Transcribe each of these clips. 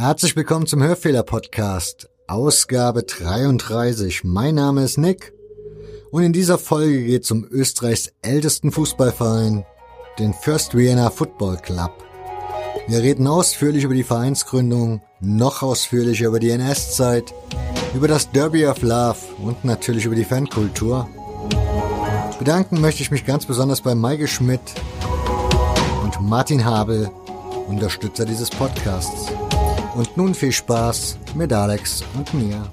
Herzlich willkommen zum Hörfehler-Podcast, Ausgabe 33. Mein Name ist Nick und in dieser Folge geht es um Österreichs ältesten Fußballverein, den First Vienna Football Club. Wir reden ausführlich über die Vereinsgründung, noch ausführlicher über die NS-Zeit, über das Derby of Love und natürlich über die Fankultur. Bedanken möchte ich mich ganz besonders bei Maike Schmidt und Martin Habel, Unterstützer dieses Podcasts. Und nun viel Spaß mit Alex und mir.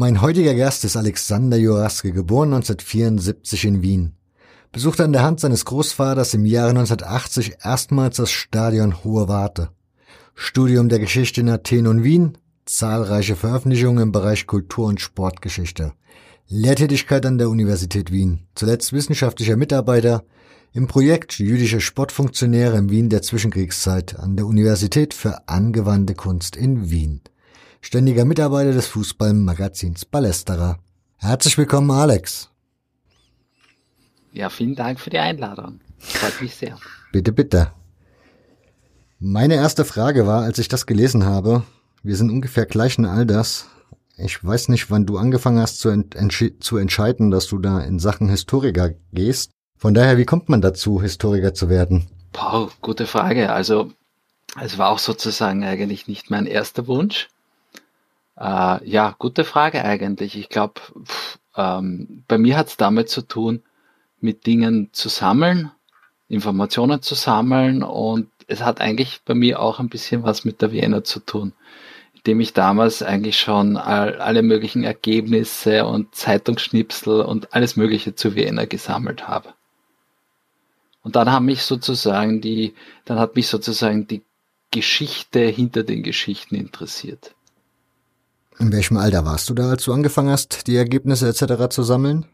Mein heutiger Gast ist Alexander Joraske, geboren 1974 in Wien. Besuchte an der Hand seines Großvaters im Jahre 1980 erstmals das Stadion Hohe Warte. Studium der Geschichte in Athen und Wien, zahlreiche Veröffentlichungen im Bereich Kultur- und Sportgeschichte. Lehrtätigkeit an der Universität Wien, zuletzt wissenschaftlicher Mitarbeiter im Projekt Jüdische Sportfunktionäre im Wien der Zwischenkriegszeit an der Universität für angewandte Kunst in Wien ständiger Mitarbeiter des Fußballmagazins Ballesterer. Herzlich willkommen, Alex. Ja, vielen Dank für die Einladung. Freut mich sehr. bitte, bitte. Meine erste Frage war, als ich das gelesen habe, wir sind ungefähr gleichen Alters. Ich weiß nicht, wann du angefangen hast zu, ent zu entscheiden, dass du da in Sachen Historiker gehst. Von daher, wie kommt man dazu, Historiker zu werden? Boah, gute Frage. Also, es war auch sozusagen eigentlich nicht mein erster Wunsch. Äh, ja, gute Frage eigentlich. Ich glaube, ähm, bei mir hat es damit zu tun, mit Dingen zu sammeln, Informationen zu sammeln und es hat eigentlich bei mir auch ein bisschen was mit der Vienna zu tun, indem ich damals eigentlich schon all, alle möglichen Ergebnisse und Zeitungsschnipsel und alles Mögliche zu Vienna gesammelt habe. Und dann haben mich sozusagen die, dann hat mich sozusagen die Geschichte hinter den Geschichten interessiert. In welchem Alter warst du da, als du angefangen hast, die Ergebnisse etc. zu sammeln?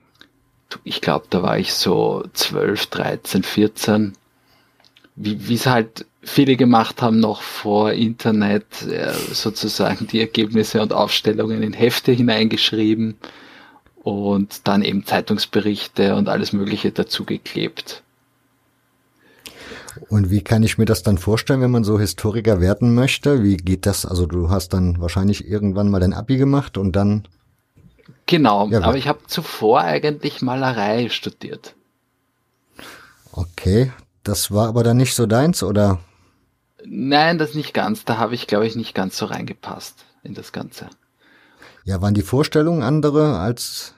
Ich glaube, da war ich so 12, 13, 14. Wie es halt viele gemacht haben noch vor Internet, äh, sozusagen die Ergebnisse und Aufstellungen in Hefte hineingeschrieben und dann eben Zeitungsberichte und alles Mögliche dazu geklebt. Und wie kann ich mir das dann vorstellen, wenn man so Historiker werden möchte? Wie geht das? Also du hast dann wahrscheinlich irgendwann mal dein Abi gemacht und dann. Genau, ja, aber ich habe zuvor eigentlich Malerei studiert. Okay, das war aber dann nicht so deins, oder? Nein, das nicht ganz. Da habe ich, glaube ich, nicht ganz so reingepasst in das Ganze. Ja, waren die Vorstellungen andere als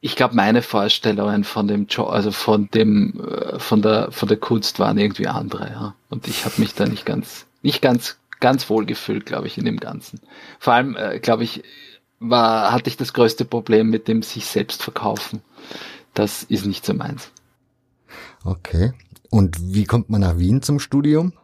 ich glaube, meine Vorstellungen von dem jo also von dem, äh, von der, von der Kunst waren irgendwie andere, ja. Und ich habe mich da nicht ganz, nicht ganz, ganz wohl gefühlt, glaube ich, in dem Ganzen. Vor allem, äh, glaube ich, war, hatte ich das größte Problem mit dem sich selbst verkaufen. Das ist nicht so meins. Okay. Und wie kommt man nach Wien zum Studium?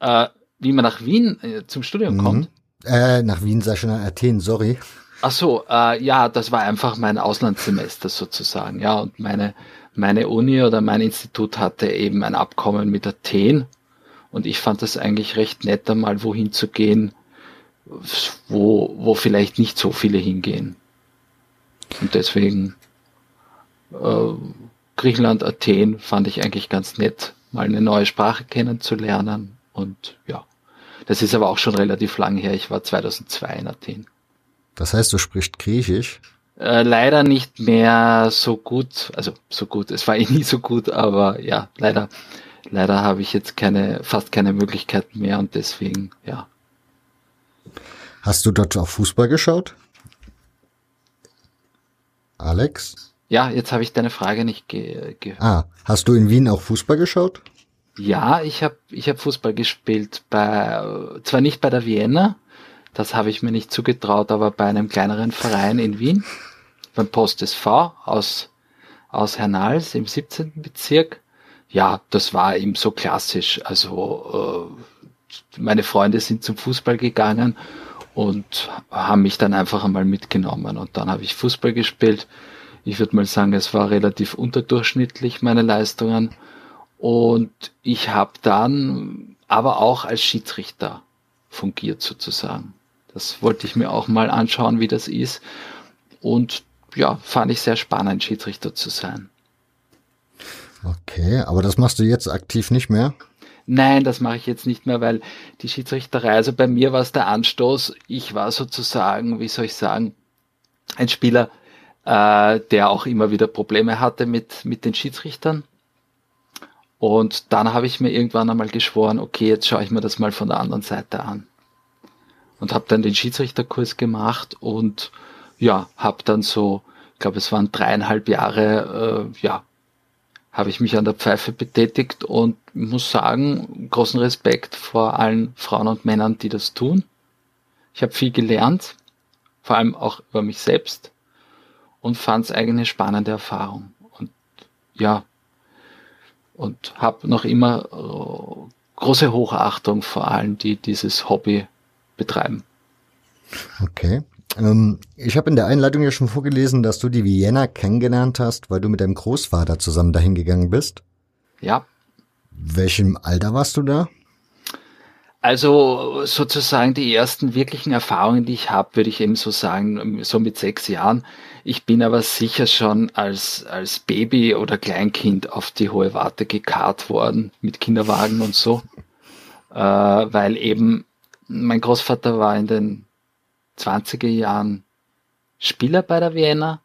Äh, wie man nach Wien äh, zum Studium mhm. kommt? Äh, nach Wien sei schon Athen, sorry. Ach so, äh, ja, das war einfach mein Auslandssemester sozusagen, ja. Und meine, meine Uni oder mein Institut hatte eben ein Abkommen mit Athen. Und ich fand das eigentlich recht nett, einmal wohin zu gehen, wo, wo vielleicht nicht so viele hingehen. Und deswegen äh, Griechenland, Athen fand ich eigentlich ganz nett, mal eine neue Sprache kennenzulernen. Und ja, das ist aber auch schon relativ lang her. Ich war 2002 in Athen. Das heißt, du sprichst Griechisch? Äh, leider nicht mehr so gut, also so gut, es war eh nie so gut, aber ja, leider, leider habe ich jetzt keine, fast keine Möglichkeiten mehr und deswegen, ja. Hast du dort auch Fußball geschaut? Alex? Ja, jetzt habe ich deine Frage nicht gehört. Ge ah, hast du in Wien auch Fußball geschaut? Ja, ich habe ich hab Fußball gespielt bei, zwar nicht bei der Vienna, das habe ich mir nicht zugetraut, aber bei einem kleineren Verein in Wien, beim Post SV aus, aus Hernals im 17. Bezirk. Ja, das war eben so klassisch. Also äh, meine Freunde sind zum Fußball gegangen und haben mich dann einfach einmal mitgenommen. Und dann habe ich Fußball gespielt. Ich würde mal sagen, es war relativ unterdurchschnittlich, meine Leistungen. Und ich habe dann aber auch als Schiedsrichter fungiert sozusagen. Das wollte ich mir auch mal anschauen, wie das ist. Und ja, fand ich sehr spannend, Schiedsrichter zu sein. Okay, aber das machst du jetzt aktiv nicht mehr? Nein, das mache ich jetzt nicht mehr, weil die Schiedsrichterei, also bei mir war es der Anstoß. Ich war sozusagen, wie soll ich sagen, ein Spieler, äh, der auch immer wieder Probleme hatte mit, mit den Schiedsrichtern. Und dann habe ich mir irgendwann einmal geschworen, okay, jetzt schaue ich mir das mal von der anderen Seite an. Und habe dann den Schiedsrichterkurs gemacht und ja, habe dann so, ich glaube, es waren dreieinhalb Jahre, äh, ja, habe ich mich an der Pfeife betätigt und muss sagen, großen Respekt vor allen Frauen und Männern, die das tun. Ich habe viel gelernt, vor allem auch über mich selbst und fand es eine spannende Erfahrung. Und ja, und habe noch immer äh, große Hochachtung vor allen, die dieses Hobby betreiben. Okay. Ähm, ich habe in der Einleitung ja schon vorgelesen, dass du die Vienna kennengelernt hast, weil du mit deinem Großvater zusammen dahin gegangen bist. Ja. Welchem Alter warst du da? Also sozusagen die ersten wirklichen Erfahrungen, die ich habe, würde ich eben so sagen, so mit sechs Jahren. Ich bin aber sicher schon als, als Baby oder Kleinkind auf die Hohe Warte gekarrt worden mit Kinderwagen und so, äh, weil eben mein Großvater war in den 20er Jahren Spieler bei der Vienna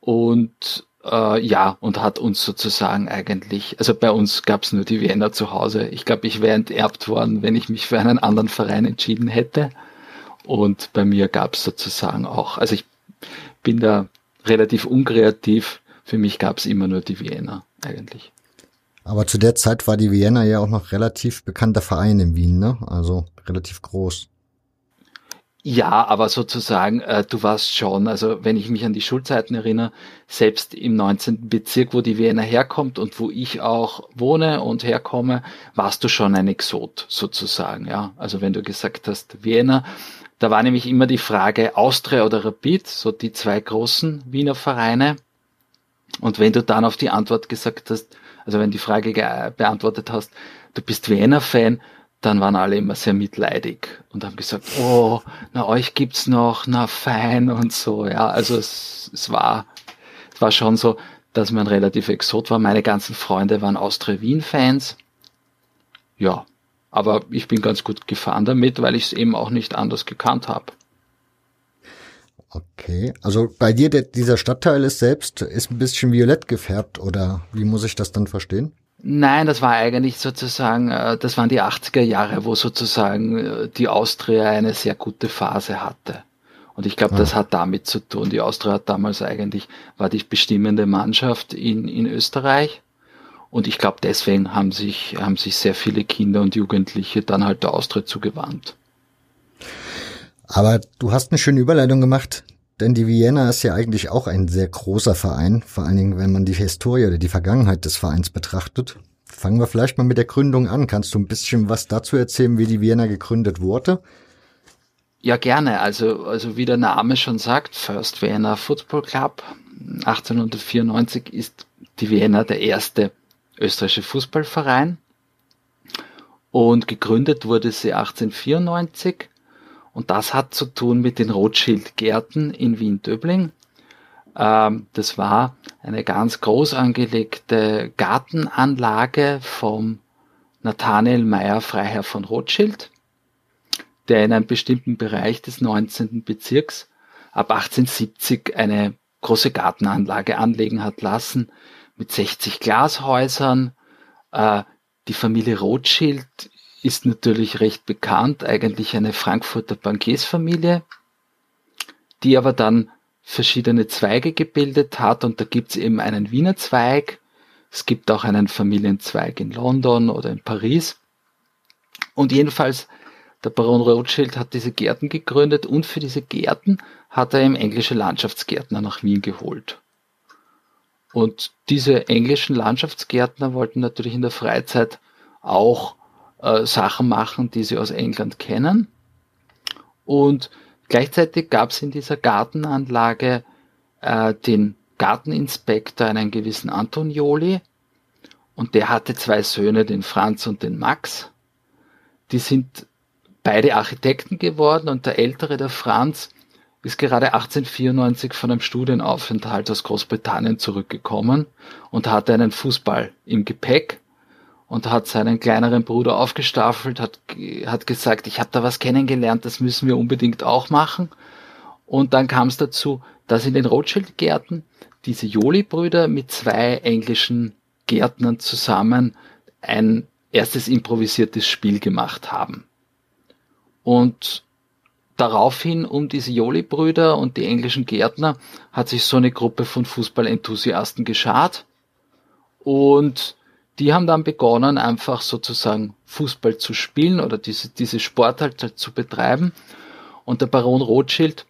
und äh, ja, und hat uns sozusagen eigentlich, also bei uns gab es nur die Vienna zu Hause. Ich glaube, ich wäre enterbt worden, wenn ich mich für einen anderen Verein entschieden hätte. Und bei mir gab es sozusagen auch, also ich bin da relativ unkreativ. Für mich gab es immer nur die Vienna eigentlich. Aber zu der Zeit war die Vienna ja auch noch relativ bekannter Verein in Wien, ne? Also relativ groß. Ja, aber sozusagen, äh, du warst schon, also wenn ich mich an die Schulzeiten erinnere, selbst im 19. Bezirk, wo die Wiener herkommt und wo ich auch wohne und herkomme, warst du schon ein Exot sozusagen, ja. Also wenn du gesagt hast, Wiener, da war nämlich immer die Frage Austria oder Rapid, so die zwei großen Wiener Vereine. Und wenn du dann auf die Antwort gesagt hast, also wenn die Frage beantwortet hast, du bist Wiener-Fan, dann waren alle immer sehr mitleidig und haben gesagt, oh, na euch gibt's noch, na fein und so. Ja, also es, es war, es war schon so, dass man relativ exot war. Meine ganzen Freunde waren Austria Wien Fans. Ja, aber ich bin ganz gut gefahren damit, weil ich es eben auch nicht anders gekannt habe. Okay, also bei dir der, dieser Stadtteil ist selbst ist ein bisschen violett gefärbt oder wie muss ich das dann verstehen? Nein, das war eigentlich sozusagen, äh, das waren die 80er Jahre, wo sozusagen äh, die Austria eine sehr gute Phase hatte. Und ich glaube, ah. das hat damit zu tun. Die Austria hat damals eigentlich, war die bestimmende Mannschaft in, in Österreich. Und ich glaube, deswegen haben sich, haben sich sehr viele Kinder und Jugendliche dann halt der Austria zugewandt. Aber du hast eine schöne Überleitung gemacht, denn die Vienna ist ja eigentlich auch ein sehr großer Verein, vor allen Dingen, wenn man die Historie oder die Vergangenheit des Vereins betrachtet. Fangen wir vielleicht mal mit der Gründung an. Kannst du ein bisschen was dazu erzählen, wie die Vienna gegründet wurde? Ja, gerne. Also, also wie der Name schon sagt, First Vienna Football Club. 1894 ist die Vienna der erste österreichische Fußballverein. Und gegründet wurde sie 1894 und das hat zu tun mit den Rothschild-Gärten in Wien-Döbling. Ähm, das war eine ganz groß angelegte Gartenanlage vom Nathanael Meyer Freiherr von Rothschild, der in einem bestimmten Bereich des 19. Bezirks ab 1870 eine große Gartenanlage anlegen hat lassen mit 60 Glashäusern. Äh, die Familie Rothschild ist natürlich recht bekannt, eigentlich eine Frankfurter Bankiersfamilie, die aber dann verschiedene Zweige gebildet hat. Und da gibt es eben einen Wiener Zweig, es gibt auch einen Familienzweig in London oder in Paris. Und jedenfalls der Baron Rothschild hat diese Gärten gegründet und für diese Gärten hat er ihm englische Landschaftsgärtner nach Wien geholt. Und diese englischen Landschaftsgärtner wollten natürlich in der Freizeit auch äh, Sachen machen, die sie aus England kennen. Und gleichzeitig gab es in dieser Gartenanlage äh, den Garteninspektor, einen gewissen Antonioli, und der hatte zwei Söhne, den Franz und den Max. Die sind beide Architekten geworden und der ältere, der Franz, ist gerade 1894 von einem Studienaufenthalt aus Großbritannien zurückgekommen und hatte einen Fußball im Gepäck und hat seinen kleineren Bruder aufgestaffelt, hat, hat gesagt, ich habe da was kennengelernt, das müssen wir unbedingt auch machen. Und dann kam es dazu, dass in den Rothschild-Gärten diese Joly-Brüder mit zwei englischen Gärtnern zusammen ein erstes improvisiertes Spiel gemacht haben. Und daraufhin um diese Joly-Brüder und die englischen Gärtner hat sich so eine Gruppe von Fußballenthusiasten geschart und die haben dann begonnen, einfach sozusagen Fußball zu spielen oder diese, diese Sportart halt zu betreiben. Und der Baron Rothschild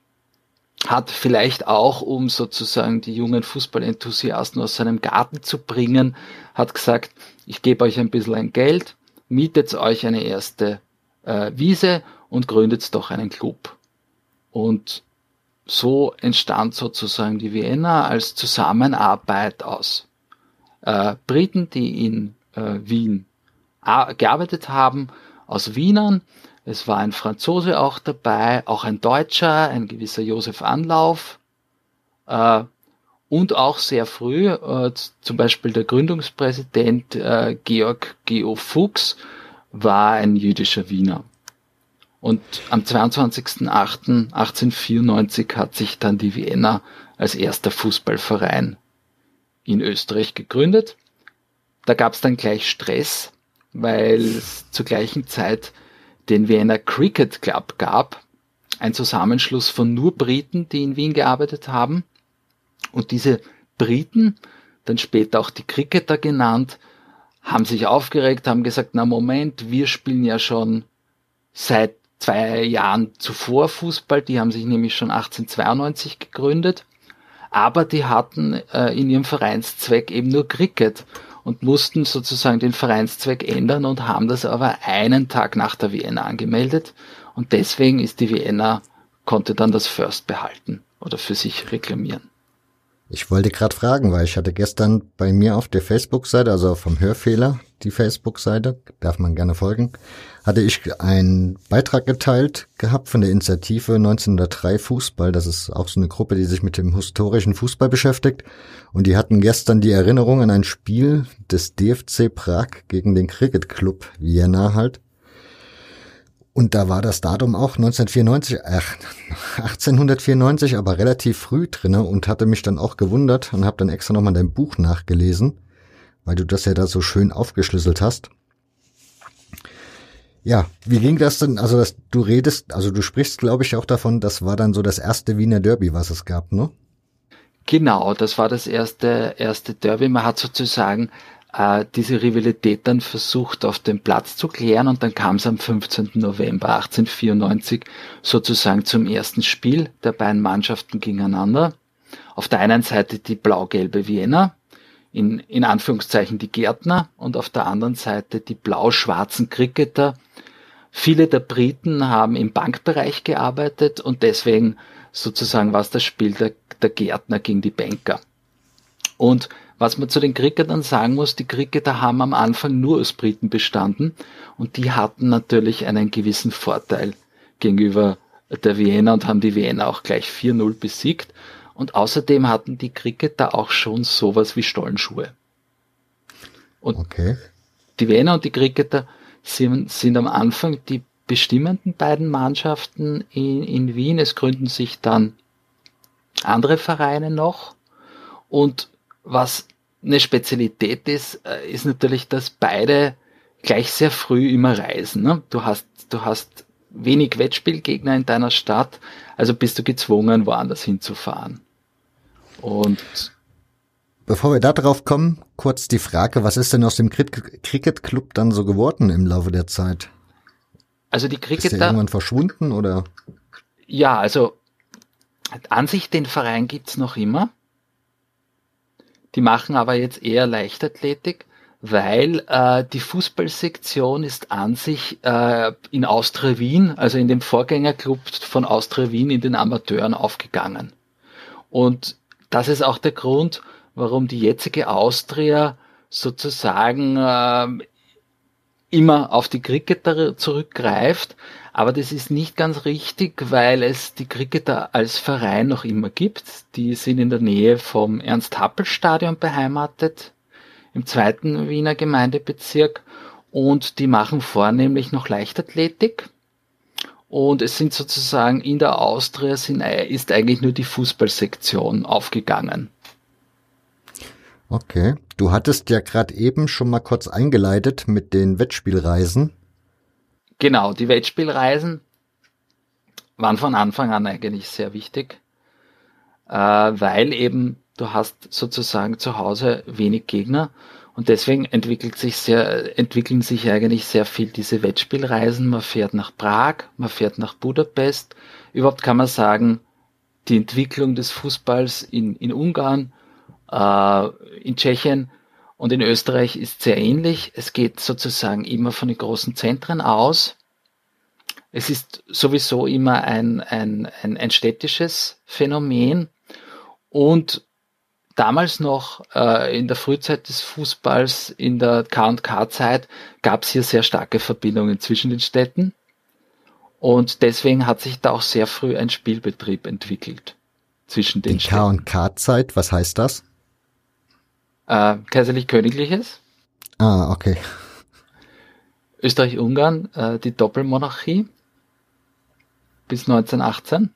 hat vielleicht auch, um sozusagen die jungen Fußballenthusiasten aus seinem Garten zu bringen, hat gesagt, ich gebe euch ein bisschen ein Geld, mietet euch eine erste äh, Wiese und gründet doch einen Club. Und so entstand sozusagen die Vienna als Zusammenarbeit aus äh, Briten, die in äh, Wien gearbeitet haben, aus Wienern. Es war ein Franzose auch dabei, auch ein Deutscher, ein gewisser Josef Anlauf. Äh, und auch sehr früh, äh, zum Beispiel der Gründungspräsident äh, Georg Geo Fuchs war ein jüdischer Wiener. Und am 22.08.1894 hat sich dann die Vienna als erster Fußballverein in Österreich gegründet. Da gab es dann gleich Stress, weil es zur gleichen Zeit den Vienna Cricket Club gab, ein Zusammenschluss von nur Briten, die in Wien gearbeitet haben. Und diese Briten, dann später auch die Cricketer genannt, haben sich aufgeregt, haben gesagt, na Moment, wir spielen ja schon seit zwei Jahren zuvor Fußball, die haben sich nämlich schon 1892 gegründet, aber die hatten äh, in ihrem Vereinszweck eben nur Cricket und mussten sozusagen den Vereinszweck ändern und haben das aber einen Tag nach der Vienna angemeldet und deswegen ist die Vienna konnte dann das First behalten oder für sich reklamieren. Ich wollte gerade fragen, weil ich hatte gestern bei mir auf der Facebook-Seite, also vom Hörfehler, die Facebook-Seite, darf man gerne folgen, hatte ich einen Beitrag geteilt gehabt von der Initiative 1903 Fußball. Das ist auch so eine Gruppe, die sich mit dem historischen Fußball beschäftigt. Und die hatten gestern die Erinnerung an ein Spiel des DFC Prag gegen den Cricket Club Vienna halt. Und da war das Datum auch 1994, äh, 1894, aber relativ früh drinne und hatte mich dann auch gewundert und habe dann extra nochmal dein Buch nachgelesen, weil du das ja da so schön aufgeschlüsselt hast. Ja, wie ging das denn? Also dass du redest, also du sprichst, glaube ich, auch davon, das war dann so das erste Wiener Derby, was es gab, ne? Genau, das war das erste erste Derby. Man hat sozusagen äh, diese Rivalität dann versucht auf den Platz zu klären und dann kam es am 15. November 1894 sozusagen zum ersten Spiel der beiden Mannschaften gegeneinander. Auf der einen Seite die blau-gelbe Vienna, in, in Anführungszeichen die Gärtner und auf der anderen Seite die blau-schwarzen Cricketer. Viele der Briten haben im Bankbereich gearbeitet und deswegen sozusagen war es das Spiel der, der Gärtner gegen die Banker. Und was man zu den Cricketern sagen muss, die Cricketer haben am Anfang nur aus Briten bestanden und die hatten natürlich einen gewissen Vorteil gegenüber der Vienna und haben die Vienna auch gleich 4-0 besiegt. Und außerdem hatten die Cricketer auch schon sowas wie Stollenschuhe. Und okay. die Wiener und die Cricketer sind, sind am Anfang die bestimmenden beiden Mannschaften in, in Wien. Es gründen sich dann andere Vereine noch. Und was eine Spezialität ist, äh, ist natürlich, dass beide gleich sehr früh immer reisen. Ne? Du hast, du hast wenig Wettspielgegner in deiner Stadt, also bist du gezwungen, woanders hinzufahren. Und Bevor wir da drauf kommen, kurz die Frage, was ist denn aus dem Cricket Club dann so geworden im Laufe der Zeit? Also die Cricketer. Ist der irgendwann verschwunden oder? Ja, also an sich den Verein gibt's noch immer. Die machen aber jetzt eher Leichtathletik, weil äh, die Fußballsektion ist an sich äh, in Austria Wien, also in dem Vorgängerclub von Austria Wien in den Amateuren aufgegangen. Und das ist auch der Grund, warum die jetzige Austria sozusagen äh, immer auf die Cricketer zurückgreift. Aber das ist nicht ganz richtig, weil es die Cricketer als Verein noch immer gibt. Die sind in der Nähe vom Ernst-Happel-Stadion beheimatet, im zweiten Wiener Gemeindebezirk. Und die machen vornehmlich noch Leichtathletik. Und es sind sozusagen in der Austria sind, ist eigentlich nur die Fußballsektion aufgegangen. Okay. Du hattest ja gerade eben schon mal kurz eingeleitet mit den Wettspielreisen. Genau, die Wettspielreisen waren von Anfang an eigentlich sehr wichtig, äh, weil eben du hast sozusagen zu Hause wenig Gegner und deswegen entwickelt sich sehr, entwickeln sich eigentlich sehr viel diese Wettspielreisen. Man fährt nach Prag, man fährt nach Budapest. Überhaupt kann man sagen, die Entwicklung des Fußballs in, in Ungarn in Tschechien und in Österreich ist sehr ähnlich. Es geht sozusagen immer von den großen Zentren aus. Es ist sowieso immer ein, ein, ein, ein städtisches Phänomen. Und damals noch äh, in der Frühzeit des Fußballs, in der K&K-Zeit, gab es hier sehr starke Verbindungen zwischen den Städten. Und deswegen hat sich da auch sehr früh ein Spielbetrieb entwickelt zwischen den Die K&K-Zeit, was heißt das? Äh, kaiserlich-königliches. Ah, okay. Österreich-Ungarn, äh, die Doppelmonarchie bis 1918.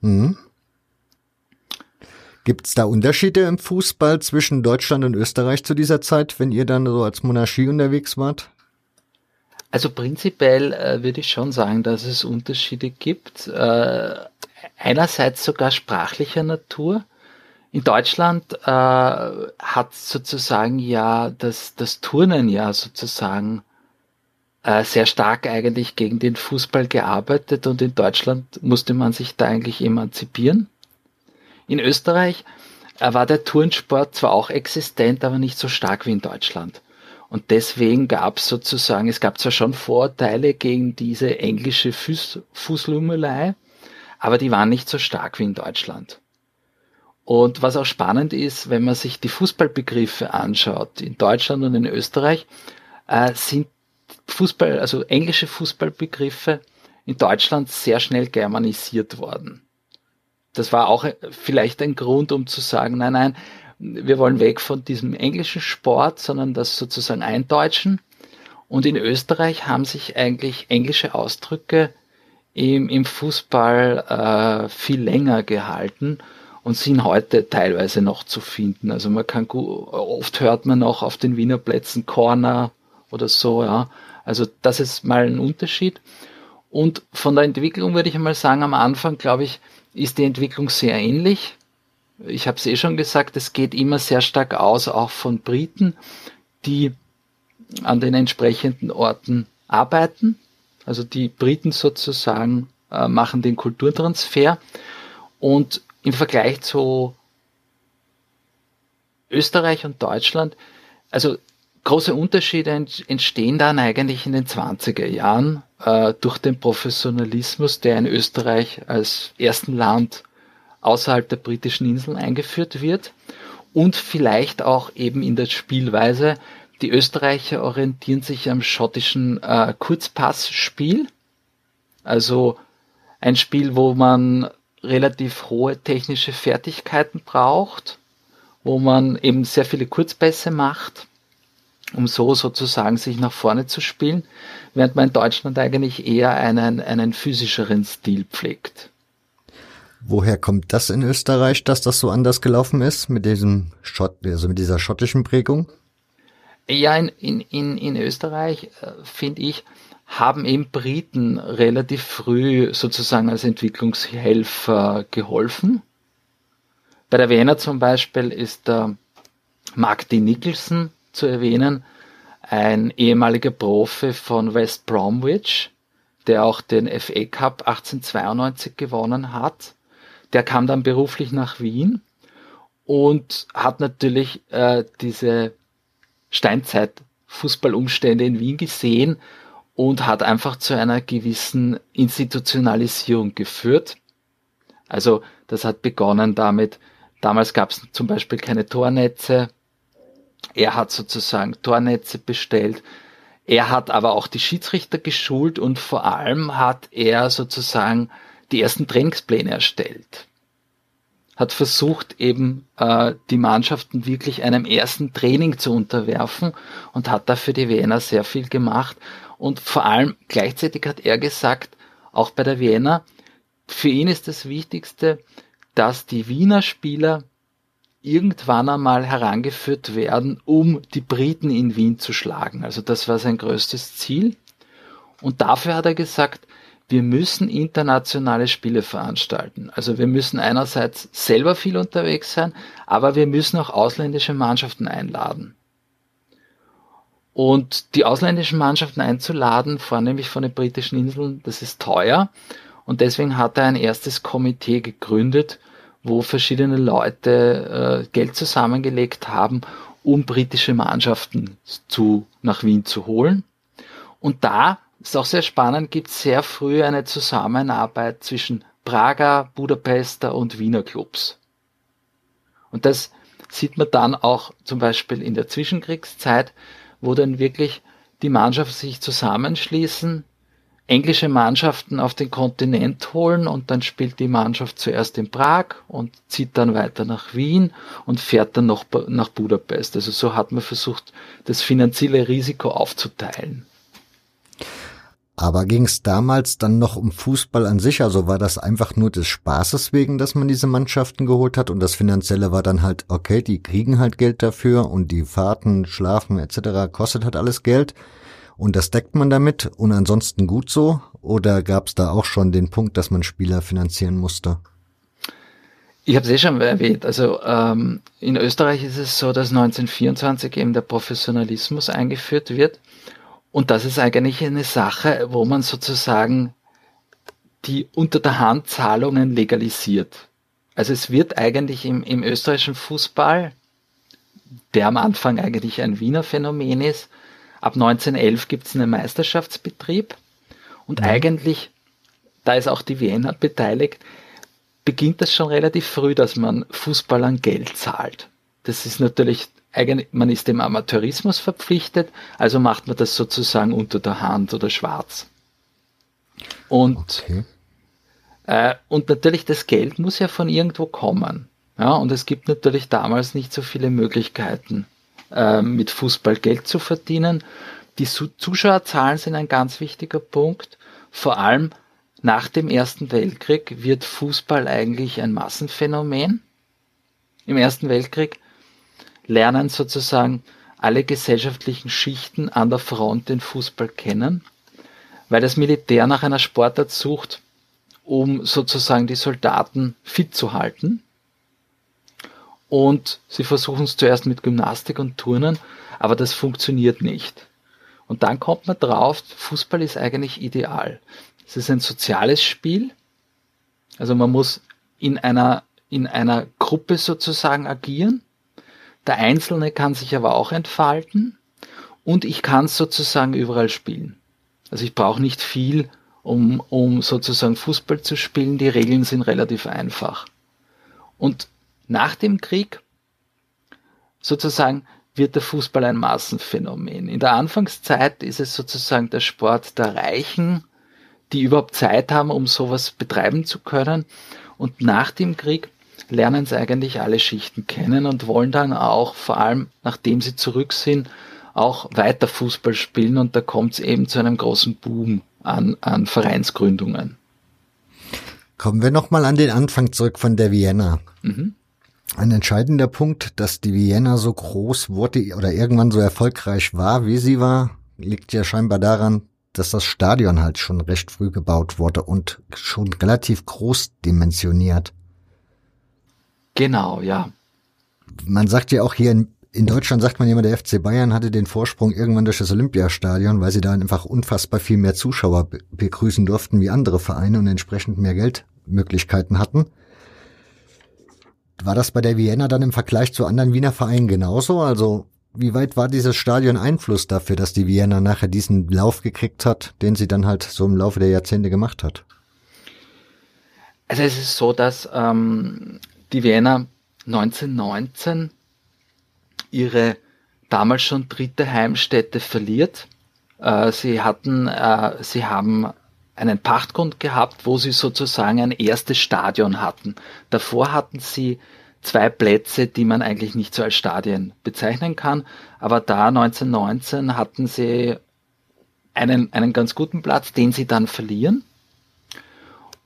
Mhm. Gibt es da Unterschiede im Fußball zwischen Deutschland und Österreich zu dieser Zeit, wenn ihr dann so als Monarchie unterwegs wart? Also prinzipiell äh, würde ich schon sagen, dass es Unterschiede gibt. Äh, einerseits sogar sprachlicher Natur. In Deutschland äh, hat sozusagen ja das, das Turnen ja sozusagen äh, sehr stark eigentlich gegen den Fußball gearbeitet und in Deutschland musste man sich da eigentlich emanzipieren. In Österreich äh, war der Turnsport zwar auch existent, aber nicht so stark wie in Deutschland. Und deswegen gab es sozusagen, es gab zwar schon Vorurteile gegen diese englische Fuß, Fußlummelei, aber die waren nicht so stark wie in Deutschland. Und was auch spannend ist, wenn man sich die Fußballbegriffe anschaut, in Deutschland und in Österreich, äh, sind Fußball, also englische Fußballbegriffe in Deutschland sehr schnell germanisiert worden. Das war auch vielleicht ein Grund, um zu sagen, nein, nein, wir wollen weg von diesem englischen Sport, sondern das sozusagen eindeutschen. Und in Österreich haben sich eigentlich englische Ausdrücke im, im Fußball äh, viel länger gehalten und sind heute teilweise noch zu finden. Also man kann oft hört man noch auf den Wiener Plätzen Corner oder so, ja. Also das ist mal ein Unterschied. Und von der Entwicklung würde ich mal sagen, am Anfang, glaube ich, ist die Entwicklung sehr ähnlich. Ich habe es eh schon gesagt, es geht immer sehr stark aus, auch von Briten, die an den entsprechenden Orten arbeiten. Also die Briten sozusagen äh, machen den Kulturtransfer. Und im Vergleich zu Österreich und Deutschland, also große Unterschiede entstehen dann eigentlich in den 20er Jahren äh, durch den Professionalismus, der in Österreich als ersten Land außerhalb der britischen Inseln eingeführt wird und vielleicht auch eben in der Spielweise. Die Österreicher orientieren sich am schottischen äh, Kurzpassspiel, also ein Spiel, wo man relativ hohe technische Fertigkeiten braucht, wo man eben sehr viele Kurzpässe macht, um so sozusagen sich nach vorne zu spielen, während man in Deutschland eigentlich eher einen, einen physischeren Stil pflegt. Woher kommt das in Österreich, dass das so anders gelaufen ist mit diesem Schott, also mit dieser schottischen Prägung? Ja, in, in, in, in Österreich äh, finde ich, haben eben Briten relativ früh sozusagen als Entwicklungshelfer geholfen. Bei der Wiener zum Beispiel ist der Mark D. Nicholson zu erwähnen, ein ehemaliger Profi von West Bromwich, der auch den FA Cup 1892 gewonnen hat. Der kam dann beruflich nach Wien und hat natürlich äh, diese Steinzeit-Fußballumstände in Wien gesehen und hat einfach zu einer gewissen Institutionalisierung geführt. Also das hat begonnen damit, damals gab es zum Beispiel keine Tornetze. Er hat sozusagen Tornetze bestellt. Er hat aber auch die Schiedsrichter geschult und vor allem hat er sozusagen die ersten Trainingspläne erstellt. Hat versucht eben äh, die Mannschaften wirklich einem ersten Training zu unterwerfen und hat dafür die Wiener sehr viel gemacht. Und vor allem gleichzeitig hat er gesagt, auch bei der Wiener, für ihn ist das Wichtigste, dass die Wiener Spieler irgendwann einmal herangeführt werden, um die Briten in Wien zu schlagen. Also das war sein größtes Ziel. Und dafür hat er gesagt, wir müssen internationale Spiele veranstalten. Also wir müssen einerseits selber viel unterwegs sein, aber wir müssen auch ausländische Mannschaften einladen. Und die ausländischen Mannschaften einzuladen, vornehmlich von den britischen Inseln, das ist teuer. Und deswegen hat er ein erstes Komitee gegründet, wo verschiedene Leute äh, Geld zusammengelegt haben, um britische Mannschaften zu, nach Wien zu holen. Und da ist auch sehr spannend, gibt sehr früh eine Zusammenarbeit zwischen Prager, Budapester und Wiener Clubs. Und das sieht man dann auch zum Beispiel in der Zwischenkriegszeit, wo dann wirklich die Mannschaften sich zusammenschließen, englische Mannschaften auf den Kontinent holen und dann spielt die Mannschaft zuerst in Prag und zieht dann weiter nach Wien und fährt dann noch nach Budapest. Also so hat man versucht, das finanzielle Risiko aufzuteilen. Aber ging es damals dann noch um Fußball an sich? Also war das einfach nur des Spaßes wegen, dass man diese Mannschaften geholt hat und das Finanzielle war dann halt, okay, die kriegen halt Geld dafür und die Fahrten, Schlafen etc. kostet halt alles Geld und das deckt man damit und ansonsten gut so? Oder gab es da auch schon den Punkt, dass man Spieler finanzieren musste? Ich habe es eh schon erwähnt. Also ähm, in Österreich ist es so, dass 1924 eben der Professionalismus eingeführt wird. Und das ist eigentlich eine Sache, wo man sozusagen die unter der Hand Zahlungen legalisiert. Also es wird eigentlich im, im österreichischen Fußball, der am Anfang eigentlich ein Wiener Phänomen ist, Ab 1911 gibt es einen Meisterschaftsbetrieb und ja. eigentlich, da ist auch die Wiener beteiligt, beginnt das schon relativ früh, dass man Fußballern Geld zahlt. Das ist natürlich eigentlich, man ist dem Amateurismus verpflichtet, also macht man das sozusagen unter der Hand oder schwarz. Und, okay. äh, und natürlich das Geld muss ja von irgendwo kommen. Ja, und es gibt natürlich damals nicht so viele Möglichkeiten. Äh, mit Fußball Geld zu verdienen. Die Zuschauerzahlen sind ein ganz wichtiger Punkt. Vor allem nach dem Ersten Weltkrieg wird Fußball eigentlich ein Massenphänomen. Im Ersten Weltkrieg lernen sozusagen alle gesellschaftlichen Schichten an der Front den Fußball kennen, weil das Militär nach einer Sportart sucht, um sozusagen die Soldaten fit zu halten. Und sie versuchen es zuerst mit Gymnastik und Turnen, aber das funktioniert nicht. Und dann kommt man drauf, Fußball ist eigentlich ideal. Es ist ein soziales Spiel. Also man muss in einer, in einer Gruppe sozusagen agieren. Der Einzelne kann sich aber auch entfalten. Und ich kann sozusagen überall spielen. Also ich brauche nicht viel, um, um sozusagen Fußball zu spielen. Die Regeln sind relativ einfach. Und nach dem Krieg sozusagen wird der Fußball ein Massenphänomen. In der Anfangszeit ist es sozusagen der Sport der Reichen, die überhaupt Zeit haben, um sowas betreiben zu können. Und nach dem Krieg lernen sie eigentlich alle Schichten kennen und wollen dann auch, vor allem nachdem sie zurück sind, auch weiter Fußball spielen. Und da kommt es eben zu einem großen Boom an, an Vereinsgründungen. Kommen wir nochmal an den Anfang zurück von der Vienna. Mhm. Ein entscheidender Punkt, dass die Vienna so groß wurde oder irgendwann so erfolgreich war, wie sie war, liegt ja scheinbar daran, dass das Stadion halt schon recht früh gebaut wurde und schon relativ groß dimensioniert. Genau, ja. Man sagt ja auch hier in, in Deutschland sagt man immer, der FC Bayern hatte den Vorsprung irgendwann durch das Olympiastadion, weil sie da einfach unfassbar viel mehr Zuschauer begrüßen durften wie andere Vereine und entsprechend mehr Geldmöglichkeiten hatten. War das bei der Vienna dann im Vergleich zu anderen Wiener Vereinen genauso? Also wie weit war dieses Stadion Einfluss dafür, dass die Vienna nachher diesen Lauf gekriegt hat, den sie dann halt so im Laufe der Jahrzehnte gemacht hat? Also es ist so, dass ähm, die Vienna 1919 ihre damals schon dritte Heimstätte verliert. Äh, sie hatten, äh, sie haben einen Pachtgrund gehabt, wo sie sozusagen ein erstes Stadion hatten. Davor hatten sie zwei Plätze, die man eigentlich nicht so als Stadien bezeichnen kann. Aber da 1919 hatten sie einen, einen ganz guten Platz, den sie dann verlieren.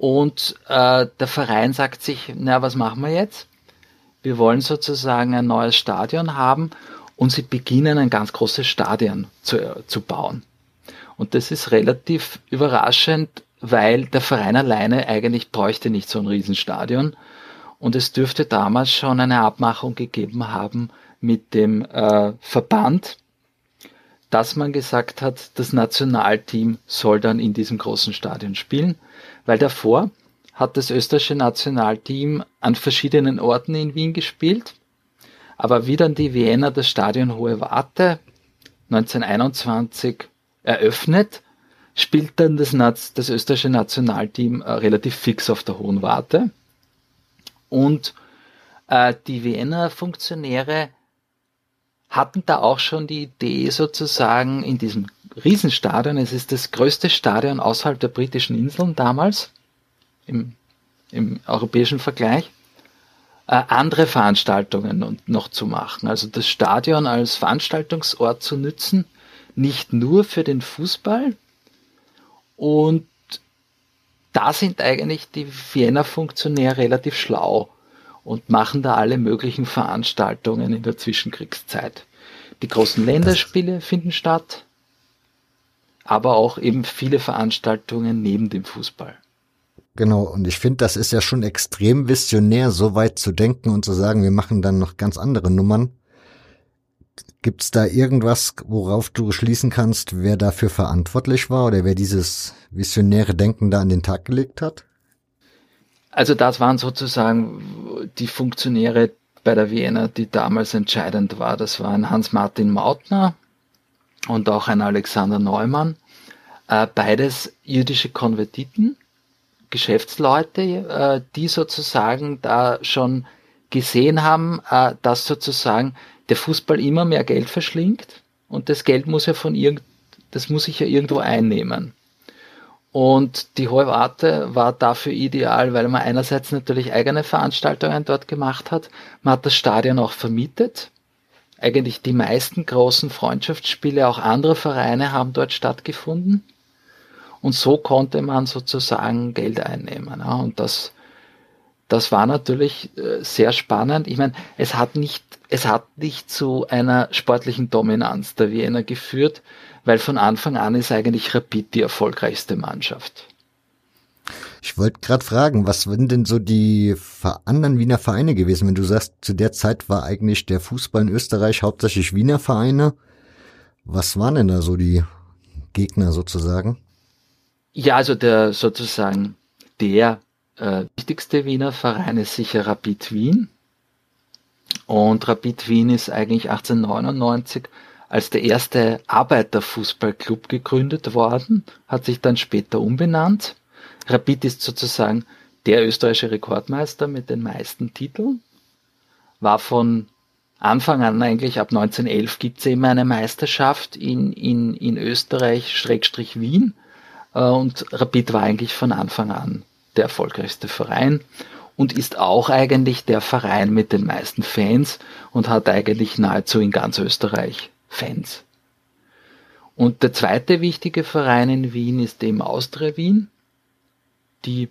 Und äh, der Verein sagt sich, na, was machen wir jetzt? Wir wollen sozusagen ein neues Stadion haben und sie beginnen ein ganz großes Stadion zu, zu bauen. Und das ist relativ überraschend, weil der Verein alleine eigentlich bräuchte nicht so ein Riesenstadion. Und es dürfte damals schon eine Abmachung gegeben haben mit dem äh, Verband, dass man gesagt hat, das Nationalteam soll dann in diesem großen Stadion spielen, weil davor hat das österreichische Nationalteam an verschiedenen Orten in Wien gespielt. Aber wie dann die Wiener das Stadion Hohe Warte 1921 eröffnet, spielt dann das, das österreichische Nationalteam äh, relativ fix auf der Hohen Warte. Und äh, die Wiener Funktionäre hatten da auch schon die Idee sozusagen in diesem Riesenstadion, es ist das größte Stadion außerhalb der britischen Inseln damals, im, im europäischen Vergleich, äh, andere Veranstaltungen noch zu machen. Also das Stadion als Veranstaltungsort zu nützen, nicht nur für den Fußball. Und da sind eigentlich die Vienna Funktionäre relativ schlau und machen da alle möglichen Veranstaltungen in der Zwischenkriegszeit. Die großen Länderspiele finden statt, aber auch eben viele Veranstaltungen neben dem Fußball. Genau, und ich finde, das ist ja schon extrem visionär, so weit zu denken und zu sagen, wir machen dann noch ganz andere Nummern. Gibt es da irgendwas, worauf du schließen kannst, wer dafür verantwortlich war oder wer dieses visionäre Denken da an den Tag gelegt hat? Also das waren sozusagen die Funktionäre bei der Vienna, die damals entscheidend war. Das waren Hans-Martin Mautner und auch ein Alexander Neumann. Äh, beides jüdische Konvertiten, Geschäftsleute, äh, die sozusagen da schon gesehen haben, äh, dass sozusagen der Fußball immer mehr Geld verschlingt und das Geld muss ja von irgend, das muss ich ja irgendwo einnehmen. Und die Hohe Warte war dafür ideal, weil man einerseits natürlich eigene Veranstaltungen dort gemacht hat. Man hat das Stadion auch vermietet. Eigentlich die meisten großen Freundschaftsspiele auch anderer Vereine haben dort stattgefunden. Und so konnte man sozusagen Geld einnehmen. Und das das war natürlich äh, sehr spannend. Ich meine, es hat nicht, es hat nicht zu einer sportlichen Dominanz der Wiener geführt, weil von Anfang an ist eigentlich Rapid die erfolgreichste Mannschaft. Ich wollte gerade fragen, was sind denn so die anderen Wiener Vereine gewesen? Wenn du sagst, zu der Zeit war eigentlich der Fußball in Österreich hauptsächlich Wiener Vereine. Was waren denn da so die Gegner sozusagen? Ja, also der sozusagen der äh, wichtigste Wiener Verein ist sicher Rapid Wien. Und Rapid Wien ist eigentlich 1899 als der erste Arbeiterfußballclub gegründet worden, hat sich dann später umbenannt. Rapid ist sozusagen der österreichische Rekordmeister mit den meisten Titeln, war von Anfang an eigentlich ab 1911 gibt es immer eine Meisterschaft in, in, in Österreich, Schrägstrich Wien. Äh, und Rapid war eigentlich von Anfang an der erfolgreichste Verein und ist auch eigentlich der Verein mit den meisten Fans und hat eigentlich nahezu in ganz Österreich Fans. Und der zweite wichtige Verein in Wien ist eben Austria Wien, die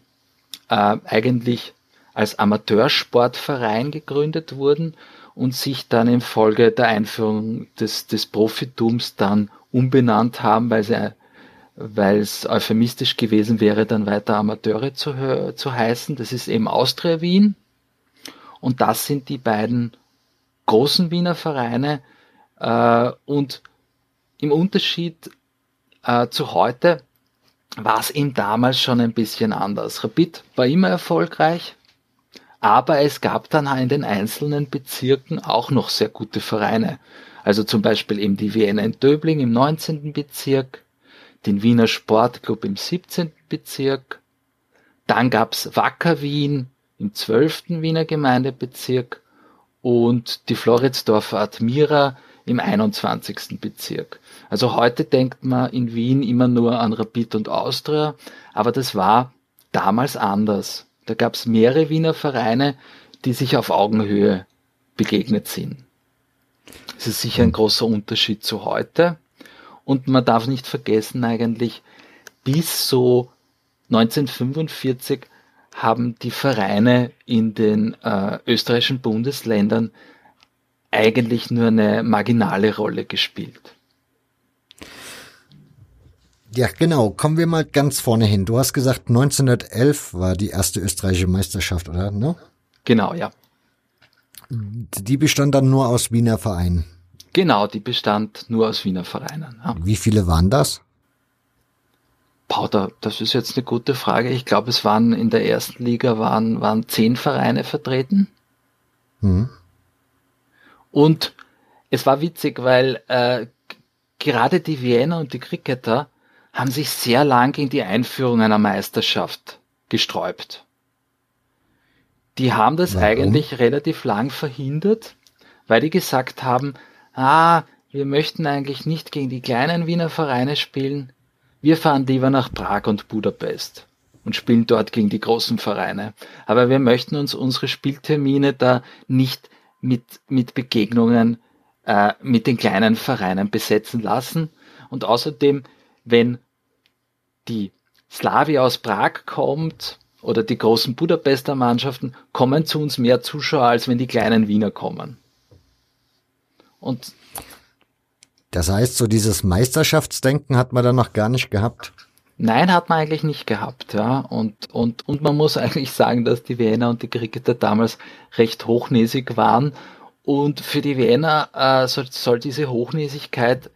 äh, eigentlich als Amateursportverein gegründet wurden und sich dann infolge der Einführung des, des Profitums dann umbenannt haben, weil sie weil es euphemistisch gewesen wäre, dann weiter Amateure zu, zu heißen. Das ist eben Austria Wien. Und das sind die beiden großen Wiener Vereine. Äh, und im Unterschied äh, zu heute war es eben damals schon ein bisschen anders. Rapid war immer erfolgreich, aber es gab dann in den einzelnen Bezirken auch noch sehr gute Vereine. Also zum Beispiel eben die Vienna in Döbling im 19. Bezirk, den Wiener Sportclub im 17. Bezirk, dann gab's Wacker Wien im 12. Wiener Gemeindebezirk und die Floridsdorfer Admira im 21. Bezirk. Also heute denkt man in Wien immer nur an Rapid und Austria, aber das war damals anders. Da gab es mehrere Wiener Vereine, die sich auf Augenhöhe begegnet sind. Das ist sicher ein großer Unterschied zu heute. Und man darf nicht vergessen eigentlich, bis so 1945 haben die Vereine in den äh, österreichischen Bundesländern eigentlich nur eine marginale Rolle gespielt. Ja, genau. Kommen wir mal ganz vorne hin. Du hast gesagt, 1911 war die erste österreichische Meisterschaft, oder? Ne? Genau, ja. Die bestand dann nur aus Wiener Vereinen. Genau, die bestand nur aus Wiener Vereinen. Ja. Wie viele waren das? Pauter, das ist jetzt eine gute Frage. Ich glaube, es waren in der ersten Liga waren, waren zehn Vereine vertreten. Mhm. Und es war witzig, weil äh, gerade die Vienna und die Cricketer haben sich sehr lang gegen die Einführung einer Meisterschaft gesträubt. Die haben das Warum? eigentlich relativ lang verhindert, weil die gesagt haben, ah, wir möchten eigentlich nicht gegen die kleinen Wiener Vereine spielen, wir fahren lieber nach Prag und Budapest und spielen dort gegen die großen Vereine. Aber wir möchten uns unsere Spieltermine da nicht mit, mit Begegnungen äh, mit den kleinen Vereinen besetzen lassen. Und außerdem, wenn die Slawi aus Prag kommt oder die großen Budapester Mannschaften, kommen zu uns mehr Zuschauer, als wenn die kleinen Wiener kommen. Und das heißt, so dieses Meisterschaftsdenken hat man dann noch gar nicht gehabt. Nein, hat man eigentlich nicht gehabt, ja. Und, und, und man muss eigentlich sagen, dass die Wiener und die Cricketer damals recht hochnäsig waren. Und für die Wiener äh, soll, soll diese Hochnäsigkeit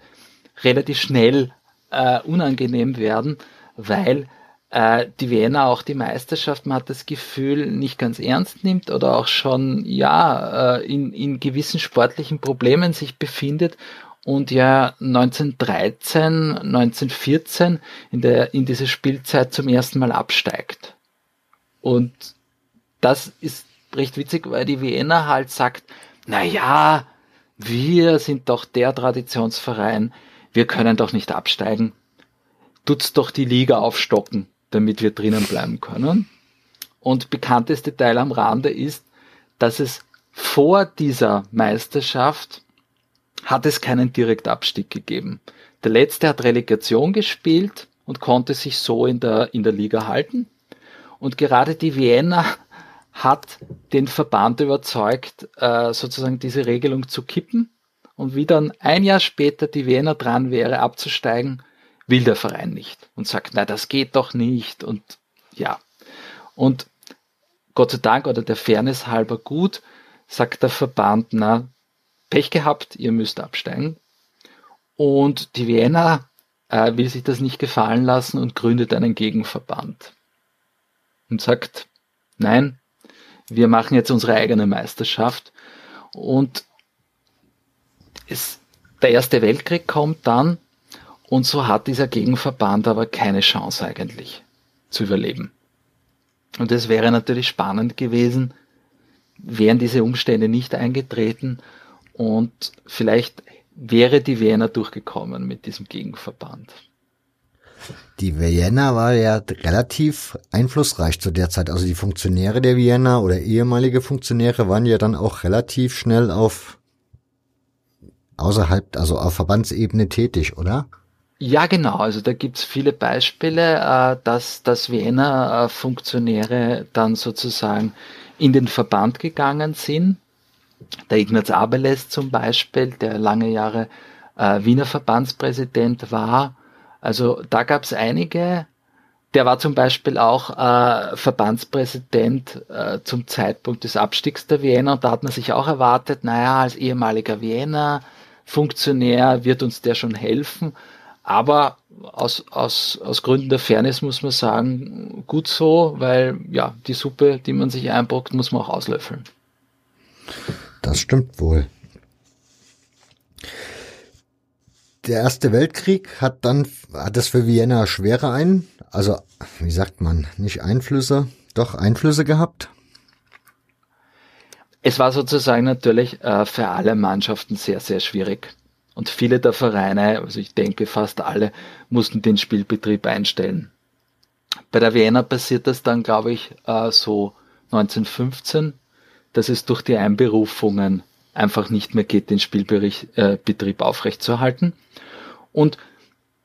relativ schnell äh, unangenehm werden, weil äh, die Wiener auch die Meisterschaft, man hat das Gefühl, nicht ganz ernst nimmt oder auch schon ja äh, in, in gewissen sportlichen Problemen sich befindet und ja 1913, 1914 in der in diese Spielzeit zum ersten Mal absteigt. Und das ist recht witzig, weil die Wiener halt sagt, na ja, wir sind doch der Traditionsverein, wir können doch nicht absteigen. Tut's doch die Liga aufstocken, damit wir drinnen bleiben können. Und bekannteste Teil am Rande ist, dass es vor dieser Meisterschaft hat es keinen Direktabstieg gegeben. Der letzte hat Relegation gespielt und konnte sich so in der, in der Liga halten. Und gerade die Vienna hat den Verband überzeugt, äh, sozusagen diese Regelung zu kippen. Und wie dann ein Jahr später die Vienna dran wäre, abzusteigen, will der Verein nicht und sagt, na, das geht doch nicht. Und ja. Und Gott sei Dank oder der Fairness halber gut, sagt der Verband, na, Pech gehabt, ihr müsst absteigen. Und die Vienna äh, will sich das nicht gefallen lassen und gründet einen Gegenverband. Und sagt, nein, wir machen jetzt unsere eigene Meisterschaft. Und es, der Erste Weltkrieg kommt dann und so hat dieser Gegenverband aber keine Chance eigentlich zu überleben. Und es wäre natürlich spannend gewesen, wären diese Umstände nicht eingetreten und vielleicht wäre die Vienna durchgekommen mit diesem Gegenverband. Die Vienna war ja relativ einflussreich zu der Zeit. Also die Funktionäre der Vienna oder ehemalige Funktionäre waren ja dann auch relativ schnell auf außerhalb, also auf Verbandsebene tätig, oder? Ja, genau. Also da gibt's viele Beispiele, äh, dass, dass Wiener äh, Funktionäre dann sozusagen in den Verband gegangen sind der Ignaz Abeles zum Beispiel, der lange Jahre äh, Wiener Verbandspräsident war. Also da gab es einige. Der war zum Beispiel auch Verbandspräsident zum Zeitpunkt des Abstiegs der Wiener und da hat man sich auch erwartet, naja, als ehemaliger Wiener Funktionär wird uns der schon helfen. Aber aus, aus, aus Gründen der Fairness muss man sagen, gut so, weil ja, die Suppe, die man sich einbrockt, muss man auch auslöffeln. Das stimmt wohl. Der Erste Weltkrieg hat dann, hat es für Vienna schwere ein, also, wie sagt man, nicht Einflüsse, doch Einflüsse gehabt? Es war sozusagen natürlich äh, für alle Mannschaften sehr, sehr schwierig. Und viele der Vereine, also ich denke fast alle, mussten den Spielbetrieb einstellen. Bei der Vienna passiert das dann, glaube ich, äh, so 1915, dass es durch die Einberufungen einfach nicht mehr geht, den Spielbetrieb äh, aufrechtzuerhalten. Und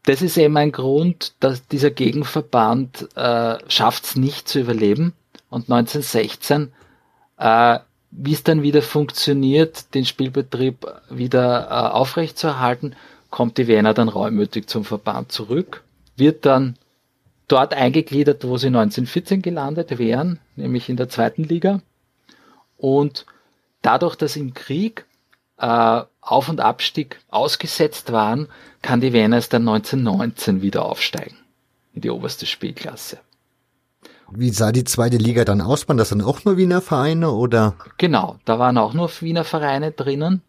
das ist eben ein Grund, dass dieser Gegenverband äh, schafft es nicht zu überleben. Und 1916, äh, wie es dann wieder funktioniert, den Spielbetrieb wieder äh, aufrechtzuerhalten, kommt die Wiener dann reumütig zum Verband zurück, wird dann dort eingegliedert, wo sie 1914 gelandet wären, nämlich in der zweiten Liga. Und dadurch, dass im Krieg äh, Auf- und Abstieg ausgesetzt waren, kann die Wiener erst dann 1919 wieder aufsteigen in die oberste Spielklasse. Wie sah die zweite Liga dann aus? Waren das dann auch nur Wiener Vereine oder? Genau, da waren auch nur Wiener Vereine drinnen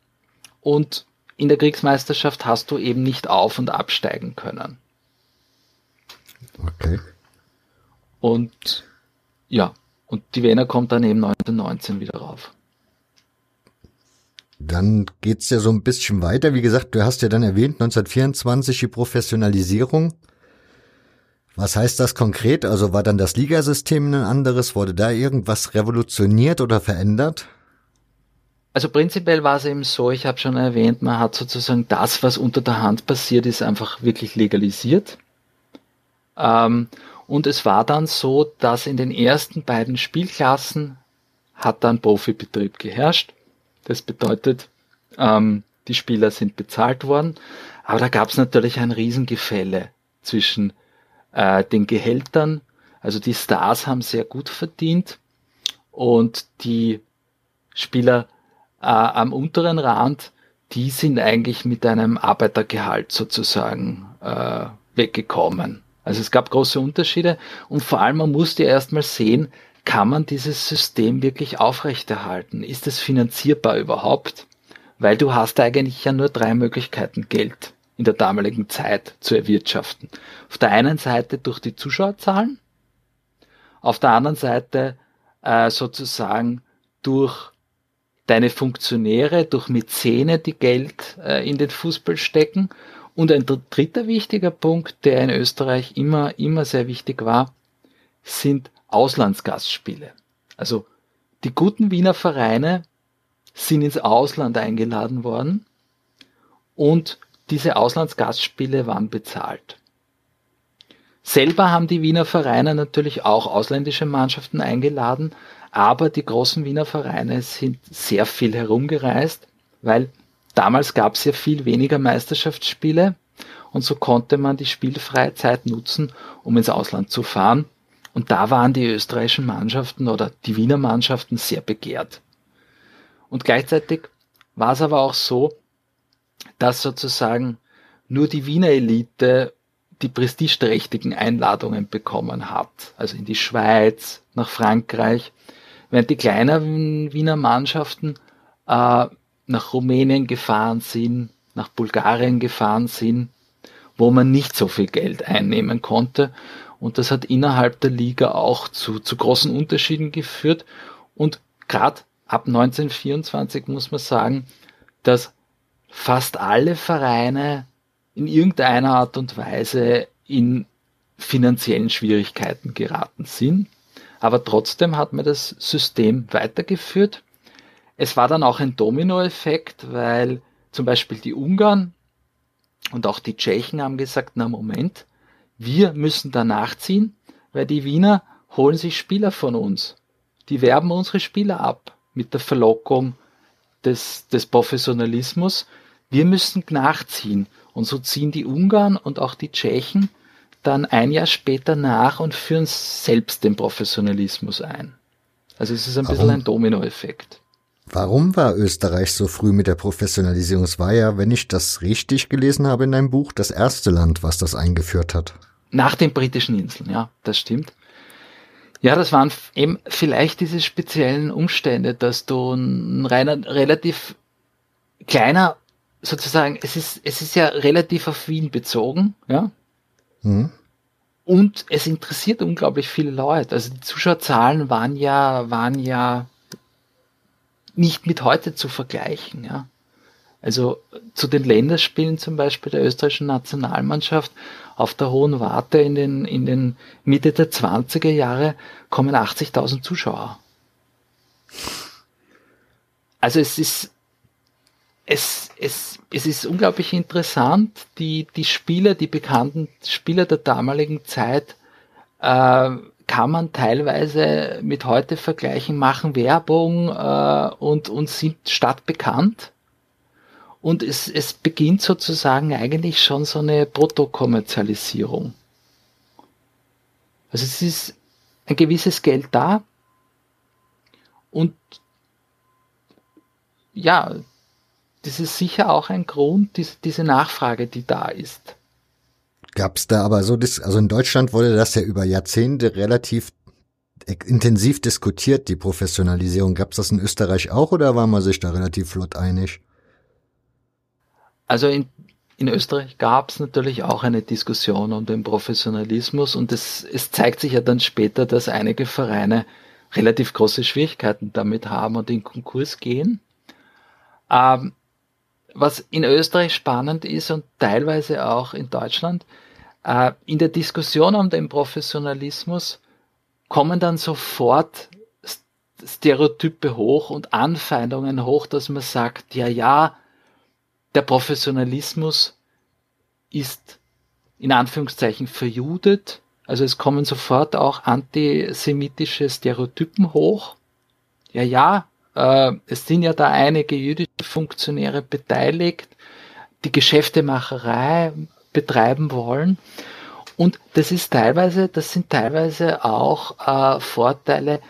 und in der Kriegsmeisterschaft hast du eben nicht auf- und absteigen können. Okay. Und ja, und die Wiener kommt dann eben 1919 wieder rauf. Dann geht's ja so ein bisschen weiter. Wie gesagt, du hast ja dann erwähnt, 1924 die Professionalisierung. Was heißt das konkret? Also war dann das Ligasystem ein anderes? Wurde da irgendwas revolutioniert oder verändert? Also prinzipiell war es eben so, ich habe schon erwähnt, man hat sozusagen das, was unter der Hand passiert ist, einfach wirklich legalisiert. Ähm, und es war dann so, dass in den ersten beiden Spielklassen hat dann Profibetrieb geherrscht. Das bedeutet, ähm, die Spieler sind bezahlt worden, aber da gab es natürlich ein Riesengefälle zwischen äh, den Gehältern. Also die Stars haben sehr gut verdient und die Spieler äh, am unteren Rand, die sind eigentlich mit einem Arbeitergehalt sozusagen äh, weggekommen. Also es gab große Unterschiede und vor allem man musste erstmal sehen, kann man dieses System wirklich aufrechterhalten? Ist es finanzierbar überhaupt? Weil du hast eigentlich ja nur drei Möglichkeiten, Geld in der damaligen Zeit zu erwirtschaften. Auf der einen Seite durch die Zuschauerzahlen, auf der anderen Seite äh, sozusagen durch deine Funktionäre, durch Mäzene, die Geld äh, in den Fußball stecken. Und ein dritter wichtiger Punkt, der in Österreich immer, immer sehr wichtig war, sind Auslandsgastspiele. Also die guten Wiener Vereine sind ins Ausland eingeladen worden und diese Auslandsgastspiele waren bezahlt. Selber haben die Wiener Vereine natürlich auch ausländische Mannschaften eingeladen, aber die großen Wiener Vereine sind sehr viel herumgereist, weil damals gab es ja viel weniger Meisterschaftsspiele und so konnte man die spielfreie Zeit nutzen, um ins Ausland zu fahren und da waren die österreichischen Mannschaften oder die Wiener Mannschaften sehr begehrt. Und gleichzeitig war es aber auch so, dass sozusagen nur die Wiener Elite die prestigeträchtigen Einladungen bekommen hat. Also in die Schweiz, nach Frankreich, während die kleineren Wiener Mannschaften äh, nach Rumänien gefahren sind, nach Bulgarien gefahren sind, wo man nicht so viel Geld einnehmen konnte und das hat innerhalb der Liga auch zu, zu großen Unterschieden geführt. Und gerade ab 1924 muss man sagen, dass fast alle Vereine in irgendeiner Art und Weise in finanziellen Schwierigkeiten geraten sind. Aber trotzdem hat man das System weitergeführt. Es war dann auch ein Dominoeffekt, weil zum Beispiel die Ungarn und auch die Tschechen haben gesagt, na Moment, wir müssen da nachziehen, weil die Wiener holen sich Spieler von uns. Die werben unsere Spieler ab mit der Verlockung des, des Professionalismus. Wir müssen nachziehen. Und so ziehen die Ungarn und auch die Tschechen dann ein Jahr später nach und führen selbst den Professionalismus ein. Also es ist ein Warum? bisschen ein Dominoeffekt. Warum war Österreich so früh mit der Professionalisierung? Es war ja, wenn ich das richtig gelesen habe in deinem Buch, das erste Land, was das eingeführt hat. Nach den britischen Inseln, ja, das stimmt. Ja, das waren eben vielleicht diese speziellen Umstände, dass du ein reiner, relativ kleiner sozusagen, es ist, es ist ja relativ auf Wien bezogen, ja. Mhm. Und es interessiert unglaublich viele Leute. Also die Zuschauerzahlen waren ja, waren ja nicht mit heute zu vergleichen, ja. Also zu den Länderspielen zum Beispiel der österreichischen Nationalmannschaft auf der Hohen Warte in den, in den Mitte der 20er Jahre kommen 80.000 Zuschauer. Also es ist, es, es, es ist unglaublich interessant, die, die Spieler, die bekannten Spieler der damaligen Zeit, äh, kann man teilweise mit heute vergleichen, machen Werbung äh, und, und sind stadtbekannt. Und es, es beginnt sozusagen eigentlich schon so eine Protokommerzialisierung. Also es ist ein gewisses Geld da und ja, das ist sicher auch ein Grund, diese, diese Nachfrage, die da ist. Gab es da aber so, also in Deutschland wurde das ja über Jahrzehnte relativ intensiv diskutiert, die Professionalisierung. Gab es das in Österreich auch oder war man sich da relativ flott einig? Also in, in Österreich gab es natürlich auch eine Diskussion um den Professionalismus und es, es zeigt sich ja dann später, dass einige Vereine relativ große Schwierigkeiten damit haben und in Konkurs gehen. Ähm, was in Österreich spannend ist und teilweise auch in Deutschland, äh, in der Diskussion um den Professionalismus kommen dann sofort Stereotype hoch und Anfeindungen hoch, dass man sagt, ja, ja, der Professionalismus ist in Anführungszeichen verjudet. Also es kommen sofort auch antisemitische Stereotypen hoch. Ja, ja, äh, es sind ja da einige jüdische Funktionäre beteiligt, die Geschäftemacherei betreiben wollen. Und das ist teilweise, das sind teilweise auch äh, Vorteile,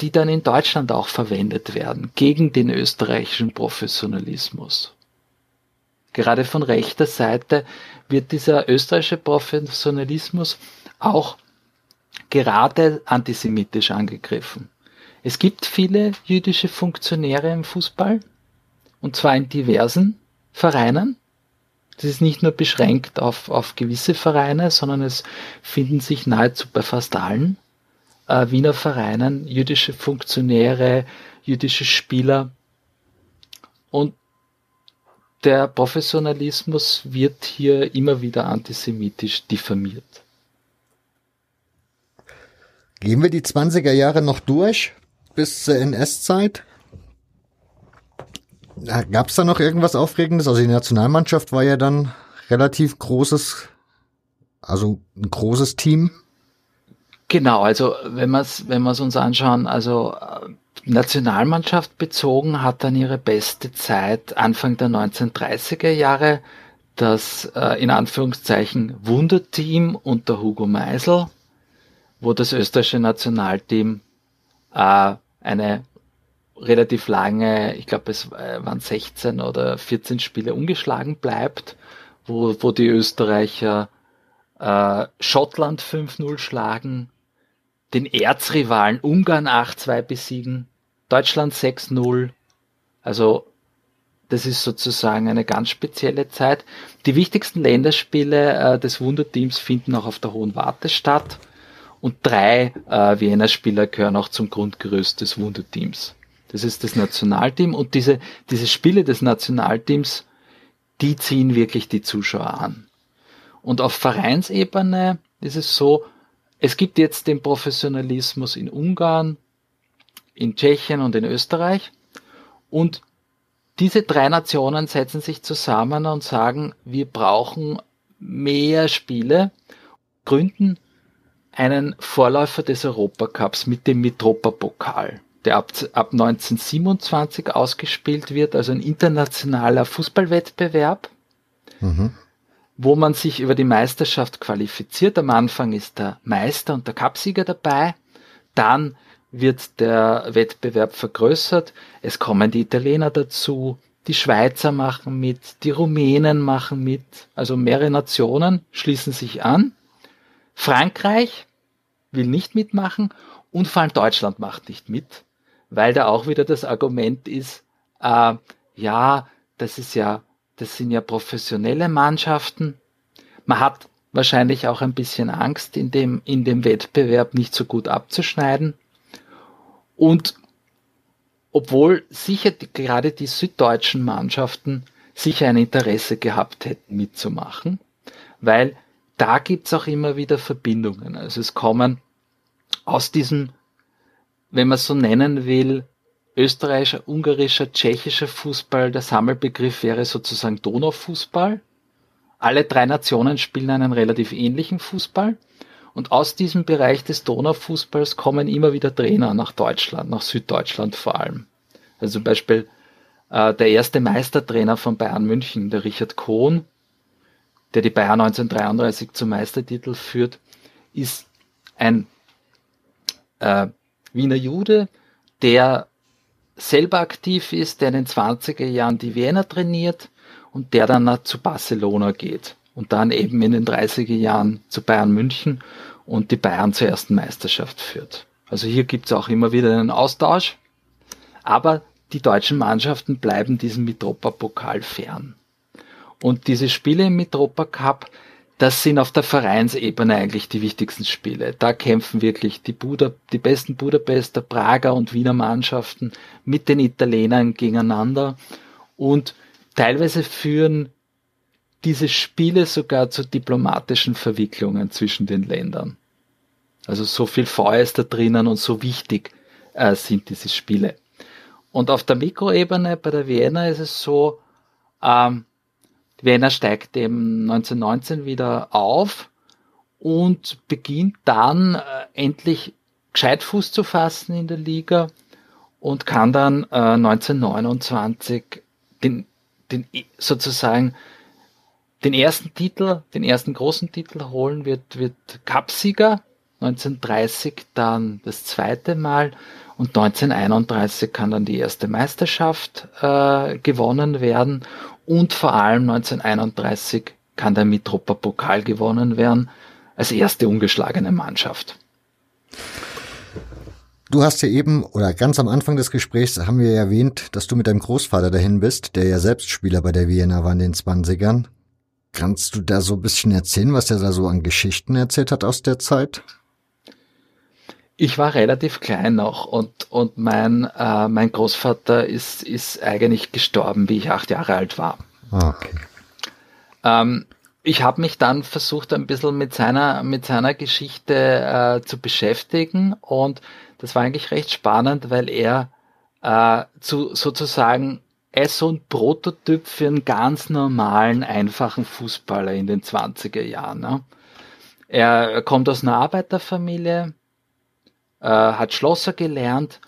die dann in Deutschland auch verwendet werden gegen den österreichischen Professionalismus. Gerade von rechter Seite wird dieser österreichische Professionalismus auch gerade antisemitisch angegriffen. Es gibt viele jüdische Funktionäre im Fußball, und zwar in diversen Vereinen. Das ist nicht nur beschränkt auf, auf gewisse Vereine, sondern es finden sich nahezu bei fast allen äh, Wiener Vereinen jüdische Funktionäre, jüdische Spieler. Und der Professionalismus wird hier immer wieder antisemitisch diffamiert. Gehen wir die 20er Jahre noch durch bis zur NS-Zeit? Gab es da noch irgendwas Aufregendes? Also die Nationalmannschaft war ja dann relativ großes, also ein großes Team. Genau, also wenn wir es wenn uns anschauen, also äh, Nationalmannschaft bezogen hat dann ihre beste Zeit Anfang der 1930er Jahre das äh, in Anführungszeichen Wunderteam unter Hugo Meisel, wo das österreichische Nationalteam äh, eine relativ lange, ich glaube es äh, waren 16 oder 14 Spiele ungeschlagen bleibt, wo, wo die Österreicher äh, Schottland 5-0 schlagen, den Erzrivalen Ungarn 8-2 besiegen, Deutschland 6-0. Also das ist sozusagen eine ganz spezielle Zeit. Die wichtigsten Länderspiele äh, des Wunderteams finden auch auf der Hohen Warte statt. Und drei äh, Wiener Spieler gehören auch zum Grundgerüst des Wunderteams. Das ist das Nationalteam und diese, diese Spiele des Nationalteams, die ziehen wirklich die Zuschauer an. Und auf Vereinsebene ist es so, es gibt jetzt den Professionalismus in Ungarn, in Tschechien und in Österreich. Und diese drei Nationen setzen sich zusammen und sagen, wir brauchen mehr Spiele, gründen einen Vorläufer des Europacups mit dem Mitropa-Pokal, der ab, ab 1927 ausgespielt wird, also ein internationaler Fußballwettbewerb. Mhm wo man sich über die Meisterschaft qualifiziert. Am Anfang ist der Meister und der Cupsieger dabei. Dann wird der Wettbewerb vergrößert. Es kommen die Italiener dazu, die Schweizer machen mit, die Rumänen machen mit, also mehrere Nationen schließen sich an. Frankreich will nicht mitmachen und vor allem Deutschland macht nicht mit, weil da auch wieder das Argument ist, äh, ja, das ist ja das sind ja professionelle Mannschaften. Man hat wahrscheinlich auch ein bisschen Angst, in dem, in dem Wettbewerb nicht so gut abzuschneiden. Und obwohl sicher die, gerade die süddeutschen Mannschaften sicher ein Interesse gehabt hätten mitzumachen, weil da gibt's auch immer wieder Verbindungen. Also es kommen aus diesem, wenn man so nennen will, österreichischer, ungarischer, tschechischer Fußball, der Sammelbegriff wäre sozusagen Donaufußball. Alle drei Nationen spielen einen relativ ähnlichen Fußball. Und aus diesem Bereich des Donaufußballs kommen immer wieder Trainer nach Deutschland, nach Süddeutschland vor allem. Also zum Beispiel äh, der erste Meistertrainer von Bayern München, der Richard Kohn, der die Bayern 1933 zum Meistertitel führt, ist ein äh, Wiener Jude, der selber aktiv ist, der in den 20er Jahren die Wiener trainiert und der dann zu Barcelona geht und dann eben in den 30er Jahren zu Bayern München und die Bayern zur ersten Meisterschaft führt. Also hier gibt es auch immer wieder einen Austausch, aber die deutschen Mannschaften bleiben diesem Mitropa-Pokal fern. Und diese Spiele im Mitropa Cup, das sind auf der Vereinsebene eigentlich die wichtigsten Spiele. Da kämpfen wirklich die, Buda, die besten Budapester, Prager und Wiener Mannschaften mit den Italienern gegeneinander und teilweise führen diese Spiele sogar zu diplomatischen Verwicklungen zwischen den Ländern. Also so viel Feuer ist da drinnen und so wichtig äh, sind diese Spiele. Und auf der Mikroebene bei der Vienna ist es so, ähm, Vienna steigt eben 1919 wieder auf und beginnt dann äh, endlich gescheit Fuß zu fassen in der Liga und kann dann äh, 1929 den, den sozusagen den ersten Titel, den ersten großen Titel holen, wird, wird Cupsieger. 1930 dann das zweite Mal und 1931 kann dann die erste Meisterschaft äh, gewonnen werden und vor allem 1931 kann der Mitropa Pokal gewonnen werden als erste ungeschlagene Mannschaft. Du hast ja eben oder ganz am Anfang des Gesprächs haben wir erwähnt, dass du mit deinem Großvater dahin bist, der ja selbst Spieler bei der Vienna war in den 20ern. Kannst du da so ein bisschen erzählen, was er da so an Geschichten erzählt hat aus der Zeit? Ich war relativ klein noch und, und mein, äh, mein Großvater ist, ist eigentlich gestorben, wie ich acht Jahre alt war. Okay. Ähm, ich habe mich dann versucht, ein bisschen mit seiner, mit seiner Geschichte äh, zu beschäftigen und das war eigentlich recht spannend, weil er äh, zu, sozusagen er ist so ein Prototyp für einen ganz normalen, einfachen Fußballer in den 20er Jahren. Ne? Er kommt aus einer Arbeiterfamilie, äh, hat Schlosser gelernt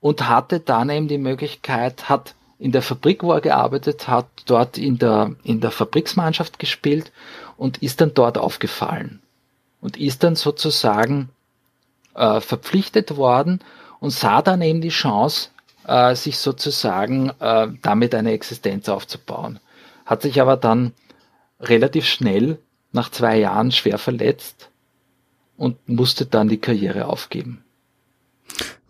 und hatte dann eben die Möglichkeit, hat in der Fabrik, wo er gearbeitet hat, dort in der, in der Fabriksmannschaft gespielt und ist dann dort aufgefallen und ist dann sozusagen äh, verpflichtet worden und sah dann eben die Chance, äh, sich sozusagen äh, damit eine Existenz aufzubauen. Hat sich aber dann relativ schnell nach zwei Jahren schwer verletzt und musste dann die Karriere aufgeben.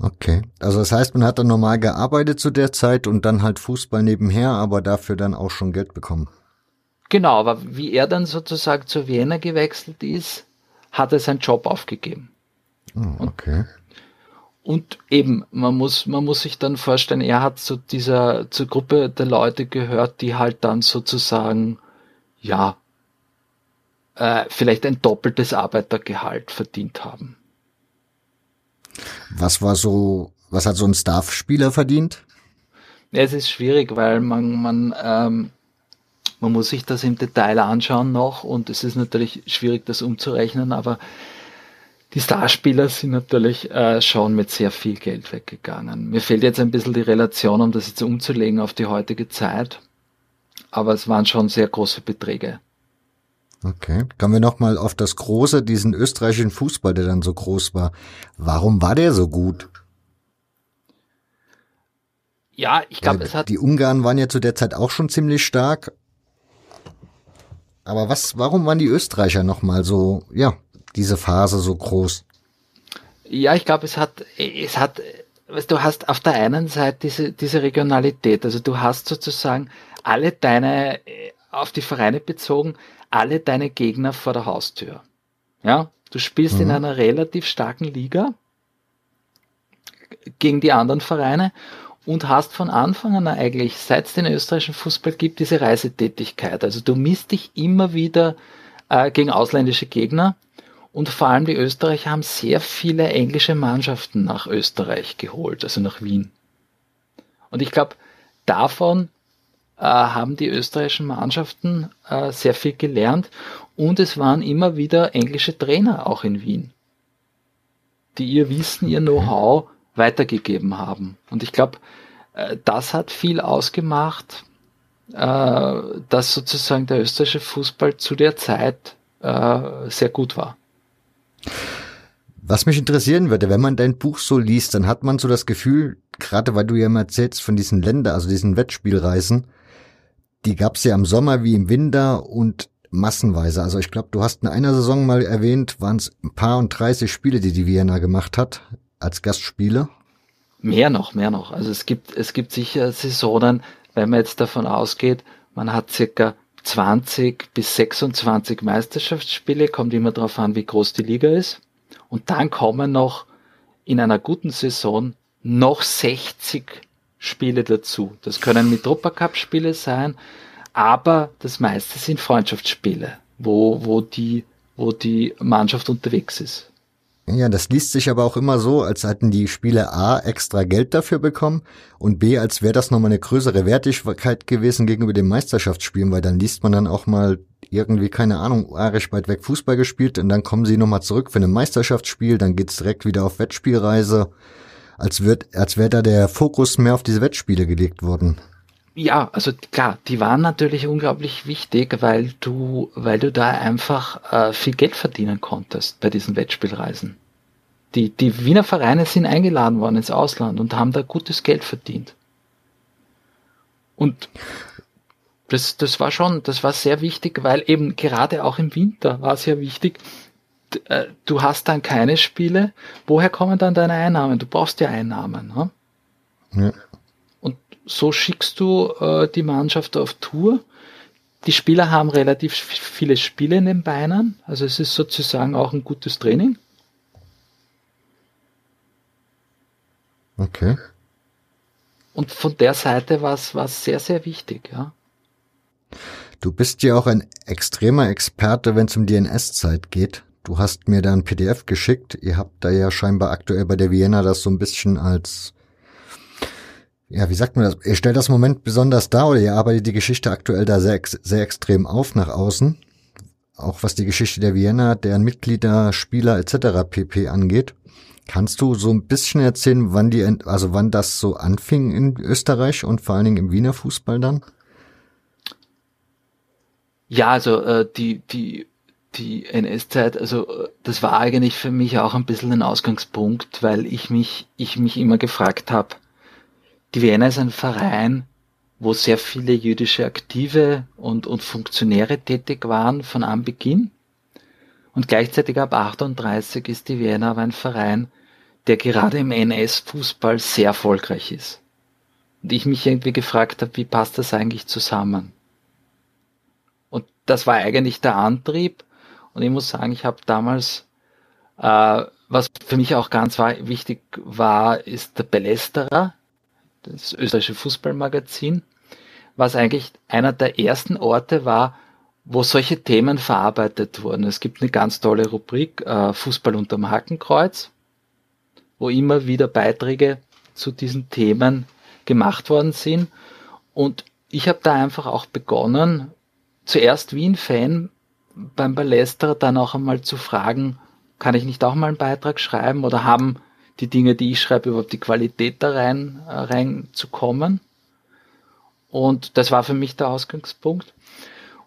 Okay. Also das heißt, man hat dann normal gearbeitet zu der Zeit und dann halt Fußball nebenher, aber dafür dann auch schon Geld bekommen. Genau, aber wie er dann sozusagen zu Vienna gewechselt ist, hat er seinen Job aufgegeben. Oh, okay. Und, und eben, man muss, man muss sich dann vorstellen, er hat zu dieser, zur Gruppe der Leute gehört, die halt dann sozusagen, ja, äh, vielleicht ein doppeltes Arbeitergehalt verdient haben. Was war so, was hat so ein Staff-Spieler verdient? Ja, es ist schwierig, weil man, man, ähm, man muss sich das im Detail anschauen noch und es ist natürlich schwierig, das umzurechnen, aber die Starspieler sind natürlich äh, schon mit sehr viel Geld weggegangen. Mir fehlt jetzt ein bisschen die Relation, um das jetzt umzulegen auf die heutige Zeit, aber es waren schon sehr große Beträge. Okay. Kommen wir nochmal auf das Große, diesen österreichischen Fußball, der dann so groß war. Warum war der so gut? Ja, ich glaube, es hat. Die Ungarn waren ja zu der Zeit auch schon ziemlich stark. Aber was, warum waren die Österreicher nochmal so, ja, diese Phase so groß? Ja, ich glaube, es hat, es hat weißt, du hast auf der einen Seite diese, diese Regionalität, also du hast sozusagen alle deine, äh, auf die Vereine bezogen, alle deine Gegner vor der Haustür. Ja, du spielst mhm. in einer relativ starken Liga gegen die anderen Vereine und hast von Anfang an eigentlich, seit es den österreichischen Fußball gibt, diese Reisetätigkeit. Also du misst dich immer wieder äh, gegen ausländische Gegner und vor allem die Österreicher haben sehr viele englische Mannschaften nach Österreich geholt, also nach Wien. Und ich glaube, davon haben die österreichischen Mannschaften äh, sehr viel gelernt und es waren immer wieder englische Trainer auch in Wien, die ihr Wissen, ihr Know-how weitergegeben haben. Und ich glaube, äh, das hat viel ausgemacht, äh, dass sozusagen der österreichische Fußball zu der Zeit äh, sehr gut war. Was mich interessieren würde, wenn man dein Buch so liest, dann hat man so das Gefühl, gerade weil du ja immer erzählst von diesen Länder, also diesen Wettspielreisen, die gab's ja im Sommer wie im Winter und massenweise. Also ich glaube, du hast in einer Saison mal erwähnt, waren es ein paar und 30 Spiele, die die Vienna gemacht hat als Gastspiele. Mehr noch, mehr noch. Also es gibt, es gibt sicher Saisonen, wenn man jetzt davon ausgeht, man hat circa 20 bis 26 Meisterschaftsspiele, kommt immer darauf an, wie groß die Liga ist. Und dann kommen noch in einer guten Saison noch 60 Spiele dazu. Das können mit Cup-Spiele sein, aber das meiste sind Freundschaftsspiele, wo, wo, die, wo die Mannschaft unterwegs ist. Ja, das liest sich aber auch immer so, als hätten die Spiele A extra Geld dafür bekommen und B, als wäre das nochmal eine größere Wertigkeit gewesen gegenüber den Meisterschaftsspielen, weil dann liest man dann auch mal irgendwie, keine Ahnung, arisch weit weg Fußball gespielt und dann kommen sie nochmal zurück für ein Meisterschaftsspiel, dann geht's direkt wieder auf Wettspielreise, als wird, als wäre da der Fokus mehr auf diese Wettspiele gelegt worden. Ja, also klar, die waren natürlich unglaublich wichtig, weil du, weil du da einfach äh, viel Geld verdienen konntest bei diesen Wettspielreisen. Die, die Wiener Vereine sind eingeladen worden ins Ausland und haben da gutes Geld verdient. Und das, das war schon, das war sehr wichtig, weil eben gerade auch im Winter war es ja wichtig, du hast dann keine Spiele, woher kommen dann deine Einnahmen? Du brauchst ja Einnahmen. Ne? Ja so schickst du äh, die Mannschaft auf Tour. Die Spieler haben relativ viele Spiele in den Beinen, also es ist sozusagen auch ein gutes Training. Okay. Und von der Seite war es sehr, sehr wichtig, ja. Du bist ja auch ein extremer Experte, wenn es um DNS-Zeit geht. Du hast mir da ein PDF geschickt. Ihr habt da ja scheinbar aktuell bei der Vienna das so ein bisschen als ja, wie sagt man das? Ihr stellt das Moment besonders dar oder ihr arbeitet die Geschichte aktuell da sehr, sehr extrem auf nach außen. Auch was die Geschichte der Vienna, deren Mitglieder, Spieler etc. pp. angeht. Kannst du so ein bisschen erzählen, wann die, also wann das so anfing in Österreich und vor allen Dingen im Wiener Fußball dann? Ja, also äh, die, die, die NS-Zeit, also äh, das war eigentlich für mich auch ein bisschen ein Ausgangspunkt, weil ich mich, ich mich immer gefragt habe, die Vienna ist ein Verein, wo sehr viele jüdische Aktive und, und Funktionäre tätig waren von Anbeginn. Und gleichzeitig ab 38 ist die Vienna aber ein Verein, der gerade im NS-Fußball sehr erfolgreich ist. Und ich mich irgendwie gefragt habe, wie passt das eigentlich zusammen? Und das war eigentlich der Antrieb. Und ich muss sagen, ich habe damals, äh, was für mich auch ganz wichtig war, ist der Belästerer das österreichische Fußballmagazin, was eigentlich einer der ersten Orte war, wo solche Themen verarbeitet wurden. Es gibt eine ganz tolle Rubrik, äh, Fußball unterm Hakenkreuz, wo immer wieder Beiträge zu diesen Themen gemacht worden sind. Und ich habe da einfach auch begonnen, zuerst wie ein Fan beim Ballester dann auch einmal zu fragen, kann ich nicht auch mal einen Beitrag schreiben oder haben die Dinge, die ich schreibe, überhaupt die Qualität da rein, äh, reinzukommen. Und das war für mich der Ausgangspunkt.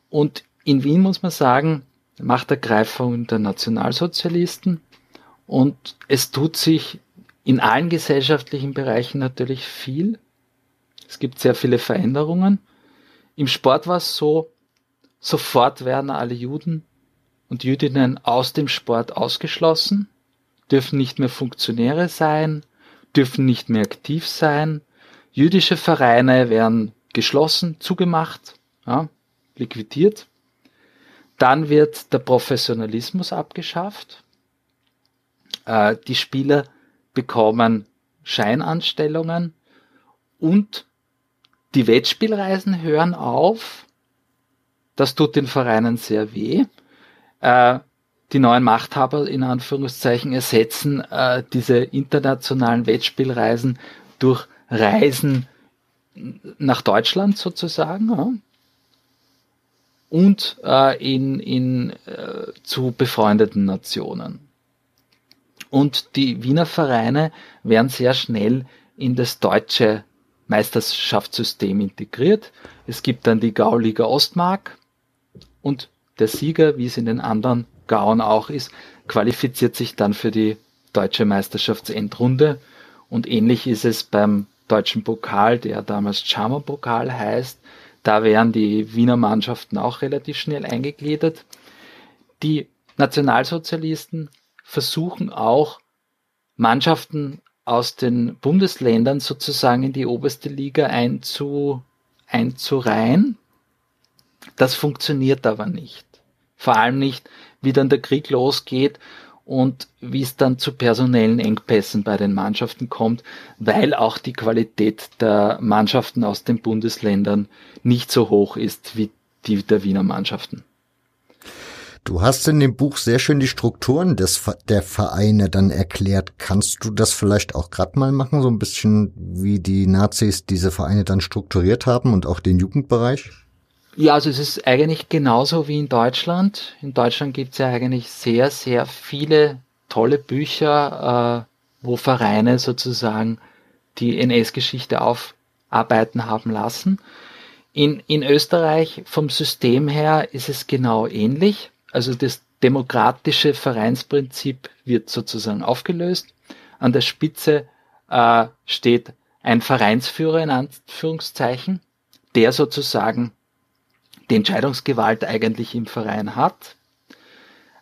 Und in Wien muss man sagen, macht der Greifung der Nationalsozialisten und es tut sich in allen gesellschaftlichen Bereichen natürlich viel. Es gibt sehr viele Veränderungen. Im Sport war es so, sofort werden alle Juden und Jüdinnen aus dem Sport ausgeschlossen dürfen nicht mehr Funktionäre sein, dürfen nicht mehr aktiv sein. Jüdische Vereine werden geschlossen, zugemacht, ja, liquidiert. Dann wird der Professionalismus abgeschafft. Äh, die Spieler bekommen Scheinanstellungen und die Wettspielreisen hören auf. Das tut den Vereinen sehr weh. Äh, die neuen Machthaber in Anführungszeichen ersetzen äh, diese internationalen Wettspielreisen durch Reisen nach Deutschland sozusagen ja, und äh, in, in, äh, zu befreundeten Nationen. Und die Wiener Vereine werden sehr schnell in das deutsche Meisterschaftssystem integriert. Es gibt dann die Gauliga Ostmark und der Sieger, wie es in den anderen Gauen auch ist, qualifiziert sich dann für die deutsche Meisterschaftsendrunde. Und ähnlich ist es beim deutschen Pokal, der damals Charmer Pokal heißt. Da wären die Wiener Mannschaften auch relativ schnell eingegliedert. Die Nationalsozialisten versuchen auch Mannschaften aus den Bundesländern sozusagen in die oberste Liga einzu, einzureihen. Das funktioniert aber nicht. Vor allem nicht, wie dann der Krieg losgeht und wie es dann zu personellen Engpässen bei den Mannschaften kommt, weil auch die Qualität der Mannschaften aus den Bundesländern nicht so hoch ist wie die der Wiener Mannschaften. Du hast in dem Buch sehr schön die Strukturen des, der Vereine dann erklärt. Kannst du das vielleicht auch gerade mal machen, so ein bisschen wie die Nazis diese Vereine dann strukturiert haben und auch den Jugendbereich? Ja, also es ist eigentlich genauso wie in Deutschland. In Deutschland gibt es ja eigentlich sehr, sehr viele tolle Bücher, äh, wo Vereine sozusagen die NS-Geschichte aufarbeiten haben lassen. In, in Österreich vom System her ist es genau ähnlich. Also das demokratische Vereinsprinzip wird sozusagen aufgelöst. An der Spitze äh, steht ein Vereinsführer in Anführungszeichen, der sozusagen die Entscheidungsgewalt eigentlich im Verein hat.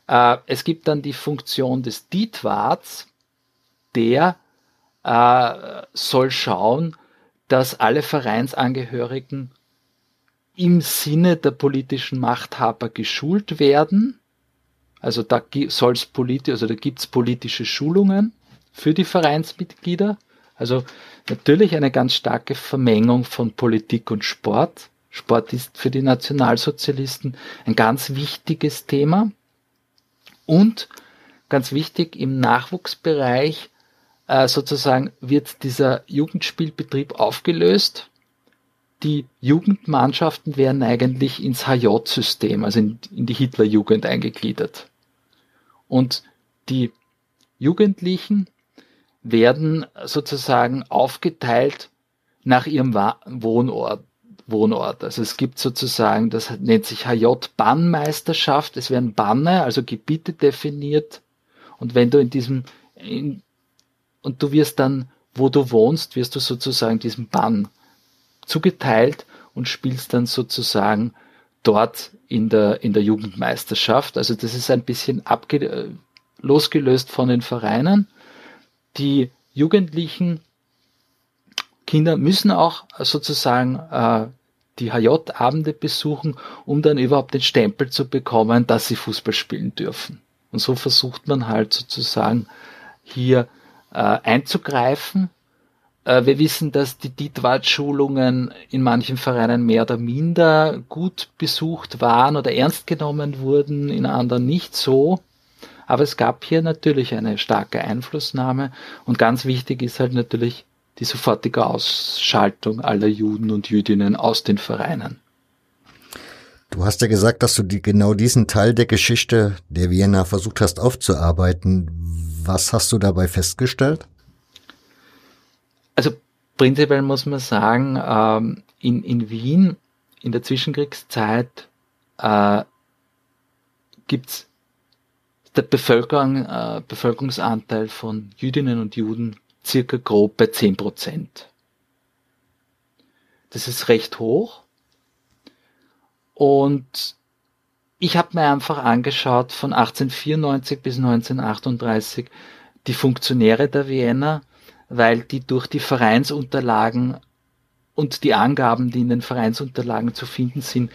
Äh, es gibt dann die Funktion des Dietwarts, der äh, soll schauen, dass alle Vereinsangehörigen im Sinne der politischen Machthaber geschult werden. Also da soll es politisch, also da gibt es politische Schulungen für die Vereinsmitglieder. Also natürlich eine ganz starke Vermengung von Politik und Sport. Sport ist für die Nationalsozialisten ein ganz wichtiges Thema. Und ganz wichtig im Nachwuchsbereich äh, sozusagen wird dieser Jugendspielbetrieb aufgelöst die Jugendmannschaften werden eigentlich ins HJ-System, also in, in die Hitlerjugend eingegliedert. Und die Jugendlichen werden sozusagen aufgeteilt nach ihrem Wohnort. Wohnort. Also es gibt sozusagen, das nennt sich HJ-Bannmeisterschaft. Es werden Banne, also Gebiete definiert. Und wenn du in diesem, in, und du wirst dann, wo du wohnst, wirst du sozusagen diesem Bann zugeteilt und spielst dann sozusagen dort in der, in der Jugendmeisterschaft. Also das ist ein bisschen abge äh, losgelöst von den Vereinen. Die Jugendlichen Kinder müssen auch sozusagen äh, die HJ-Abende besuchen, um dann überhaupt den Stempel zu bekommen, dass sie Fußball spielen dürfen. Und so versucht man halt sozusagen hier äh, einzugreifen äh, wir wissen, dass die Dietwart-Schulungen in manchen Vereinen mehr oder minder gut besucht waren oder ernst genommen wurden, in anderen nicht so. Aber es gab hier natürlich eine starke Einflussnahme und ganz wichtig ist halt natürlich die sofortige Ausschaltung aller Juden und Jüdinnen aus den Vereinen. Du hast ja gesagt, dass du die, genau diesen Teil der Geschichte der Vienna versucht hast aufzuarbeiten. Was hast du dabei festgestellt? Also prinzipiell muss man sagen, ähm, in, in Wien in der Zwischenkriegszeit äh, gibt es der Bevölkerung, äh, Bevölkerungsanteil von Jüdinnen und Juden circa grob bei 10 Prozent. Das ist recht hoch. Und ich habe mir einfach angeschaut von 1894 bis 1938 die Funktionäre der Vienna weil die durch die Vereinsunterlagen und die Angaben, die in den Vereinsunterlagen zu finden sind,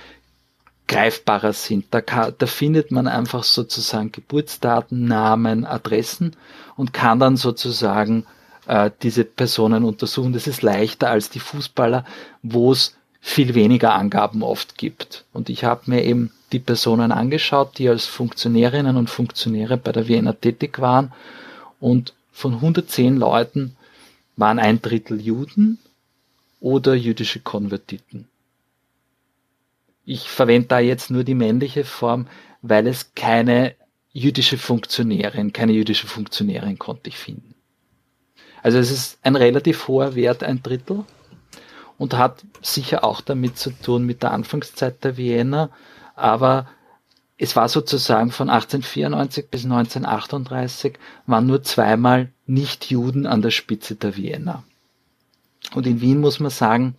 greifbarer sind. Da, kann, da findet man einfach sozusagen Geburtsdaten, Namen, Adressen und kann dann sozusagen äh, diese Personen untersuchen. Das ist leichter als die Fußballer, wo es viel weniger Angaben oft gibt. Und ich habe mir eben die Personen angeschaut, die als Funktionärinnen und Funktionäre bei der Vienna tätig waren. Und von 110 Leuten waren ein Drittel Juden oder jüdische Konvertiten. Ich verwende da jetzt nur die männliche Form, weil es keine jüdische Funktionärin, keine jüdische Funktionärin konnte ich finden. Also es ist ein relativ hoher Wert, ein Drittel, und hat sicher auch damit zu tun mit der Anfangszeit der Vienna, aber es war sozusagen von 1894 bis 1938 waren nur zweimal Nicht-Juden an der Spitze der Vienna. Und in Wien muss man sagen,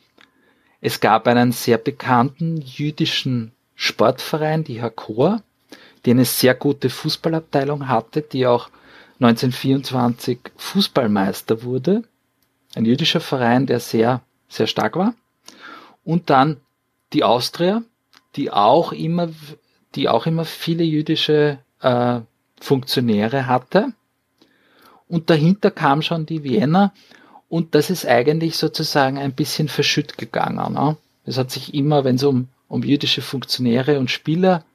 es gab einen sehr bekannten jüdischen Sportverein, die Hakor, die eine sehr gute Fußballabteilung hatte, die auch 1924 Fußballmeister wurde. Ein jüdischer Verein, der sehr, sehr stark war. Und dann die Austria, die auch immer, die auch immer viele jüdische äh, Funktionäre hatte. Und dahinter kam schon die Vienna und das ist eigentlich sozusagen ein bisschen verschütt gegangen. Ne? Es hat sich immer, wenn es um, um jüdische Funktionäre und Spieler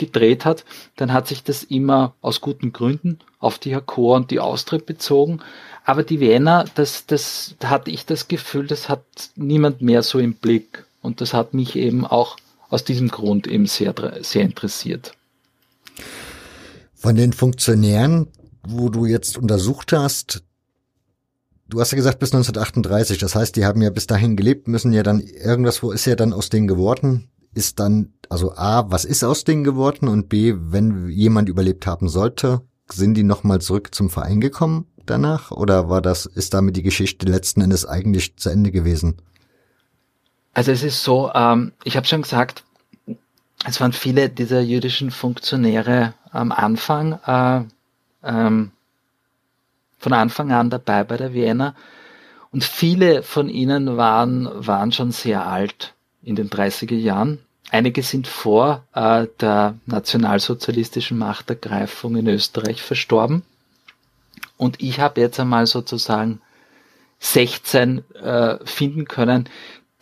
gedreht hat, dann hat sich das immer aus guten Gründen auf die Hakor und die Austritt bezogen. Aber die Wiener, das, das hatte ich das Gefühl, das hat niemand mehr so im Blick. Und das hat mich eben auch aus diesem Grund eben sehr, sehr interessiert. Von den Funktionären, wo du jetzt untersucht hast, Du hast ja gesagt bis 1938, das heißt, die haben ja bis dahin gelebt, müssen ja dann irgendwas, wo ist ja dann aus denen geworden? Ist dann, also A, was ist aus denen geworden? Und B, wenn jemand überlebt haben sollte, sind die nochmal zurück zum Verein gekommen danach? Oder war das, ist damit die Geschichte letzten Endes eigentlich zu Ende gewesen? Also es ist so, ähm, ich habe schon gesagt, es waren viele dieser jüdischen Funktionäre am Anfang äh, ähm, von Anfang an dabei bei der Vienna. Und viele von ihnen waren, waren schon sehr alt in den 30er Jahren. Einige sind vor äh, der nationalsozialistischen Machtergreifung in Österreich verstorben. Und ich habe jetzt einmal sozusagen 16 äh, finden können,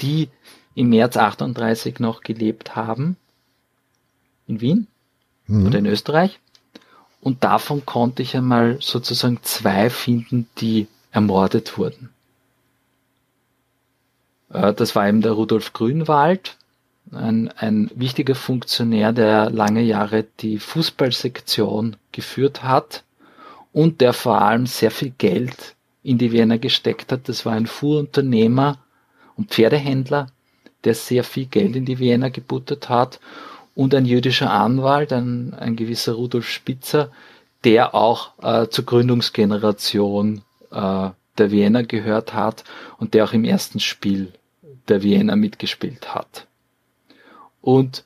die im März 38 noch gelebt haben. In Wien mhm. oder in Österreich. Und davon konnte ich einmal sozusagen zwei finden, die ermordet wurden. Äh, das war eben der Rudolf Grünwald, ein, ein wichtiger Funktionär, der lange Jahre die Fußballsektion geführt hat und der vor allem sehr viel Geld in die Wiener gesteckt hat. Das war ein Fuhrunternehmer und Pferdehändler, der sehr viel Geld in die Wiener gebuttert hat und ein jüdischer Anwalt, ein, ein gewisser Rudolf Spitzer, der auch äh, zur Gründungsgeneration äh, der Vienna gehört hat und der auch im ersten Spiel der Vienna mitgespielt hat. Und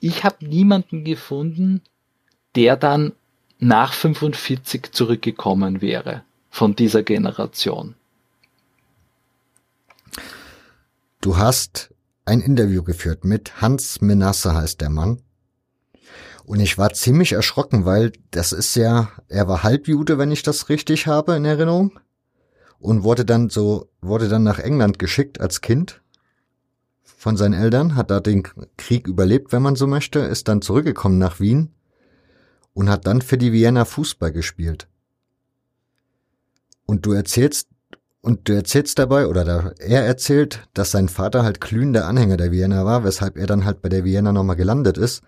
ich habe niemanden gefunden, der dann nach 45 zurückgekommen wäre von dieser Generation. Du hast ein Interview geführt mit Hans Menasse heißt der Mann. Und ich war ziemlich erschrocken, weil das ist ja, er war Halbjude, wenn ich das richtig habe in Erinnerung. Und wurde dann so, wurde dann nach England geschickt als Kind von seinen Eltern, hat da den Krieg überlebt, wenn man so möchte, ist dann zurückgekommen nach Wien und hat dann für die Vienna Fußball gespielt. Und du erzählst und du erzählst dabei, oder er erzählt, dass sein Vater halt glühender Anhänger der Vienna war, weshalb er dann halt bei der Vienna nochmal gelandet ist.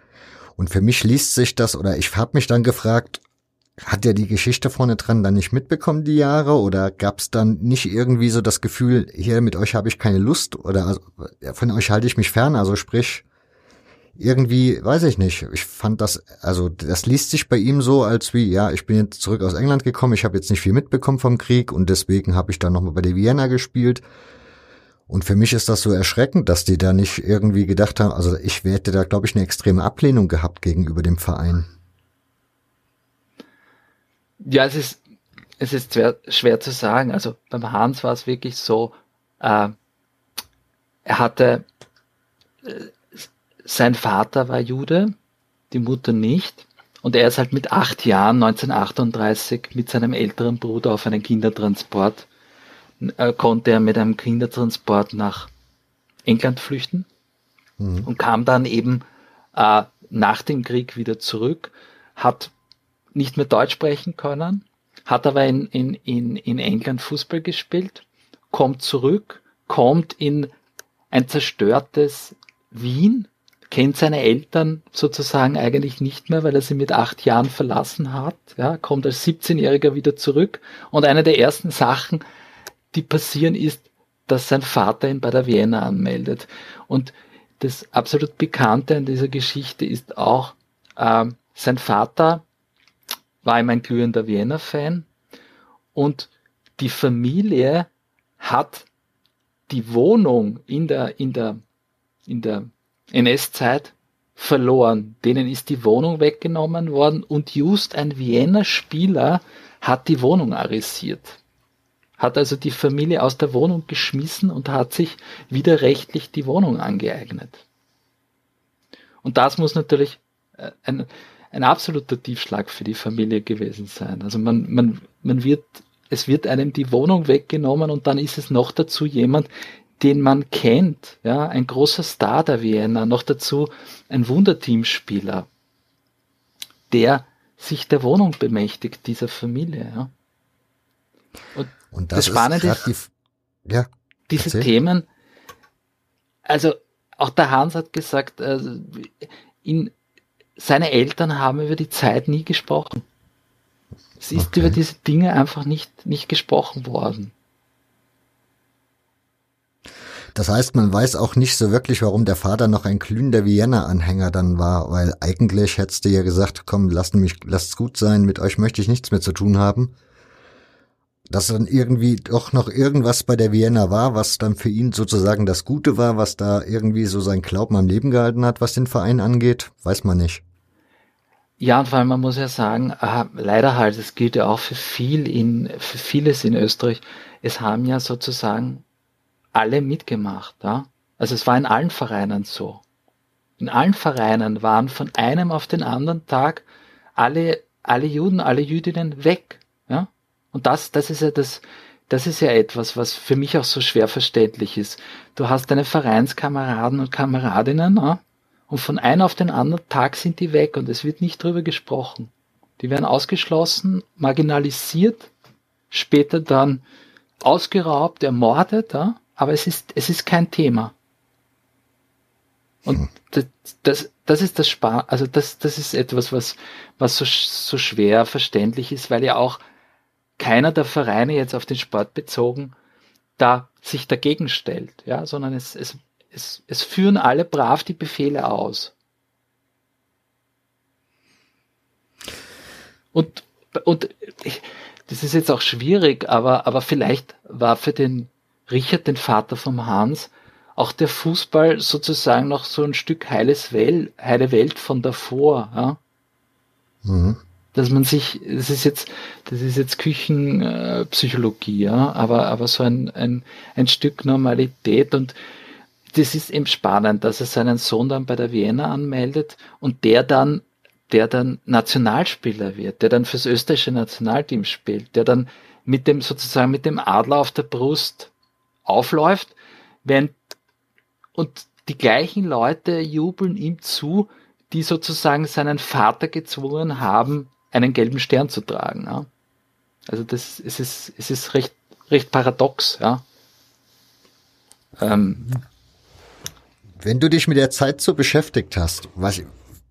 Und für mich liest sich das, oder ich habe mich dann gefragt, hat er die Geschichte vorne dran dann nicht mitbekommen, die Jahre? Oder gab es dann nicht irgendwie so das Gefühl, hier mit euch habe ich keine Lust oder also, von euch halte ich mich fern? Also sprich, irgendwie, weiß ich nicht, ich fand das, also das liest sich bei ihm so, als wie, ja, ich bin jetzt zurück aus England gekommen, ich habe jetzt nicht viel mitbekommen vom Krieg und deswegen habe ich dann nochmal bei der Vienna gespielt. Und für mich ist das so erschreckend, dass die da nicht irgendwie gedacht haben, also ich hätte da, glaube ich, eine extreme Ablehnung gehabt gegenüber dem Verein. Ja, es ist, es ist schwer, schwer zu sagen. Also beim Hans war es wirklich so, äh, er hatte, äh, sein Vater war Jude, die Mutter nicht. Und er ist halt mit acht Jahren 1938 mit seinem älteren Bruder auf einen Kindertransport, äh, konnte er mit einem Kindertransport nach England flüchten mhm. und kam dann eben äh, nach dem Krieg wieder zurück, hat nicht mehr Deutsch sprechen können, hat aber in, in, in, in England Fußball gespielt, kommt zurück, kommt in ein zerstörtes Wien, kennt seine Eltern sozusagen eigentlich nicht mehr, weil er sie mit acht Jahren verlassen hat, ja, kommt als 17-Jähriger wieder zurück und eine der ersten Sachen, die passieren, ist, dass sein Vater ihn bei der Vienna anmeldet. Und das absolut Bekannte an dieser Geschichte ist auch, äh, sein Vater war ihm ein glühender Vienna-Fan und die Familie hat die Wohnung in der, in der, in der NS-Zeit verloren. Denen ist die Wohnung weggenommen worden und just ein Wiener Spieler hat die Wohnung arisiert. Hat also die Familie aus der Wohnung geschmissen und hat sich widerrechtlich die Wohnung angeeignet. Und das muss natürlich äh, ein, ein absoluter Tiefschlag für die Familie gewesen sein. Also man, man, man wird, es wird einem die Wohnung weggenommen und dann ist es noch dazu jemand, den man kennt, ja, ein großer Star der Vienna, noch dazu ein Wunderteamspieler, der sich der Wohnung bemächtigt, dieser Familie, ja. Und, und das, das Spannende ist, ist die, ja, diese erzähl. Themen, also auch der Hans hat gesagt, also in, seine Eltern haben über die Zeit nie gesprochen. Es ist okay. über diese Dinge einfach nicht, nicht gesprochen worden. Das heißt, man weiß auch nicht so wirklich, warum der Vater noch ein glühender Vienna-Anhänger dann war, weil eigentlich hättest du ja gesagt, komm, lasst mich, lasst's gut sein, mit euch möchte ich nichts mehr zu tun haben. Dass dann irgendwie doch noch irgendwas bei der Vienna war, was dann für ihn sozusagen das Gute war, was da irgendwie so sein Glauben am Leben gehalten hat, was den Verein angeht, weiß man nicht. Ja, und vor allem, man muss ja sagen, aha, leider halt, es gilt ja auch für viel in, für vieles in Österreich. Es haben ja sozusagen alle mitgemacht. Ja? Also es war in allen Vereinen so. In allen Vereinen waren von einem auf den anderen Tag alle, alle Juden, alle Jüdinnen weg. Ja? Und das, das ist ja das, das ist ja etwas, was für mich auch so schwer verständlich ist. Du hast deine Vereinskameraden und Kameradinnen, ja? Und von einem auf den anderen Tag sind die weg und es wird nicht drüber gesprochen. Die werden ausgeschlossen, marginalisiert, später dann ausgeraubt, ermordet, ja? aber es ist, es ist kein Thema. Und hm. das, das, das ist das Spar, also das, das ist etwas, was, was so, so schwer verständlich ist, weil ja auch keiner der Vereine jetzt auf den Sport bezogen da sich dagegen stellt, ja, sondern es, es, es, es führen alle brav die Befehle aus. Und, und das ist jetzt auch schwierig, aber, aber vielleicht war für den Richard, den Vater vom Hans, auch der Fußball sozusagen noch so ein Stück heiles Welt, heile Welt von davor, ja. Mhm. Dass man sich, das ist jetzt, das ist jetzt Küchenpsychologie, äh, ja, aber, aber so ein, ein, ein Stück Normalität und das ist eben spannend, dass er seinen Sohn dann bei der Vienna anmeldet und der dann, der dann Nationalspieler wird, der dann fürs österreichische Nationalteam spielt, der dann mit dem, sozusagen mit dem Adler auf der Brust aufläuft, während und die gleichen Leute jubeln ihm zu, die sozusagen seinen Vater gezwungen haben, einen gelben Stern zu tragen. Ja. Also das es ist es ist recht recht paradox, ja. Ähm, Wenn du dich mit der Zeit so beschäftigt hast, was,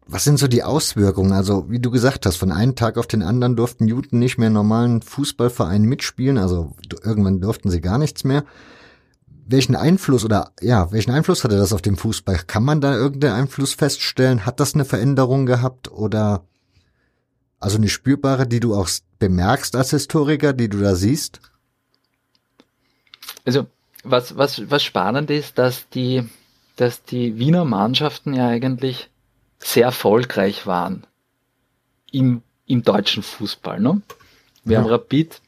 was sind so die Auswirkungen? Also, wie du gesagt hast, von einem Tag auf den anderen durften Juden nicht mehr normalen Fußballvereinen mitspielen, also irgendwann durften sie gar nichts mehr welchen Einfluss oder ja, welchen Einfluss hatte das auf den Fußball? Kann man da irgendeinen Einfluss feststellen? Hat das eine Veränderung gehabt oder also eine spürbare, die du auch bemerkst als Historiker, die du da siehst? Also was was was spannend ist, dass die dass die Wiener Mannschaften ja eigentlich sehr erfolgreich waren im im deutschen Fußball. Ne? Wir ja. haben Rapid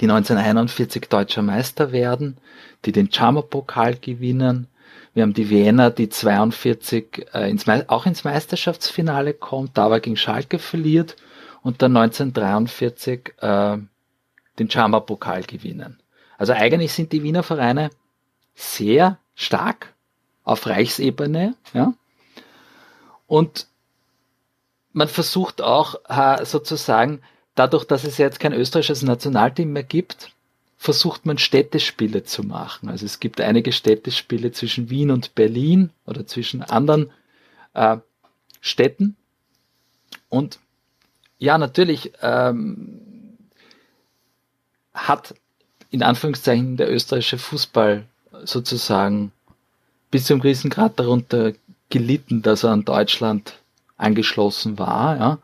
die 1941 deutscher Meister werden, die den Chammer-Pokal gewinnen. Wir haben die Wiener, die 42 äh, ins, auch ins Meisterschaftsfinale kommt, da aber gegen Schalke verliert und dann 1943 äh, den Chammer-Pokal gewinnen. Also eigentlich sind die Wiener Vereine sehr stark auf Reichsebene, ja. Und man versucht auch sozusagen, dadurch, dass es jetzt kein österreichisches Nationalteam mehr gibt, versucht man Städtespiele zu machen. Also es gibt einige Städtespiele zwischen Wien und Berlin oder zwischen anderen äh, Städten. Und ja, natürlich ähm, hat in Anführungszeichen der österreichische Fußball sozusagen bis zum gewissen Grad darunter gelitten, dass er an Deutschland angeschlossen war. Ja.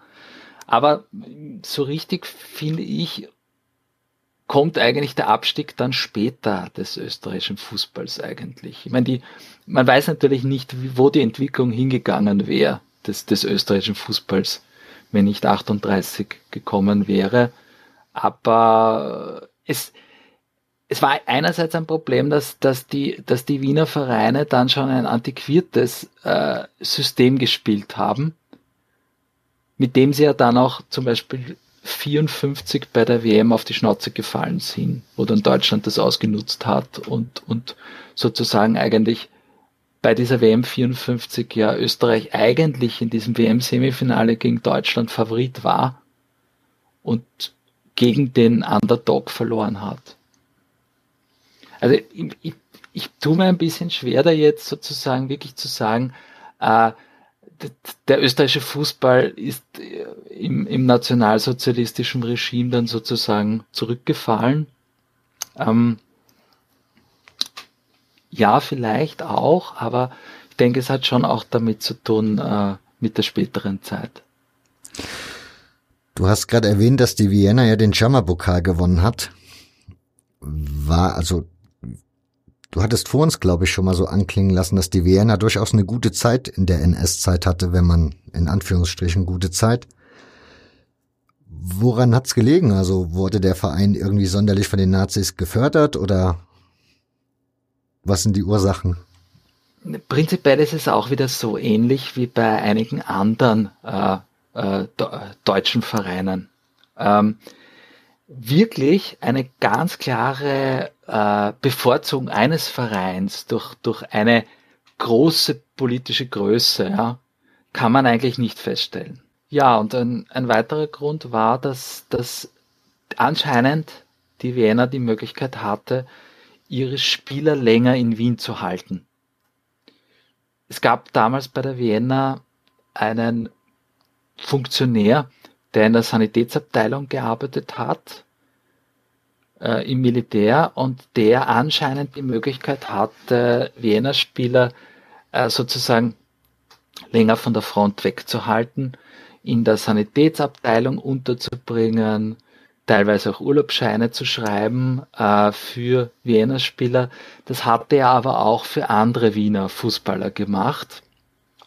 Aber so richtig finde ich, kommt eigentlich der Abstieg dann später des österreichischen Fußballs eigentlich. Ich meine, die, man weiß natürlich nicht, wo die Entwicklung hingegangen wäre des, des österreichischen Fußballs, wenn nicht 38 gekommen wäre. Aber es, es war einerseits ein Problem, dass, dass, die, dass die Wiener Vereine dann schon ein antiquiertes äh, System gespielt haben, mit dem sie ja dann auch zum Beispiel 54 bei der WM auf die Schnauze gefallen sind, wo dann Deutschland das ausgenutzt hat und, und sozusagen eigentlich bei dieser WM 54 ja Österreich eigentlich in diesem WM-Semifinale gegen Deutschland Favorit war und gegen den Underdog verloren hat. Also ich, ich, ich tue mir ein bisschen schwer da jetzt sozusagen wirklich zu sagen, äh, der österreichische Fußball ist äh, im, im nationalsozialistischen Regime dann sozusagen zurückgefallen. Ähm, ja, vielleicht auch, aber ich denke, es hat schon auch damit zu tun äh, mit der späteren Zeit. Du hast gerade erwähnt, dass die Vienna ja den Jammer-Pokal gewonnen hat. War also Du hattest vor uns, glaube ich, schon mal so anklingen lassen, dass die Vienna durchaus eine gute Zeit in der NS-Zeit hatte, wenn man in Anführungsstrichen gute Zeit. Woran hat's gelegen? Also wurde der Verein irgendwie sonderlich von den Nazis gefördert oder was sind die Ursachen? Prinzipiell ist es auch wieder so ähnlich wie bei einigen anderen äh, äh, deutschen Vereinen. Ähm, wirklich eine ganz klare äh, Bevorzugung eines Vereins durch, durch eine große politische Größe, ja, kann man eigentlich nicht feststellen. Ja, und ein, ein weiterer Grund war, dass, dass anscheinend die Wiener die Möglichkeit hatte, ihre Spieler länger in Wien zu halten. Es gab damals bei der Wiener einen Funktionär, der in der Sanitätsabteilung gearbeitet hat äh, im Militär und der anscheinend die Möglichkeit hatte, Wiener Spieler äh, sozusagen länger von der Front wegzuhalten, in der Sanitätsabteilung unterzubringen, teilweise auch Urlaubsscheine zu schreiben äh, für Wiener Spieler. Das hatte er aber auch für andere Wiener Fußballer gemacht.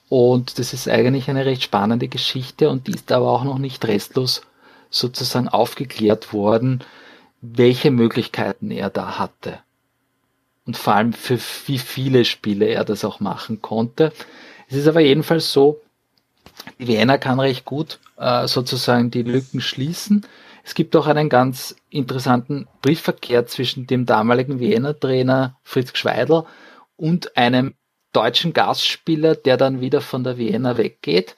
Und das ist eigentlich eine recht spannende Geschichte und die ist aber auch noch nicht restlos sozusagen aufgeklärt worden, welche Möglichkeiten er da hatte. Und vor allem für wie viele Spiele er das auch machen konnte. Es ist aber jedenfalls so, die Wiener kann recht gut äh, sozusagen die Lücken schließen. Es gibt auch einen ganz interessanten Briefverkehr zwischen dem damaligen Wiener Trainer Fritz Gschweidel und einem deutschen Gastspieler, der dann wieder von der Vienna weggeht.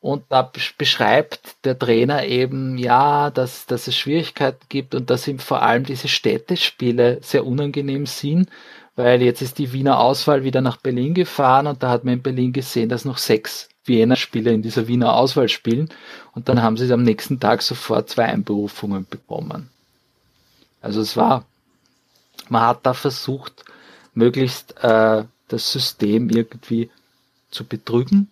Und da beschreibt der Trainer eben, ja, dass, dass es Schwierigkeiten gibt und dass ihm vor allem diese Städtespiele sehr unangenehm sind, weil jetzt ist die Wiener Auswahl wieder nach Berlin gefahren und da hat man in Berlin gesehen, dass noch sechs Wiener Spieler in dieser Wiener Auswahl spielen und dann haben sie am nächsten Tag sofort zwei Einberufungen bekommen. Also es war, man hat da versucht, möglichst äh, das System irgendwie zu betrügen.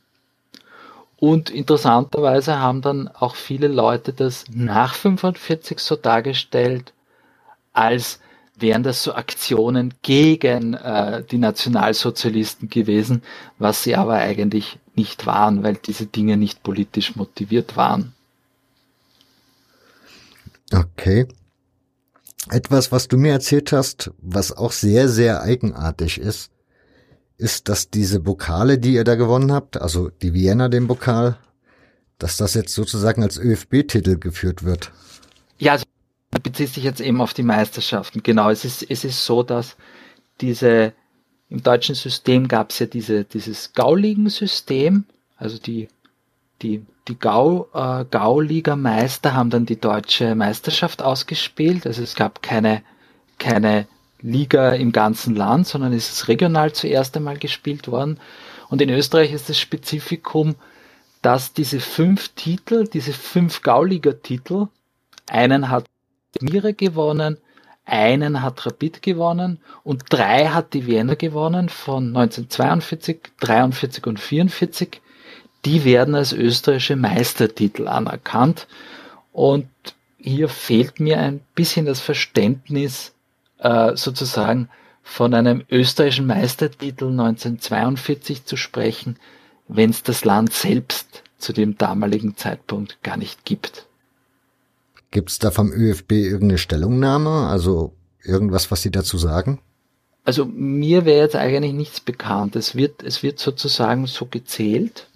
Und interessanterweise haben dann auch viele Leute das nach 45 so dargestellt, als wären das so Aktionen gegen äh, die Nationalsozialisten gewesen, was sie aber eigentlich nicht waren, weil diese Dinge nicht politisch motiviert waren. Okay. Etwas, was du mir erzählt hast, was auch sehr, sehr eigenartig ist, ist, dass diese Pokale, die ihr da gewonnen habt, also die Vienna den Pokal, dass das jetzt sozusagen als ÖFB-Titel geführt wird. Ja, also bezieht sich jetzt eben auf die Meisterschaften. Genau, es ist, es ist so, dass diese, im deutschen System gab es ja diese, dieses Gauligensystem, also die, die, die Gau, äh, Gauliga-Meister haben dann die deutsche Meisterschaft ausgespielt. Also es gab keine, keine Liga im ganzen Land, sondern es ist regional zuerst einmal gespielt worden. Und in Österreich ist das Spezifikum, dass diese fünf Titel, diese fünf Gauliga-Titel, einen hat Mire gewonnen, einen hat Rapid gewonnen und drei hat die Wiener gewonnen von 1942, 43 und 44. Die werden als österreichische Meistertitel anerkannt und hier fehlt mir ein bisschen das Verständnis äh, sozusagen von einem österreichischen Meistertitel 1942 zu sprechen, wenn es das Land selbst zu dem damaligen Zeitpunkt gar nicht gibt. Gibt es da vom ÖFB irgendeine Stellungnahme, also irgendwas, was Sie dazu sagen? Also mir wäre jetzt eigentlich nichts bekannt. Es wird, es wird sozusagen so gezählt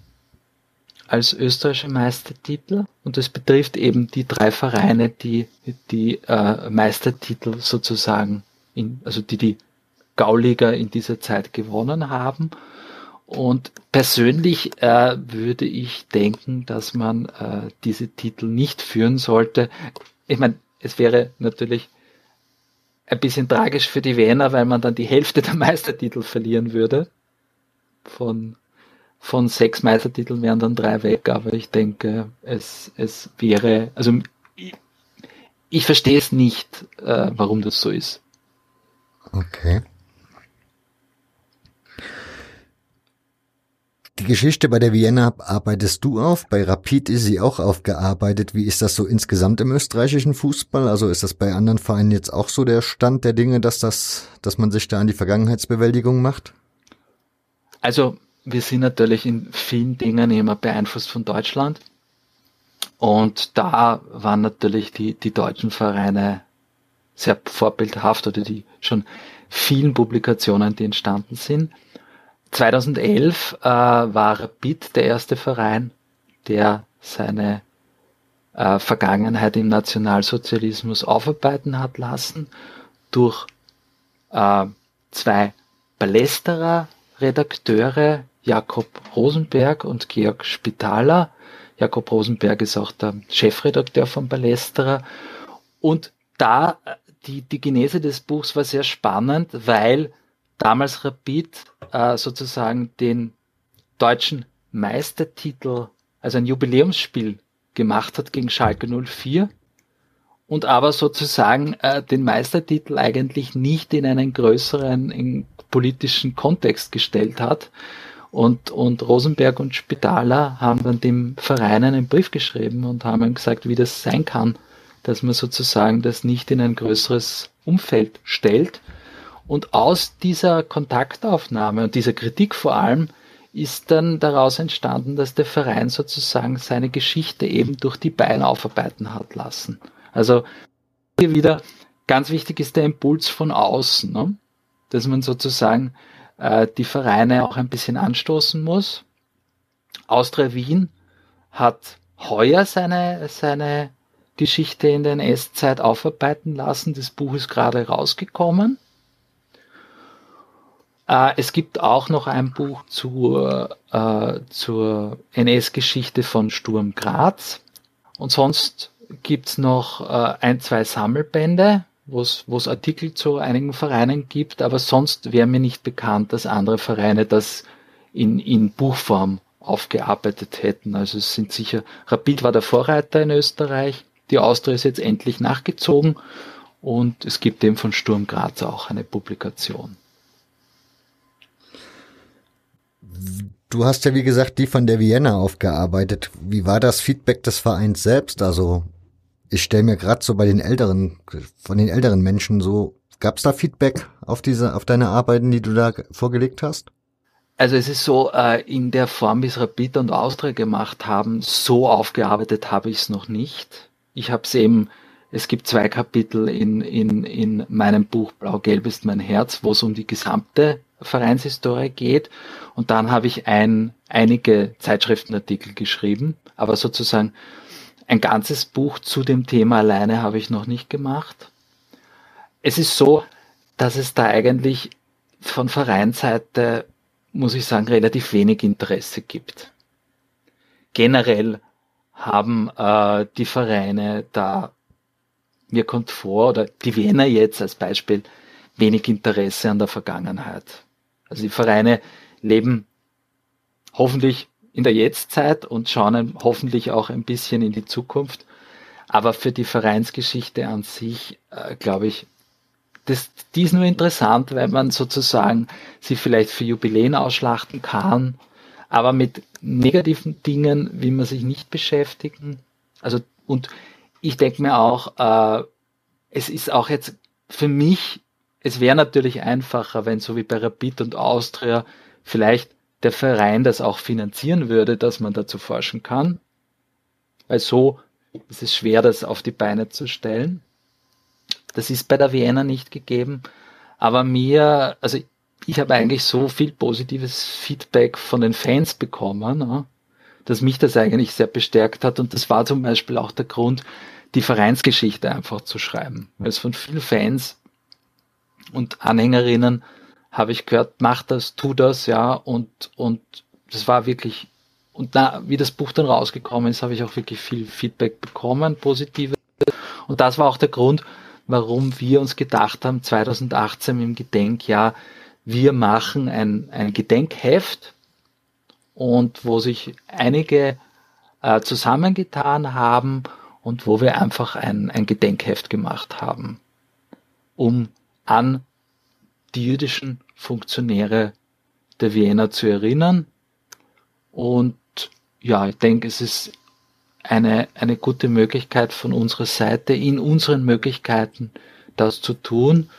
als österreichische Meistertitel und das betrifft eben die drei Vereine, die die äh, Meistertitel sozusagen, in, also die die Gauliga in dieser Zeit gewonnen haben. Und persönlich äh, würde ich denken, dass man äh, diese Titel nicht führen sollte. Ich meine, es wäre natürlich ein bisschen tragisch für die Wiener, weil man dann die Hälfte der Meistertitel verlieren würde. Von, von sechs Meistertiteln wären dann drei weg, aber ich denke, es, es wäre, also ich, ich verstehe es nicht, äh, warum das so ist. Okay. Die Geschichte bei der Vienna arbeitest du auf, bei Rapid ist sie auch aufgearbeitet. Wie ist das so insgesamt im österreichischen Fußball? Also ist das bei anderen Vereinen jetzt auch so der Stand der Dinge, dass das, dass man sich da an die Vergangenheitsbewältigung macht? Also wir sind natürlich in vielen Dingen immer beeinflusst von Deutschland. Und da waren natürlich die, die deutschen Vereine sehr vorbildhaft oder die schon vielen Publikationen, die entstanden sind. 2011 äh, war Rapid der erste Verein, der seine äh, Vergangenheit im Nationalsozialismus aufarbeiten hat lassen durch äh, zwei Palästerer Redakteure, Jakob Rosenberg und Georg Spitaler. Jakob Rosenberg ist auch der Chefredakteur von Palästerer. Und da, die, die Genese des Buchs war sehr spannend, weil damals Rapid äh, sozusagen den deutschen Meistertitel, also ein Jubiläumsspiel gemacht hat gegen Schalke 04 und aber sozusagen äh, den Meistertitel eigentlich nicht in einen größeren in politischen Kontext gestellt hat. Und, und Rosenberg und Spitaler haben dann dem Verein einen Brief geschrieben und haben ihm gesagt, wie das sein kann, dass man sozusagen das nicht in ein größeres Umfeld stellt und aus dieser Kontaktaufnahme und dieser Kritik vor allem ist dann daraus entstanden, dass der Verein sozusagen seine Geschichte eben durch die Beine aufarbeiten hat lassen. Also hier wieder ganz wichtig ist der Impuls von außen, ne? dass man sozusagen äh, die Vereine auch ein bisschen anstoßen muss. Austria Wien hat heuer seine, seine Geschichte in der NS-Zeit aufarbeiten lassen. Das Buch ist gerade rausgekommen. Äh, es gibt auch noch ein Buch zur, äh, zur NS-Geschichte von Sturm Graz. Und sonst gibt's noch äh, ein, zwei Sammelbände, wo es Artikel zu einigen Vereinen gibt, aber sonst wäre mir nicht bekannt, dass andere Vereine das in, in Buchform aufgearbeitet hätten. Also es sind sicher, Rapid war der Vorreiter in Österreich, die Austria ist jetzt endlich nachgezogen und es gibt eben von Sturm Graz auch eine Publikation. Du hast ja, wie gesagt, die von der Vienna aufgearbeitet. Wie war das Feedback des Vereins selbst? Also ich stelle mir gerade so bei den älteren, von den älteren Menschen so, gab es da Feedback auf diese, auf deine Arbeiten, die du da vorgelegt hast? Also es ist so, äh, in der Form, wie es Rapid und Austria gemacht haben, so aufgearbeitet habe ich es noch nicht. Ich habe es eben es gibt zwei Kapitel in, in, in meinem Buch Blau-Gelb ist mein Herz, wo es um die gesamte Vereinshistorie geht. Und dann habe ich ein, einige Zeitschriftenartikel geschrieben, aber sozusagen ein ganzes Buch zu dem Thema alleine habe ich noch nicht gemacht. Es ist so, dass es da eigentlich von Vereinsseite, muss ich sagen, relativ wenig Interesse gibt. Generell haben äh, die Vereine da, mir kommt vor, oder die Wiener jetzt als Beispiel, wenig Interesse an der Vergangenheit. Also die Vereine leben hoffentlich in der Jetztzeit und schauen hoffentlich auch ein bisschen in die Zukunft. Aber für die Vereinsgeschichte an sich, äh, glaube ich, das, die ist nur interessant, weil man sozusagen sie vielleicht für Jubiläen ausschlachten kann, aber mit negativen Dingen will man sich nicht beschäftigen. Also, und ich denke mir auch, äh, es ist auch jetzt für mich, es wäre natürlich einfacher, wenn so wie bei Rapid und Austria vielleicht der Verein das auch finanzieren würde, dass man dazu forschen kann. Weil so ist es schwer, das auf die Beine zu stellen. Das ist bei der Vienna nicht gegeben. Aber mir, also ich habe eigentlich so viel positives Feedback von den Fans bekommen, dass mich das eigentlich sehr bestärkt hat. Und das war zum Beispiel auch der Grund, die Vereinsgeschichte einfach zu schreiben. Weil es von vielen Fans und Anhängerinnen habe ich gehört, mach das, tu das, ja, und, und das war wirklich, und da, wie das Buch dann rausgekommen ist, habe ich auch wirklich viel Feedback bekommen, positive. Und das war auch der Grund, warum wir uns gedacht haben, 2018 im Gedenkjahr, wir machen ein, ein Gedenkheft und wo sich einige äh, zusammengetan haben und wo wir einfach ein, ein Gedenkheft gemacht haben, um an die jüdischen Funktionäre der Vienna zu erinnern. Und ja, ich denke, es ist eine, eine gute Möglichkeit von unserer Seite, in unseren Möglichkeiten das zu tun.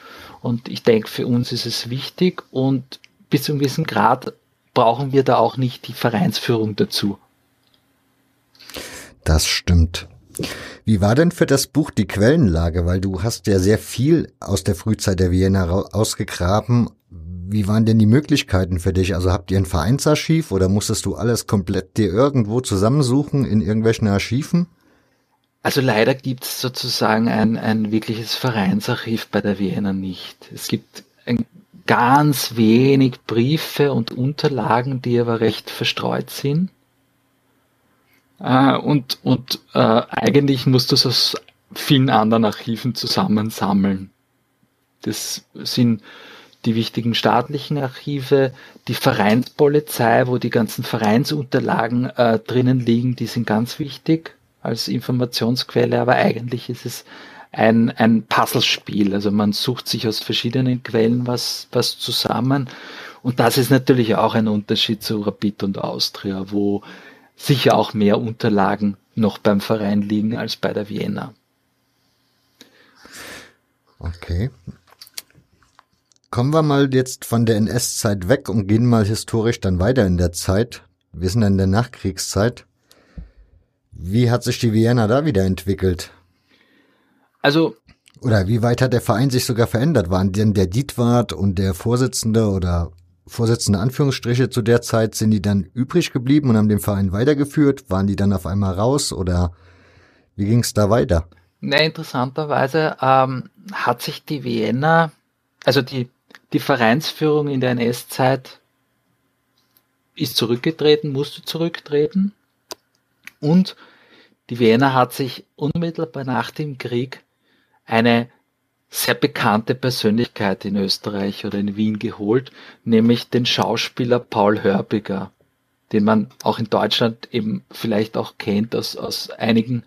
Und ich denke, für uns ist es wichtig und bis zu einem gewissen Grad brauchen wir da auch nicht die Vereinsführung dazu. Das stimmt. Wie war denn für das Buch die Quellenlage? Weil du hast ja sehr viel aus der Frühzeit der Vienna ausgegraben. Wie waren denn die Möglichkeiten für dich? Also habt ihr ein Vereinsarchiv oder musstest du alles komplett dir irgendwo zusammensuchen in irgendwelchen Archiven? Also leider gibt es sozusagen ein, ein wirkliches Vereinsarchiv bei der Vienna nicht. Es gibt ein ganz wenig Briefe und Unterlagen, die aber recht verstreut sind. Äh, und und äh, eigentlich musst du es aus vielen anderen Archiven zusammensammeln. Das sind die wichtigen staatlichen Archive, die Vereinspolizei, wo die ganzen Vereinsunterlagen äh, drinnen liegen, die sind ganz wichtig als Informationsquelle, aber eigentlich ist es ein, ein Puzzlespiel. Also man sucht sich aus verschiedenen Quellen was, was zusammen. Und das ist natürlich auch ein Unterschied zu Rapid und Austria, wo sicher auch mehr Unterlagen noch beim Verein liegen als bei der Vienna. Okay. Kommen wir mal jetzt von der NS-Zeit weg und gehen mal historisch dann weiter in der Zeit. Wir sind in der Nachkriegszeit. Wie hat sich die Vienna da wieder entwickelt? Also. Oder wie weit hat der Verein sich sogar verändert? Waren denn der Dietwart und der Vorsitzende oder Vorsitzende Anführungsstriche zu der Zeit, sind die dann übrig geblieben und haben den Verein weitergeführt? Waren die dann auf einmal raus oder wie ging es da weiter? Na, interessanterweise ähm, hat sich die Vienna, also die, die Vereinsführung in der NS-Zeit ist zurückgetreten, musste zurücktreten. Und die Vienna hat sich unmittelbar nach dem Krieg eine sehr bekannte Persönlichkeit in Österreich oder in Wien geholt, nämlich den Schauspieler Paul Hörbiger, den man auch in Deutschland eben vielleicht auch kennt aus, aus einigen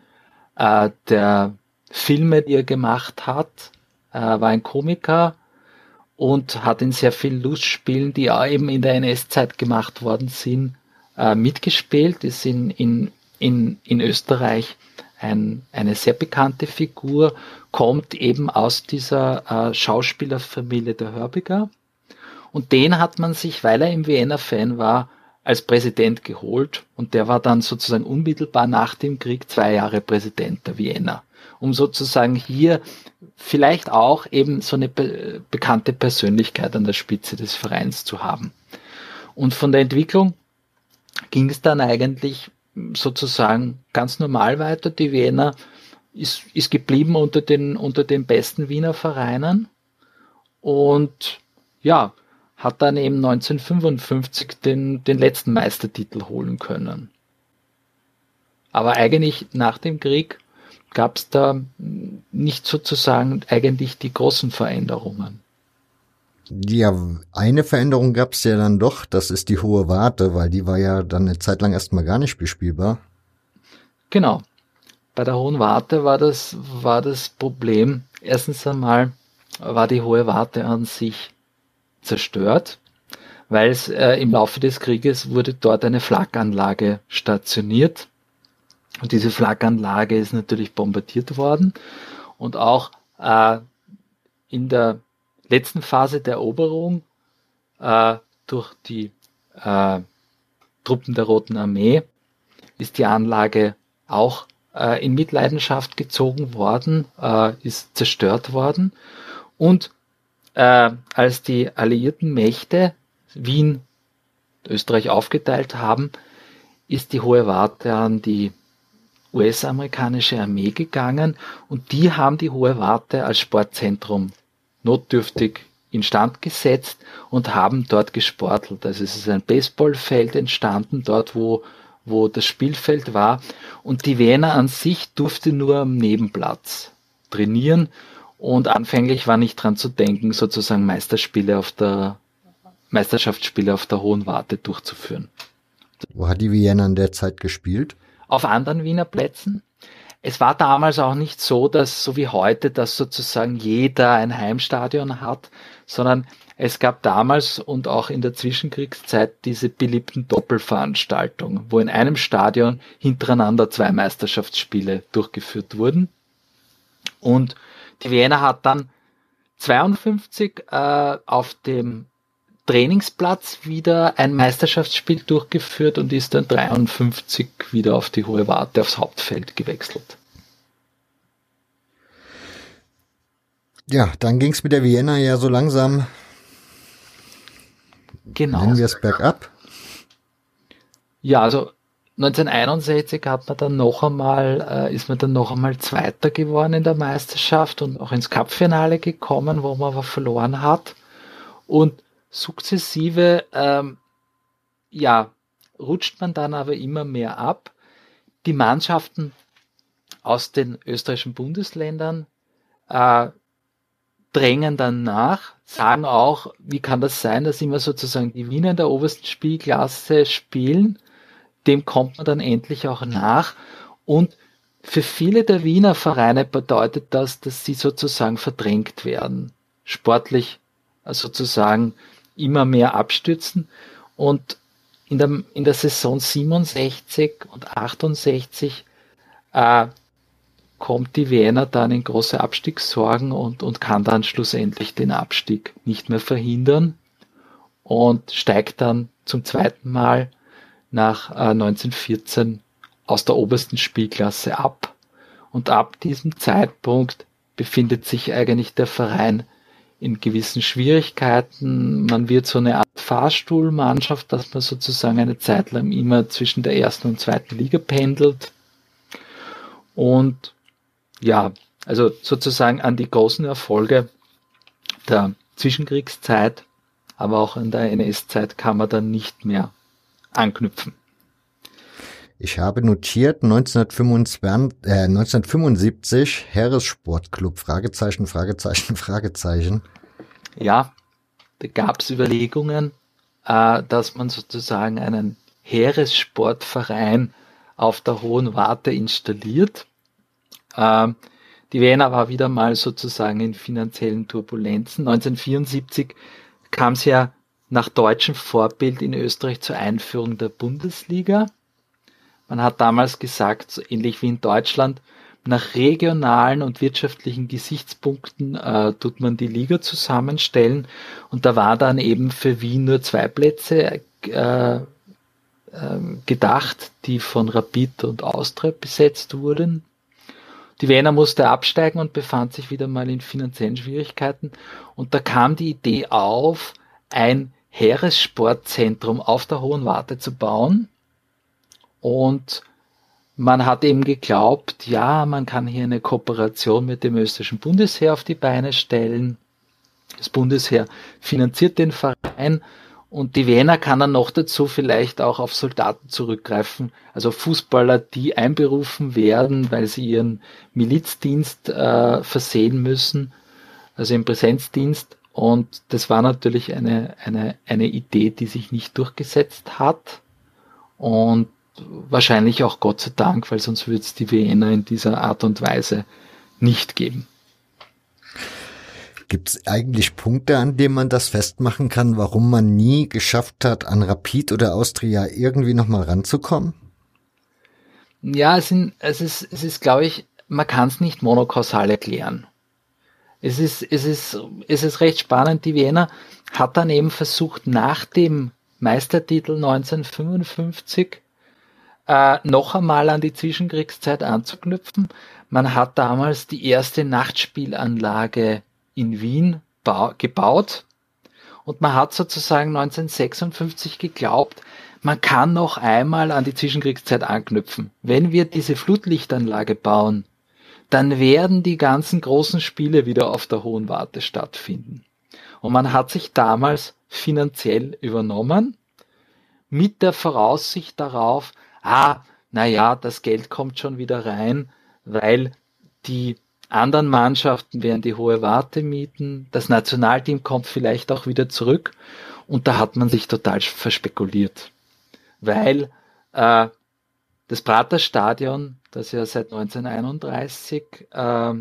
äh, der Filme, die er gemacht hat. Er war ein Komiker und hat in sehr vielen Lustspielen, die auch eben in der NS-Zeit gemacht worden sind, äh, mitgespielt, ist in, in in, in Österreich ein, eine sehr bekannte Figur, kommt eben aus dieser äh, Schauspielerfamilie der Hörbiger. Und den hat man sich, weil er im Vienna-Fan war, als Präsident geholt und der war dann sozusagen unmittelbar nach dem Krieg zwei Jahre Präsident der Vienna. Um sozusagen hier vielleicht auch eben so eine be bekannte Persönlichkeit an der Spitze des Vereins zu haben. Und von der Entwicklung ging es dann eigentlich sozusagen ganz normal weiter. Die Wiener ist, ist geblieben unter den, unter den besten Wiener Vereinen und ja, hat dann eben 1955 den, den letzten Meistertitel holen können. Aber eigentlich nach dem Krieg gab es da nicht sozusagen eigentlich die großen Veränderungen. Ja, eine Veränderung gab es ja dann doch, das ist die hohe Warte, weil die war ja dann eine Zeit lang erstmal gar nicht bespielbar. Genau. Bei der hohen Warte war das, war das Problem, erstens einmal war die hohe Warte an sich zerstört, weil es äh, im Laufe des Krieges wurde dort eine Flakanlage stationiert. Und diese Flakanlage ist natürlich bombardiert worden. Und auch äh, in der letzten Phase der Eroberung äh, durch die äh, Truppen der Roten Armee ist die Anlage auch äh, in Mitleidenschaft gezogen worden, äh, ist zerstört worden. Und äh, als die alliierten Mächte Wien, Österreich aufgeteilt haben, ist die Hohe Warte an die US-amerikanische Armee gegangen und die haben die Hohe Warte als Sportzentrum notdürftig instand gesetzt und haben dort gesportelt. Also es ist ein Baseballfeld entstanden, dort wo, wo das Spielfeld war. Und die Wiener an sich durfte nur am Nebenplatz trainieren. Und anfänglich war nicht dran zu denken, sozusagen Meisterspiele auf der, Meisterschaftsspiele auf der Hohen Warte durchzuführen. Wo hat die Vienna in der Zeit gespielt? Auf anderen Wiener Plätzen. Es war damals auch nicht so, dass so wie heute, dass sozusagen jeder ein Heimstadion hat, sondern es gab damals und auch in der Zwischenkriegszeit diese beliebten Doppelveranstaltungen, wo in einem Stadion hintereinander zwei Meisterschaftsspiele durchgeführt wurden. Und die Wiener hat dann 52 äh, auf dem Trainingsplatz wieder ein Meisterschaftsspiel durchgeführt und ist dann 53 wieder auf die hohe Warte aufs Hauptfeld gewechselt. Ja, dann ging es mit der Vienna ja so langsam. Genau. Nennen wir es bergab. Ja, also 1961 hat man dann noch einmal, äh, ist man dann noch einmal Zweiter geworden in der Meisterschaft und auch ins Cupfinale gekommen, wo man aber verloren hat. Und sukzessive, ähm, ja, rutscht man dann aber immer mehr ab. Die Mannschaften aus den österreichischen Bundesländern äh, drängen dann nach, sagen auch, wie kann das sein, dass immer sozusagen die Wiener in der obersten Spielklasse spielen. Dem kommt man dann endlich auch nach. Und für viele der Wiener Vereine bedeutet das, dass sie sozusagen verdrängt werden. Sportlich sozusagen immer mehr abstürzen und in der, in der Saison 67 und 68 äh, kommt die Wiener dann in große Abstiegssorgen und, und kann dann schlussendlich den Abstieg nicht mehr verhindern und steigt dann zum zweiten Mal nach äh, 1914 aus der obersten Spielklasse ab. Und ab diesem Zeitpunkt befindet sich eigentlich der Verein in gewissen Schwierigkeiten. Man wird so eine Art Fahrstuhlmannschaft, dass man sozusagen eine Zeit lang immer zwischen der ersten und zweiten Liga pendelt. Und ja, also sozusagen an die großen Erfolge der Zwischenkriegszeit, aber auch in der NS-Zeit kann man dann nicht mehr anknüpfen. Ich habe notiert 1925, äh, 1975 Heeressportclub, Fragezeichen, Fragezeichen, Fragezeichen. Ja, da gab es Überlegungen, äh, dass man sozusagen einen Heeressportverein auf der Hohen Warte installiert. Äh, die Wiener war wieder mal sozusagen in finanziellen Turbulenzen. 1974 kam es ja nach deutschem Vorbild in Österreich zur Einführung der Bundesliga. Man hat damals gesagt, so ähnlich wie in Deutschland, nach regionalen und wirtschaftlichen Gesichtspunkten äh, tut man die Liga zusammenstellen. Und da war dann eben für Wien nur zwei Plätze äh, äh, gedacht, die von Rapid und Austria besetzt wurden. die Wiener musste absteigen und befand sich wieder mal in finanziellen Schwierigkeiten. Und da kam die Idee auf, ein Heeressportzentrum auf der Hohen Warte zu bauen. Und man hat eben geglaubt, ja, man kann hier eine Kooperation mit dem österreichischen Bundesheer auf die Beine stellen. Das Bundesheer finanziert den Verein und die Wiener kann dann noch dazu vielleicht auch auf Soldaten zurückgreifen, also Fußballer, die einberufen werden, weil sie ihren Milizdienst äh, versehen müssen, also im Präsenzdienst. Und das war natürlich eine, eine, eine Idee, die sich nicht durchgesetzt hat. Und wahrscheinlich auch Gott sei Dank, weil sonst würde es die Wiener in dieser Art und Weise nicht geben. Gibt es eigentlich Punkte, an denen man das festmachen kann, warum man nie geschafft hat, an Rapid oder Austria irgendwie nochmal ranzukommen? Ja, es, sind, es ist, es ist, glaube ich, man kann es nicht monokausal erklären. Es ist, es ist, es ist recht spannend. Die Wiener hat dann eben versucht, nach dem Meistertitel 1955 äh, noch einmal an die Zwischenkriegszeit anzuknüpfen. Man hat damals die erste Nachtspielanlage in Wien gebaut und man hat sozusagen 1956 geglaubt, man kann noch einmal an die Zwischenkriegszeit anknüpfen. Wenn wir diese Flutlichtanlage bauen, dann werden die ganzen großen Spiele wieder auf der Hohen Warte stattfinden. Und man hat sich damals finanziell übernommen mit der Voraussicht darauf, ah, naja, das Geld kommt schon wieder rein, weil die anderen Mannschaften werden die hohe Warte mieten. Das Nationalteam kommt vielleicht auch wieder zurück. Und da hat man sich total verspekuliert. Weil äh, das Praterstadion, das ja seit 1931 äh,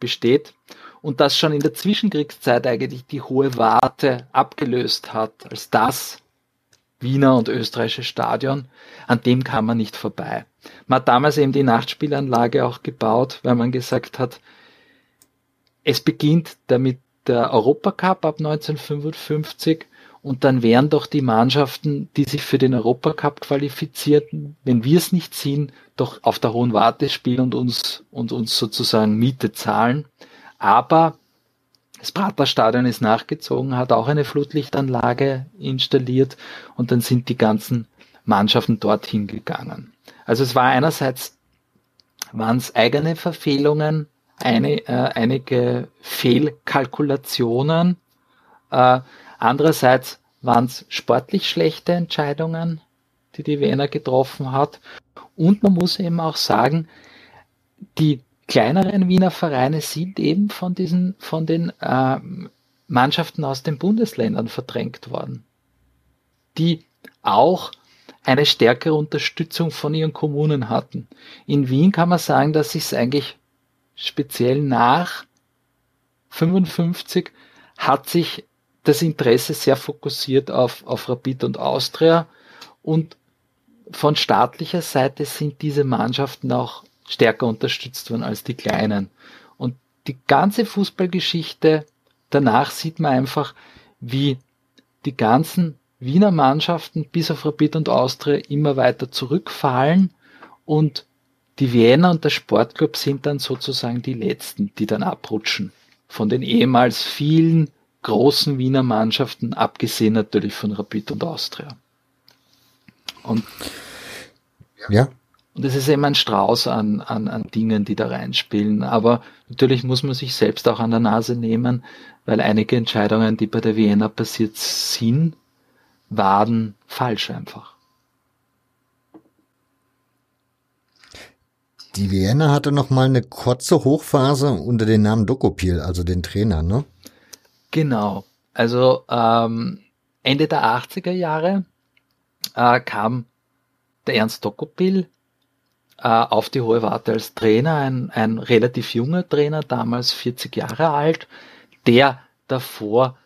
besteht und das schon in der Zwischenkriegszeit eigentlich die hohe Warte abgelöst hat als das Wiener und österreichische Stadion, an dem kann man nicht vorbei. Man hat damals eben die Nachtspielanlage auch gebaut, weil man gesagt hat, es beginnt damit der Europacup ab 1955 und dann wären doch die Mannschaften, die sich für den Europacup qualifizierten, wenn wir es nicht ziehen, doch auf der hohen Warte spielen und uns, und uns sozusagen Miete zahlen. Aber das Praterstadion ist nachgezogen, hat auch eine Flutlichtanlage installiert und dann sind die ganzen Mannschaften dorthin gegangen. Also es war einerseits waren es eigene Verfehlungen, eine, äh, einige Fehlkalkulationen. Äh, andererseits waren es sportlich schlechte Entscheidungen, die die Wiener getroffen hat. Und man muss eben auch sagen, die kleineren Wiener Vereine sind eben von diesen, von den äh, Mannschaften aus den Bundesländern verdrängt worden, die auch eine stärkere Unterstützung von ihren Kommunen hatten. In Wien kann man sagen, dass sich es eigentlich speziell nach 55 hat sich das Interesse sehr fokussiert auf, auf Rapid und Austria und von staatlicher Seite sind diese Mannschaften auch stärker unterstützt worden als die kleinen. Und die ganze Fußballgeschichte danach sieht man einfach, wie die ganzen Wiener Mannschaften bis auf Rapid und Austria immer weiter zurückfallen und die Wiener und der Sportclub sind dann sozusagen die letzten, die dann abrutschen. Von den ehemals vielen großen Wiener Mannschaften, abgesehen natürlich von Rapid und Austria. Und ja. Und es ist eben ein Strauß an, an, an Dingen, die da reinspielen. Aber natürlich muss man sich selbst auch an der Nase nehmen, weil einige Entscheidungen, die bei der Vienna passiert sind, waren falsch einfach. Die Vienna hatte noch mal eine kurze Hochphase unter dem Namen Dokopil, also den Trainer, ne? Genau. Also ähm, Ende der 80er Jahre äh, kam der Ernst Dokopil auf die Hohe Warte als Trainer, ein, ein relativ junger Trainer, damals 40 Jahre alt, der davor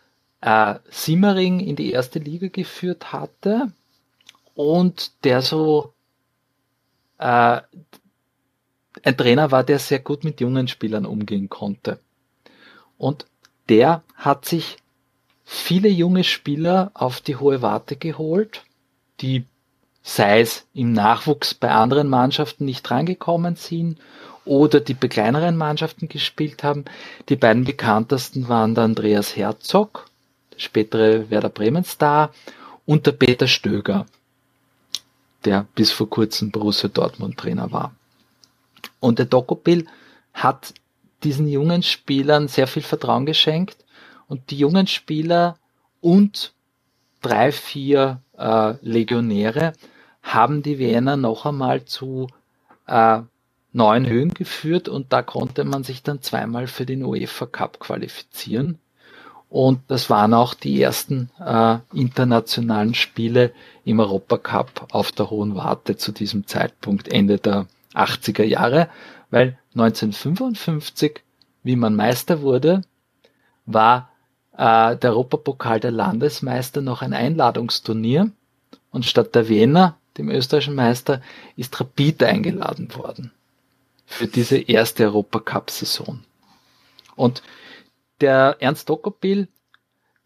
äh, Simmering in die erste Liga geführt hatte und der so äh, ein Trainer war, der sehr gut mit jungen Spielern umgehen konnte. Und der hat sich viele junge Spieler auf die hohe Warte geholt, die sei es im Nachwuchs bei anderen Mannschaften nicht drangekommen sind oder die bei kleineren Mannschaften gespielt haben. Die beiden bekanntesten waren der Andreas Herzog, der spätere Werder Bremen Star, und der Peter Stöger, der bis vor kurzem Borussia Dortmund Trainer war. Und der Dokopil hat diesen jungen Spielern sehr viel Vertrauen geschenkt und die jungen Spieler und drei, vier äh, Legionäre haben die Wiener noch einmal zu äh, neuen Höhen geführt und da konnte man sich dann zweimal für den UEFA Cup qualifizieren. Und das waren auch die ersten äh, internationalen Spiele im Europacup auf der Hohen Warte zu diesem Zeitpunkt Ende der 80er Jahre, weil 1955, wie man Meister wurde, war äh, der Europapokal der Landesmeister noch ein Einladungsturnier und statt der Wiener, dem österreichischen Meister, ist Rapid eingeladen worden für diese erste Europacup-Saison. Und der Ernst Dokopil,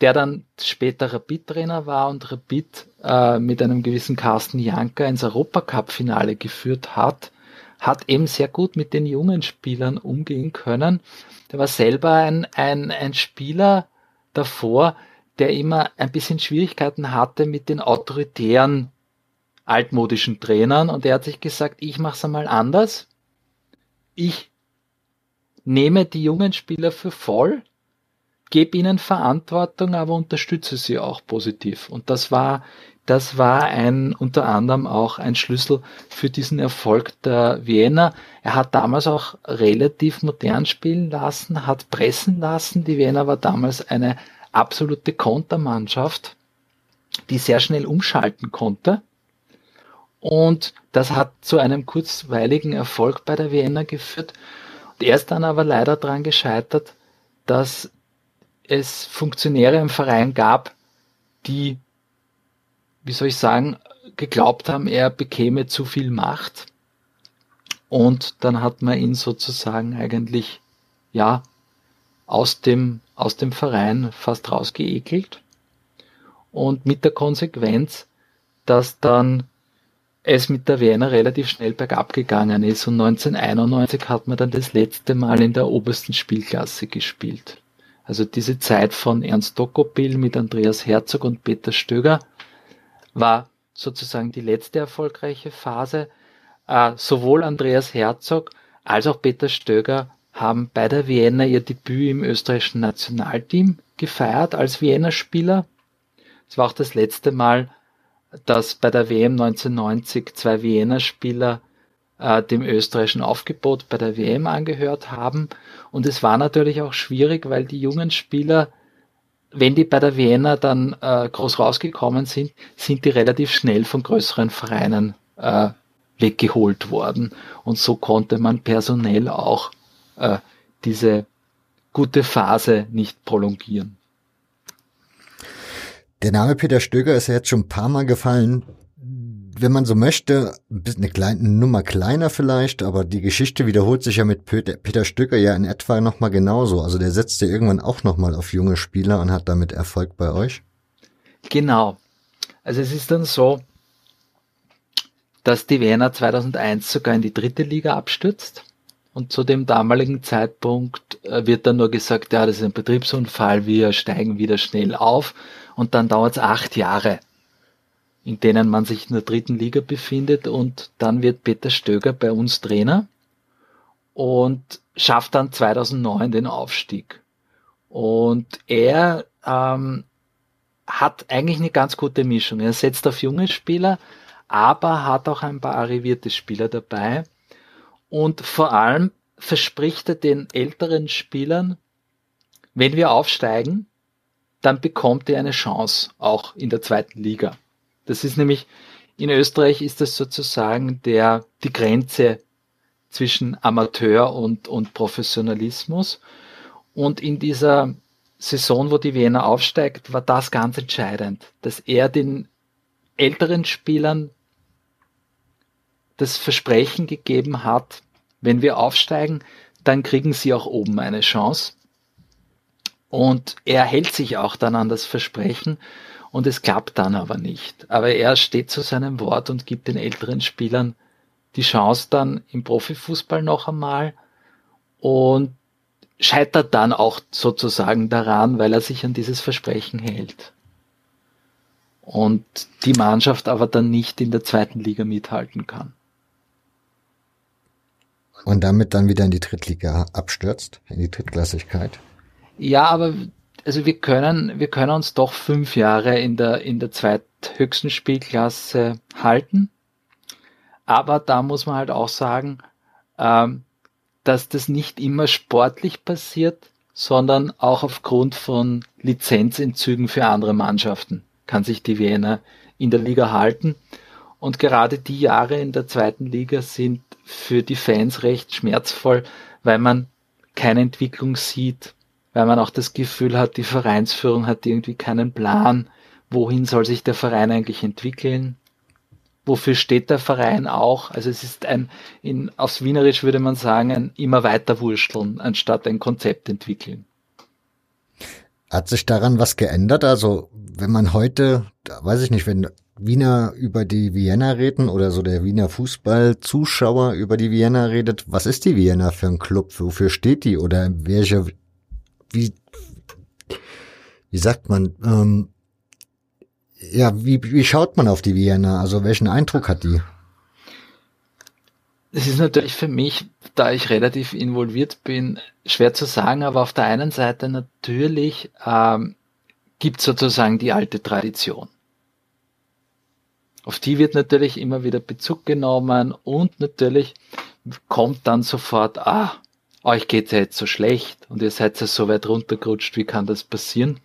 der dann später Rapid-Trainer war und Rapid äh, mit einem gewissen Carsten Janker ins Europacup-Finale geführt hat, hat eben sehr gut mit den jungen Spielern umgehen können. Der war selber ein, ein, ein Spieler davor, der immer ein bisschen Schwierigkeiten hatte mit den autoritären altmodischen Trainern und er hat sich gesagt, ich mache es einmal anders. Ich nehme die jungen Spieler für voll, gebe ihnen Verantwortung, aber unterstütze sie auch positiv. Und das war das war ein, unter anderem auch ein Schlüssel für diesen Erfolg der Wiener. Er hat damals auch relativ modern spielen lassen, hat pressen lassen. Die Wiener war damals eine absolute Kontermannschaft, die sehr schnell umschalten konnte. Und das hat zu einem kurzweiligen Erfolg bei der Wiener geführt. Er ist dann aber leider daran gescheitert, dass es Funktionäre im Verein gab, die wie soll ich sagen, geglaubt haben, er bekäme zu viel Macht. Und dann hat man ihn sozusagen eigentlich, ja, aus dem, aus dem Verein fast rausgeekelt. Und mit der Konsequenz, dass dann es mit der Wiener relativ schnell bergab gegangen ist und 1991 hat man dann das letzte Mal in der obersten Spielklasse gespielt. Also diese Zeit von Ernst Dokopil mit Andreas Herzog und Peter Stöger war sozusagen die letzte erfolgreiche Phase. Äh, sowohl Andreas Herzog als auch Peter Stöger haben bei der Vienna ihr Debüt im österreichischen Nationalteam gefeiert als Wiener Spieler. Es war auch das letzte Mal, dass bei der WM 1990 zwei Wiener Spieler äh, dem österreichischen Aufgebot bei der WM angehört haben. Und es war natürlich auch schwierig, weil die jungen Spieler wenn die bei der Vienna dann äh, groß rausgekommen sind, sind die relativ schnell von größeren Vereinen äh, weggeholt worden. Und so konnte man personell auch äh, diese gute Phase nicht prolongieren. Der Name Peter Stöger ist ja jetzt schon ein paar Mal gefallen wenn man so möchte, eine kleine Nummer kleiner vielleicht, aber die Geschichte wiederholt sich ja mit Peter, Stöcker ja in etwa nochmal genauso. Also der setzt ja irgendwann auch nochmal auf junge Spieler und hat damit Erfolg bei euch. Genau. Also es ist dann so, dass die Wiener 2001 sogar in die dritte Liga abstürzt. Und zu dem damaligen Zeitpunkt äh, wird dann nur gesagt, ja, das ist ein Betriebsunfall, wir steigen wieder schnell auf. Und dann dauert es acht Jahre in denen man sich in der dritten Liga befindet und dann wird Peter Stöger bei uns Trainer und schafft dann 2009 den Aufstieg. Und er ähm, hat eigentlich eine ganz gute Mischung. Er setzt auf junge Spieler, aber hat auch ein paar arrivierte Spieler dabei. Und vor allem verspricht er den älteren Spielern, wenn wir aufsteigen, dann bekommt ihr eine Chance, auch in der zweiten Liga. Das ist nämlich, in Österreich ist das sozusagen der, die Grenze zwischen Amateur und, und Professionalismus. Und in dieser Saison, wo die Wiener aufsteigt, war das ganz entscheidend, dass er den älteren Spielern das Versprechen gegeben hat, wenn wir aufsteigen, dann kriegen sie auch oben eine Chance. Und er hält sich auch dann an das Versprechen und es klappt dann aber nicht. Aber er steht zu seinem Wort und gibt den älteren Spielern die Chance dann im Profifußball noch einmal und scheitert dann auch sozusagen daran, weil er sich an dieses Versprechen hält. Und die Mannschaft aber dann nicht in der zweiten Liga mithalten kann. Und damit dann wieder in die Drittliga abstürzt, in die Drittklassigkeit. Ja, aber also wir können, wir können uns doch fünf Jahre in der, in der zweithöchsten Spielklasse halten. Aber da muss man halt auch sagen, ähm, dass das nicht immer sportlich passiert, sondern auch aufgrund von Lizenzentzügen für andere Mannschaften kann sich die Wiener in der Liga halten. Und gerade die Jahre in der zweiten Liga sind für die Fans recht schmerzvoll, weil man keine Entwicklung sieht, weil man auch das Gefühl hat, die Vereinsführung hat irgendwie keinen Plan, wohin soll sich der Verein eigentlich entwickeln, wofür steht der Verein auch. Also es ist ein, in, aufs Wienerisch würde man sagen, ein immer weiter wursteln, anstatt ein Konzept entwickeln. Hat sich daran was geändert? Also wenn man heute, weiß ich nicht, wenn Wiener über die Vienna reden oder so der Wiener Fußballzuschauer über die Vienna redet, was ist die Vienna für ein Club? Wofür steht die? Oder welche, wie, wie sagt man, ähm, ja, wie, wie schaut man auf die Vienna? Also welchen Eindruck hat die? Es ist natürlich für mich, da ich relativ involviert bin, schwer zu sagen, aber auf der einen Seite natürlich ähm, gibt sozusagen die alte Tradition. Auf die wird natürlich immer wieder Bezug genommen und natürlich kommt dann sofort, ah, euch geht's ja jetzt so schlecht und ihr seid ja so weit runtergerutscht, wie kann das passieren?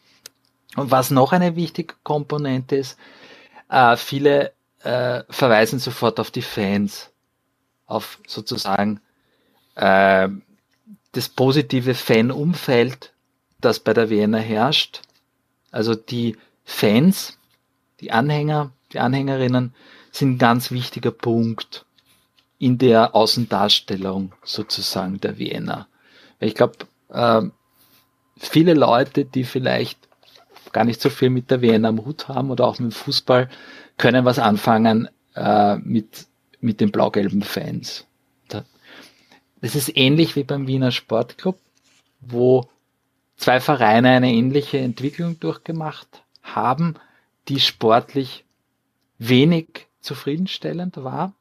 Und was noch eine wichtige Komponente ist, äh, viele äh, verweisen sofort auf die Fans, auf sozusagen äh, das positive Fanumfeld, das bei der Vienna herrscht. Also die Fans, die Anhänger, die Anhängerinnen sind ein ganz wichtiger Punkt in der Außendarstellung sozusagen der Vienna. Ich glaube, äh, viele Leute, die vielleicht gar nicht so viel mit der Vienna am Hut haben oder auch mit dem Fußball, können was anfangen äh, mit, mit den blau-gelben Fans. Das ist ähnlich wie beim Wiener Sportclub, wo zwei Vereine eine ähnliche Entwicklung durchgemacht haben, die sportlich wenig zufriedenstellend war,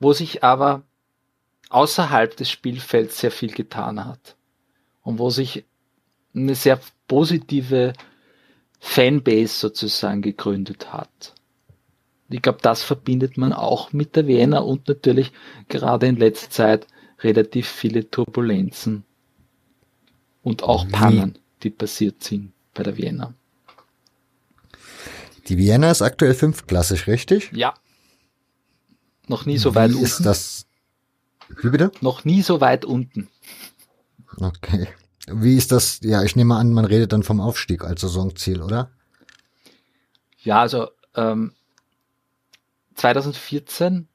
wo sich aber außerhalb des Spielfelds sehr viel getan hat und wo sich eine sehr positive Fanbase sozusagen gegründet hat. Ich glaube, das verbindet man auch mit der Vienna und natürlich gerade in letzter Zeit relativ viele Turbulenzen und auch Pannen, die passiert sind bei der Vienna. Die Vienna ist aktuell fünftklassig, richtig? Ja. Noch nie so Wie weit unten. ist das? Wie bitte? Noch nie so weit unten. Okay. Wie ist das? Ja, ich nehme an, man redet dann vom Aufstieg als Saisonziel, oder? Ja, also ähm, 2014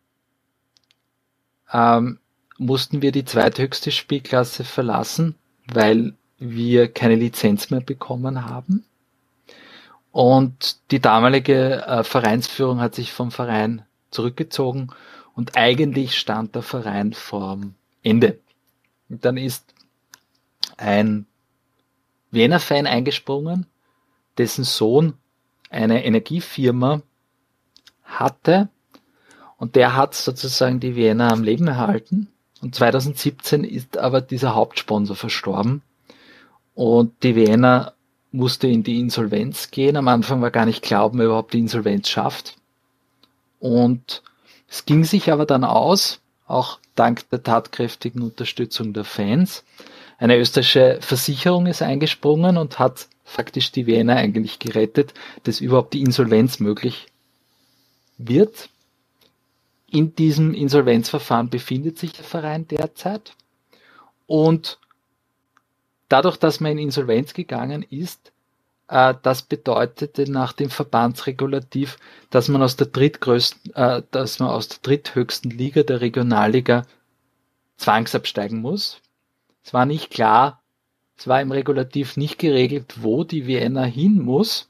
ähm, mussten wir die zweithöchste Spielklasse verlassen, weil wir keine Lizenz mehr bekommen haben. Und die damalige äh, Vereinsführung hat sich vom Verein zurückgezogen und eigentlich stand der Verein vorm Ende. Und dann ist ein Wiener-Fan eingesprungen, dessen Sohn eine Energiefirma hatte und der hat sozusagen die Wiener am Leben erhalten. Und 2017 ist aber dieser Hauptsponsor verstorben und die Wiener musste in die Insolvenz gehen. Am Anfang war gar nicht glauben, er überhaupt die Insolvenz schafft. Und es ging sich aber dann aus, auch dank der tatkräftigen Unterstützung der Fans. Eine österreichische Versicherung ist eingesprungen und hat faktisch die Wiener eigentlich gerettet, dass überhaupt die Insolvenz möglich wird. In diesem Insolvenzverfahren befindet sich der Verein derzeit. Und dadurch, dass man in Insolvenz gegangen ist, das bedeutete nach dem Verbandsregulativ, dass man aus der drittgrößten, äh, dass man aus der dritthöchsten Liga der Regionalliga zwangsabsteigen muss. Es war nicht klar, es war im Regulativ nicht geregelt, wo die Vienna hin muss.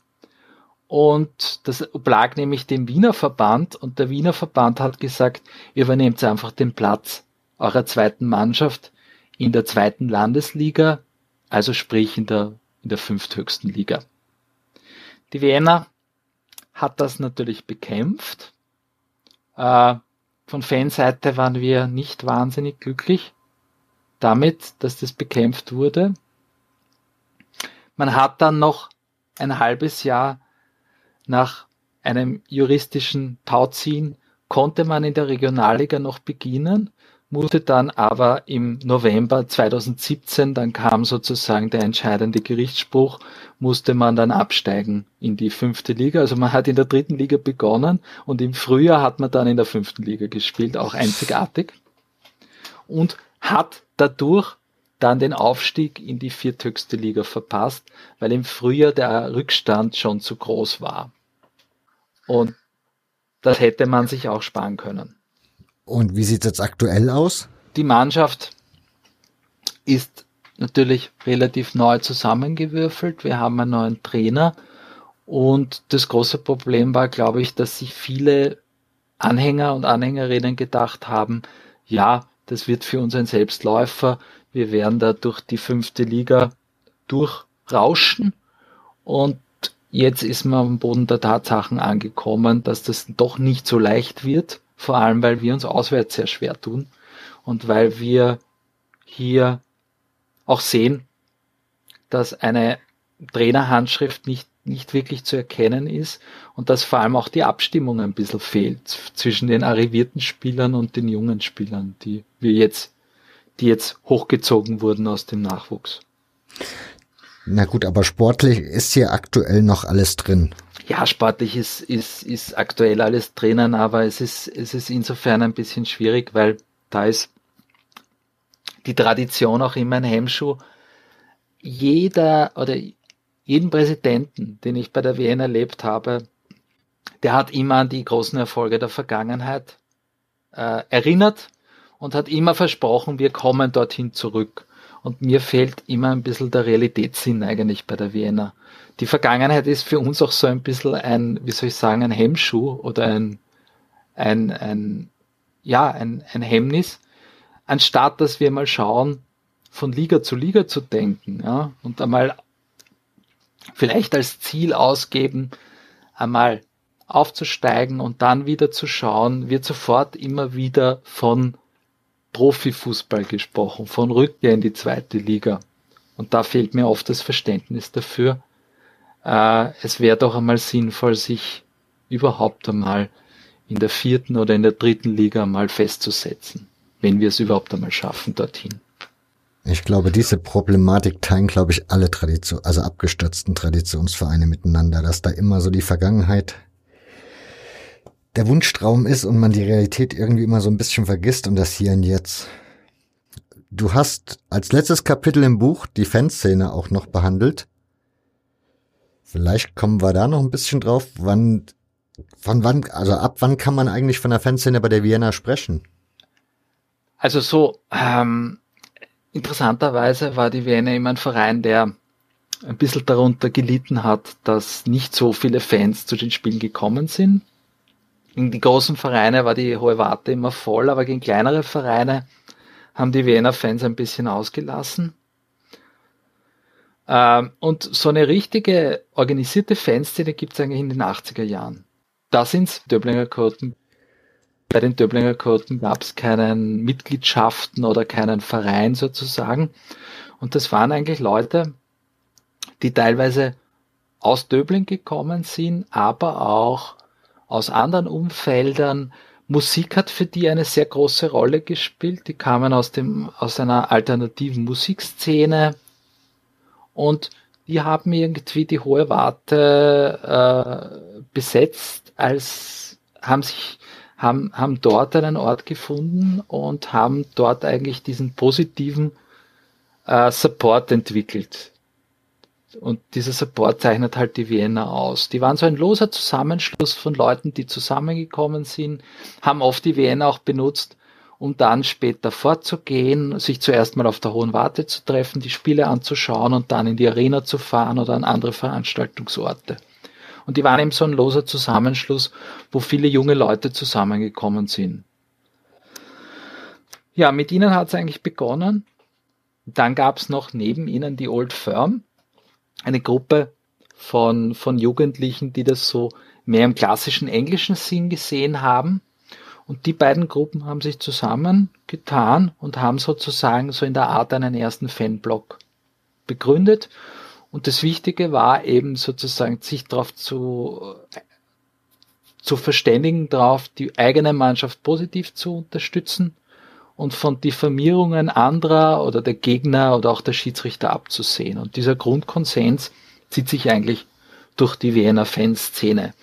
Und das oblag nämlich dem Wiener Verband und der Wiener Verband hat gesagt, ihr übernehmt einfach den Platz eurer zweiten Mannschaft in der zweiten Landesliga, also sprich in der, in der fünfthöchsten Liga. Die Wiener hat das natürlich bekämpft. Äh, von Fanseite waren wir nicht wahnsinnig glücklich damit, dass das bekämpft wurde. Man hat dann noch ein halbes Jahr nach einem juristischen Tauziehen konnte man in der Regionalliga noch beginnen, musste dann aber im November 2017, dann kam sozusagen der entscheidende Gerichtsspruch, musste man dann absteigen in die fünfte Liga. Also man hat in der dritten Liga begonnen und im Frühjahr hat man dann in der fünften Liga gespielt, auch einzigartig. Und hat dadurch dann den Aufstieg in die vierthöchste Liga verpasst, weil im Frühjahr der Rückstand schon zu groß war. Und das hätte man sich auch sparen können. Und wie sieht es jetzt aktuell aus? Die Mannschaft ist natürlich relativ neu zusammengewürfelt. Wir haben einen neuen Trainer. Und das große Problem war, glaube ich, dass sich viele Anhänger und Anhängerinnen gedacht haben, ja, das wird für uns ein Selbstläufer. Wir werden da durch die fünfte Liga durchrauschen. Und jetzt ist man am Boden der Tatsachen angekommen, dass das doch nicht so leicht wird vor allem weil wir uns auswärts sehr schwer tun und weil wir hier auch sehen, dass eine Trainerhandschrift nicht, nicht wirklich zu erkennen ist und dass vor allem auch die Abstimmung ein bisschen fehlt zwischen den arrivierten Spielern und den jungen Spielern, die wir jetzt, die jetzt hochgezogen wurden aus dem Nachwuchs. Na gut, aber sportlich ist hier aktuell noch alles drin. Ja, sportlich ist, ist, ist aktuell alles drinnen, aber es ist, es ist insofern ein bisschen schwierig, weil da ist die Tradition auch immer ein Hemmschuh. Jeder oder jeden Präsidenten, den ich bei der WN erlebt habe, der hat immer an die großen Erfolge der Vergangenheit äh, erinnert und hat immer versprochen, wir kommen dorthin zurück. Und mir fehlt immer ein bisschen der Realitätssinn eigentlich bei der Wiener die Vergangenheit ist für uns auch so ein bisschen ein, wie soll ich sagen, ein Hemmschuh oder ein, ein, ein ja, ein, ein Hemmnis, anstatt dass wir mal schauen, von Liga zu Liga zu denken, ja, und einmal vielleicht als Ziel ausgeben, einmal aufzusteigen und dann wieder zu schauen, wird sofort immer wieder von Profifußball gesprochen, von Rückkehr in die zweite Liga. Und da fehlt mir oft das Verständnis dafür, äh, es wäre doch einmal sinnvoll, sich überhaupt einmal in der vierten oder in der dritten Liga mal festzusetzen, wenn wir es überhaupt einmal schaffen dorthin. Ich glaube, diese Problematik teilen, glaube ich, alle Tradition, also abgestürzten Traditionsvereine miteinander, dass da immer so die Vergangenheit der Wunschtraum ist und man die Realität irgendwie immer so ein bisschen vergisst und das hier und jetzt. Du hast als letztes Kapitel im Buch die Fanszene auch noch behandelt. Vielleicht kommen wir da noch ein bisschen drauf, wann, von wann, also ab wann kann man eigentlich von der Fanszene bei der Vienna sprechen? Also so, ähm, interessanterweise war die Vienna immer ein Verein, der ein bisschen darunter gelitten hat, dass nicht so viele Fans zu den Spielen gekommen sind. In die großen Vereine war die hohe Warte immer voll, aber gegen kleinere Vereine haben die Wiener Fans ein bisschen ausgelassen. Ähm, und so eine richtige organisierte Fanszene gibt es eigentlich in den 80er Jahren. Da sind Döblinger Quoten. Bei den Döblinger Quoten gab es keinen Mitgliedschaften oder keinen Verein sozusagen. Und das waren eigentlich Leute, die teilweise aus Döbling gekommen sind, aber auch aus anderen Umfeldern. Musik hat für die eine sehr große Rolle gespielt. Die kamen aus dem, aus einer alternativen Musikszene und die haben irgendwie die hohe Warte äh, besetzt, als haben sich haben, haben dort einen Ort gefunden und haben dort eigentlich diesen positiven äh, Support entwickelt. Und dieser Support zeichnet halt die Vienna aus. Die waren so ein loser Zusammenschluss von Leuten, die zusammengekommen sind, haben oft die Vienna auch benutzt, um dann später fortzugehen, sich zuerst mal auf der Hohen Warte zu treffen, die Spiele anzuschauen und dann in die Arena zu fahren oder an andere Veranstaltungsorte. Und die waren eben so ein loser Zusammenschluss, wo viele junge Leute zusammengekommen sind. Ja, mit ihnen hat es eigentlich begonnen. Dann gab es noch neben ihnen die Old Firm, eine Gruppe von, von Jugendlichen, die das so mehr im klassischen englischen Sinn gesehen haben. Und die beiden Gruppen haben sich zusammengetan und haben sozusagen so in der Art einen ersten Fanblock begründet. Und das Wichtige war eben sozusagen, sich darauf zu, zu verständigen, darauf die eigene Mannschaft positiv zu unterstützen und von Diffamierungen anderer oder der Gegner oder auch der Schiedsrichter abzusehen. Und dieser Grundkonsens zieht sich eigentlich durch die Wiener Fanszene.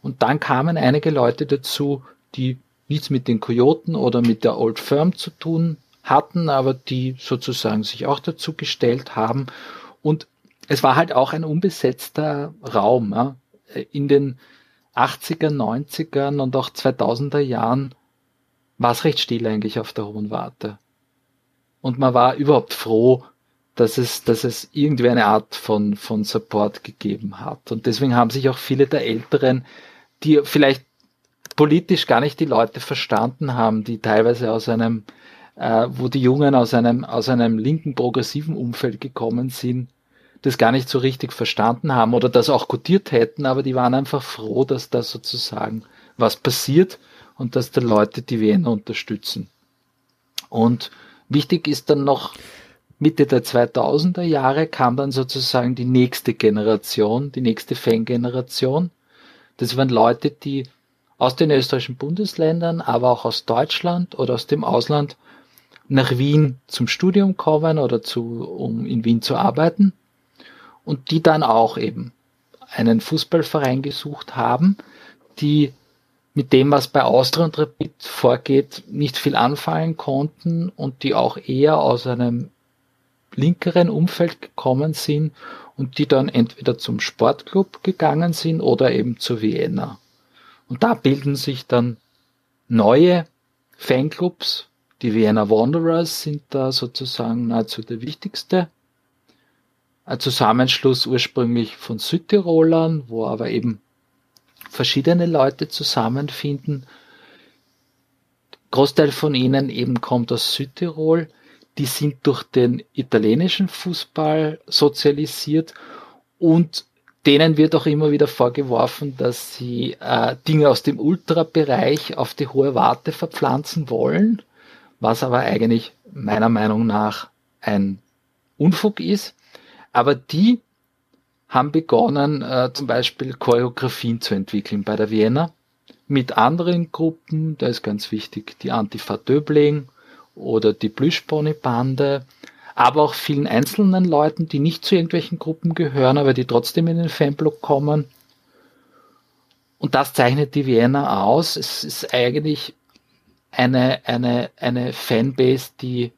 Und dann kamen einige Leute dazu, die nichts mit den Kojoten oder mit der Old Firm zu tun hatten, aber die sozusagen sich auch dazu gestellt haben. Und es war halt auch ein unbesetzter Raum. Ja. In den 80er, 90ern und auch 2000er Jahren war es recht still eigentlich auf der Hohen Warte. Und man war überhaupt froh, dass es, dass es irgendwie eine Art von, von Support gegeben hat. Und deswegen haben sich auch viele der Älteren, die vielleicht politisch gar nicht die Leute verstanden haben, die teilweise aus einem, äh, wo die Jungen aus einem, aus einem linken progressiven Umfeld gekommen sind, das gar nicht so richtig verstanden haben oder das auch gutiert hätten, aber die waren einfach froh, dass da sozusagen was passiert und dass die Leute die Wiener unterstützen. Und wichtig ist dann noch, Mitte der 2000er Jahre kam dann sozusagen die nächste Generation, die nächste Fangeneration. Das waren Leute, die aus den österreichischen Bundesländern, aber auch aus Deutschland oder aus dem Ausland nach Wien zum Studium kommen oder zu, um in Wien zu arbeiten und die dann auch eben einen Fußballverein gesucht haben, die mit dem, was bei Austria und Rapid vorgeht, nicht viel anfallen konnten und die auch eher aus einem linkeren Umfeld gekommen sind und die dann entweder zum Sportclub gegangen sind oder eben zu Vienna. Und da bilden sich dann neue Fanclubs. Die Vienna Wanderers sind da sozusagen nahezu der wichtigste. Ein Zusammenschluss ursprünglich von Südtirolern, wo aber eben verschiedene Leute zusammenfinden. Großteil von ihnen eben kommt aus Südtirol. Die sind durch den italienischen Fußball sozialisiert und denen wird auch immer wieder vorgeworfen, dass sie äh, Dinge aus dem Ultra-Bereich auf die hohe Warte verpflanzen wollen, was aber eigentlich meiner Meinung nach ein Unfug ist. Aber die haben begonnen, äh, zum Beispiel Choreografien zu entwickeln bei der Vienna mit anderen Gruppen. Da ist ganz wichtig die Antifa Döbling oder die Plüschpony-Bande, aber auch vielen einzelnen Leuten, die nicht zu irgendwelchen Gruppen gehören, aber die trotzdem in den Fanblock kommen. Und das zeichnet die Vienna aus. Es ist eigentlich eine, eine, eine Fanbase, die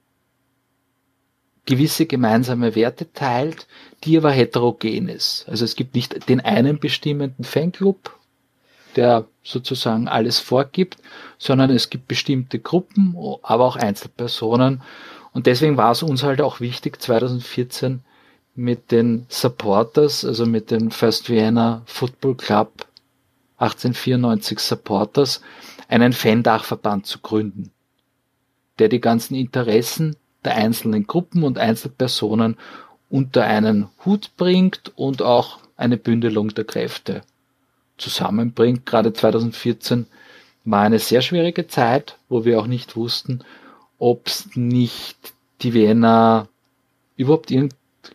gewisse gemeinsame Werte teilt, die aber heterogen ist. Also es gibt nicht den einen bestimmenden Fanclub, der sozusagen alles vorgibt, sondern es gibt bestimmte Gruppen, aber auch Einzelpersonen. Und deswegen war es uns halt auch wichtig, 2014 mit den Supporters, also mit dem First Vienna Football Club 1894 Supporters, einen Fan-Dachverband zu gründen, der die ganzen Interessen der einzelnen Gruppen und Einzelpersonen unter einen Hut bringt und auch eine Bündelung der Kräfte zusammenbringt. Gerade 2014 war eine sehr schwierige Zeit, wo wir auch nicht wussten, ob es nicht die Vienna überhaupt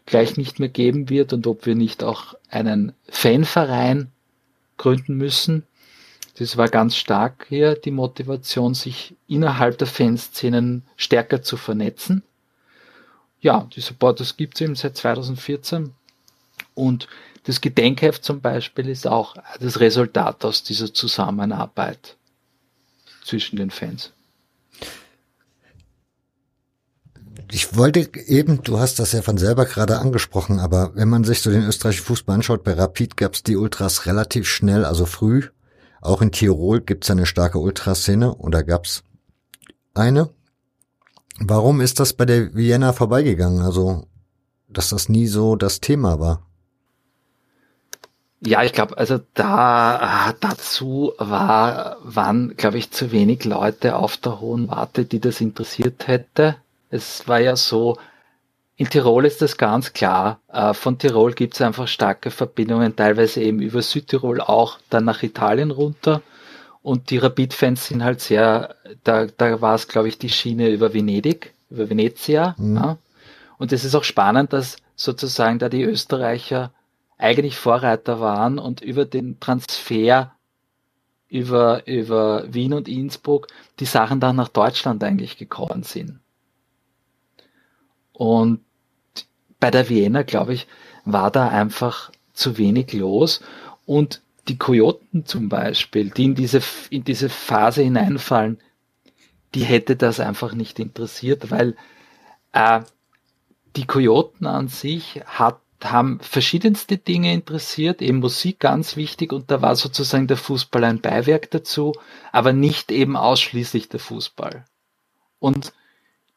gleich nicht mehr geben wird und ob wir nicht auch einen Fanverein gründen müssen. Das war ganz stark hier die Motivation, sich innerhalb der Fanszenen stärker zu vernetzen. Ja, die Supporters gibt es eben seit 2014 und das Gedenkheft zum Beispiel ist auch das Resultat aus dieser Zusammenarbeit zwischen den Fans. Ich wollte eben, du hast das ja von selber gerade angesprochen, aber wenn man sich so den österreichischen Fußball anschaut, bei Rapid gab es die Ultras relativ schnell, also früh. Auch in Tirol gibt es eine starke Ultraszene oder gab's eine. Warum ist das bei der Vienna vorbeigegangen? Also, dass das nie so das Thema war. Ja, ich glaube, also da dazu war, waren, glaube ich, zu wenig Leute auf der Hohen Warte, die das interessiert hätte. Es war ja so, in Tirol ist das ganz klar. Äh, von Tirol gibt es einfach starke Verbindungen, teilweise eben über Südtirol auch, dann nach Italien runter. Und die Rapid-Fans sind halt sehr, da, da war es, glaube ich, die Schiene über Venedig, über Venezia. Mhm. Ja. Und es ist auch spannend, dass sozusagen da die Österreicher eigentlich Vorreiter waren und über den Transfer über, über Wien und Innsbruck die Sachen dann nach Deutschland eigentlich gekommen sind. Und bei der Vienna, glaube ich, war da einfach zu wenig los und die Kojoten zum Beispiel, die in diese, in diese Phase hineinfallen, die hätte das einfach nicht interessiert, weil äh, die Kojoten an sich hat, haben verschiedenste Dinge interessiert, eben Musik ganz wichtig und da war sozusagen der Fußball ein Beiwerk dazu, aber nicht eben ausschließlich der Fußball. Und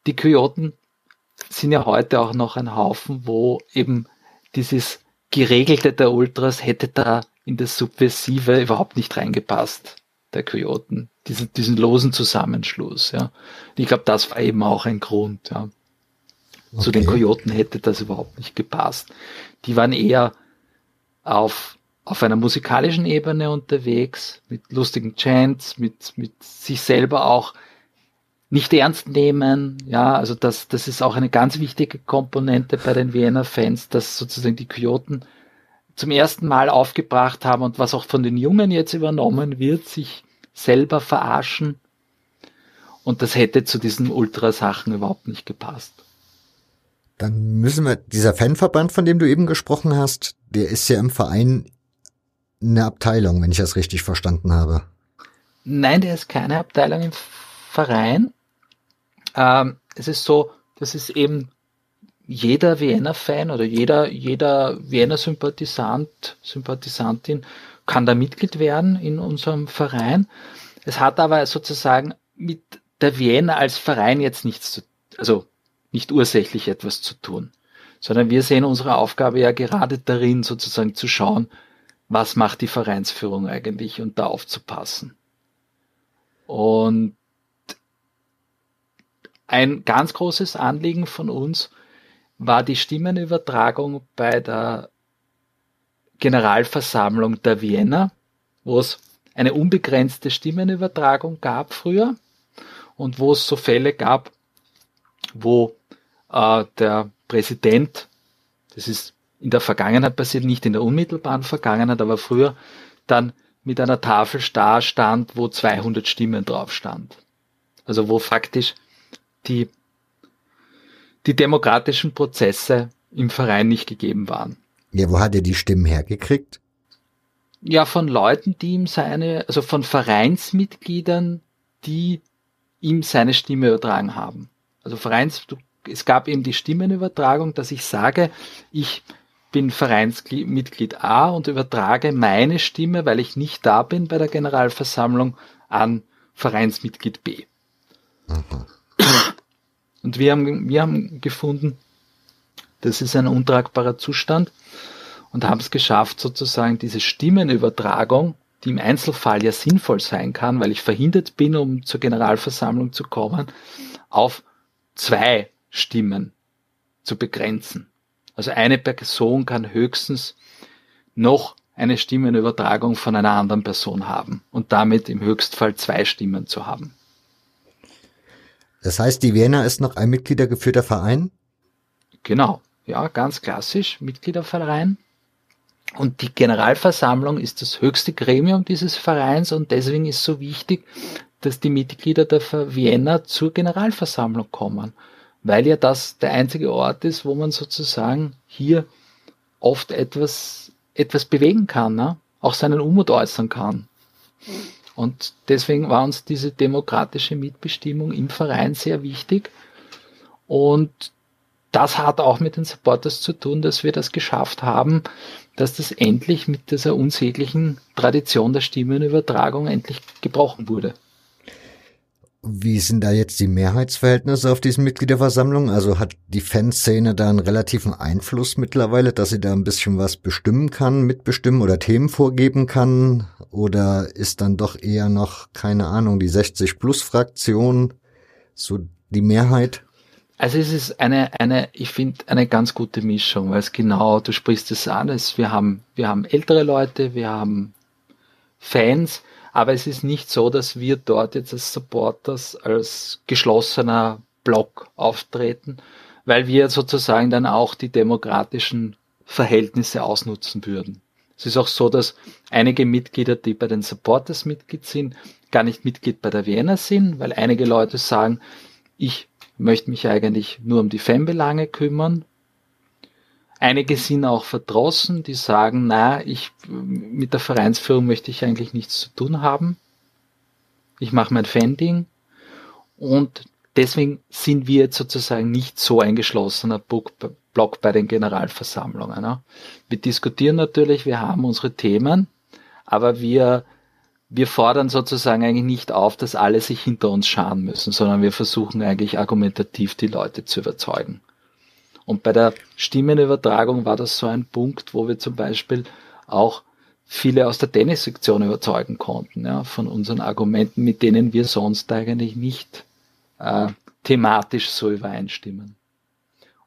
die Kojoten sind ja heute auch noch ein Haufen, wo eben dieses Geregelte der Ultras hätte da in das Subversive überhaupt nicht reingepasst, der Kojoten. Diesen, diesen losen Zusammenschluss, ja. Ich glaube, das war eben auch ein Grund, ja. Okay. Zu den Kojoten hätte das überhaupt nicht gepasst. Die waren eher auf, auf einer musikalischen Ebene unterwegs, mit lustigen Chants, mit, mit sich selber auch nicht ernst nehmen. Ja, also das, das ist auch eine ganz wichtige Komponente bei den Wiener Fans, dass sozusagen die Kojoten zum ersten Mal aufgebracht haben und was auch von den Jungen jetzt übernommen wird, sich selber verarschen. Und das hätte zu diesen Ultrasachen überhaupt nicht gepasst. Dann müssen wir, dieser Fanverband, von dem du eben gesprochen hast, der ist ja im Verein eine Abteilung, wenn ich das richtig verstanden habe. Nein, der ist keine Abteilung im Verein. Ähm, es ist so, das ist eben jeder Vienna-Fan oder jeder, jeder Vienna-Sympathisant, Sympathisantin kann da Mitglied werden in unserem Verein. Es hat aber sozusagen mit der Vienna als Verein jetzt nichts zu, also nicht ursächlich etwas zu tun, sondern wir sehen unsere Aufgabe ja gerade darin, sozusagen zu schauen, was macht die Vereinsführung eigentlich und da aufzupassen. Und ein ganz großes Anliegen von uns war die Stimmenübertragung bei der Generalversammlung der Vienna, wo es eine unbegrenzte Stimmenübertragung gab früher und wo es so Fälle gab, wo äh, der Präsident, das ist in der Vergangenheit passiert, nicht in der unmittelbaren Vergangenheit, aber früher dann mit einer Tafel da stand, wo 200 Stimmen drauf stand. Also wo faktisch die, die demokratischen Prozesse im Verein nicht gegeben waren. Ja, wo hat er die Stimmen hergekriegt? Ja, von Leuten, die ihm seine, also von Vereinsmitgliedern, die ihm seine Stimme übertragen haben. Also Vereins, es gab eben die Stimmenübertragung, dass ich sage, ich bin Vereinsmitglied A und übertrage meine Stimme, weil ich nicht da bin bei der Generalversammlung, an Vereinsmitglied B. Mhm. Und wir haben, wir haben gefunden, das ist ein untragbarer Zustand und haben es geschafft, sozusagen diese Stimmenübertragung, die im Einzelfall ja sinnvoll sein kann, weil ich verhindert bin, um zur Generalversammlung zu kommen, auf zwei Stimmen zu begrenzen. Also eine Person kann höchstens noch eine Stimmenübertragung von einer anderen Person haben und damit im Höchstfall zwei Stimmen zu haben. Das heißt, die Vienna ist noch ein mitgliedergeführter Verein? Genau, ja, ganz klassisch, Mitgliederverein. Und die Generalversammlung ist das höchste Gremium dieses Vereins und deswegen ist so wichtig, dass die Mitglieder der Vienna zur Generalversammlung kommen, weil ja das der einzige Ort ist, wo man sozusagen hier oft etwas, etwas bewegen kann, ne? auch seinen Unmut äußern kann. Und deswegen war uns diese demokratische Mitbestimmung im Verein sehr wichtig. Und das hat auch mit den Supporters zu tun, dass wir das geschafft haben, dass das endlich mit dieser unsäglichen Tradition der Stimmenübertragung endlich gebrochen wurde. Wie sind da jetzt die Mehrheitsverhältnisse auf diesen Mitgliederversammlungen? Also hat die Fanszene da einen relativen Einfluss mittlerweile, dass sie da ein bisschen was bestimmen kann, mitbestimmen oder Themen vorgeben kann? Oder ist dann doch eher noch, keine Ahnung, die 60-Plus-Fraktion so die Mehrheit? Also es ist eine, eine, ich finde, eine ganz gute Mischung, weil es genau, du sprichst es an, es, wir haben, wir haben ältere Leute, wir haben Fans, aber es ist nicht so, dass wir dort jetzt als Supporters als geschlossener Block auftreten, weil wir sozusagen dann auch die demokratischen Verhältnisse ausnutzen würden. Es ist auch so, dass einige Mitglieder, die bei den Supporters Mitglied sind, gar nicht Mitglied bei der Vienna sind, weil einige Leute sagen, ich möchte mich eigentlich nur um die Fanbelange kümmern Einige sind auch verdrossen, die sagen, na, ich, mit der Vereinsführung möchte ich eigentlich nichts zu tun haben. Ich mache mein Fan-Ding. Und deswegen sind wir jetzt sozusagen nicht so ein geschlossener Block bei den Generalversammlungen. Ne? Wir diskutieren natürlich, wir haben unsere Themen, aber wir, wir fordern sozusagen eigentlich nicht auf, dass alle sich hinter uns scharen müssen, sondern wir versuchen eigentlich argumentativ die Leute zu überzeugen. Und bei der Stimmenübertragung war das so ein Punkt, wo wir zum Beispiel auch viele aus der Tennissektion überzeugen konnten, ja, von unseren Argumenten, mit denen wir sonst eigentlich nicht äh, thematisch so übereinstimmen.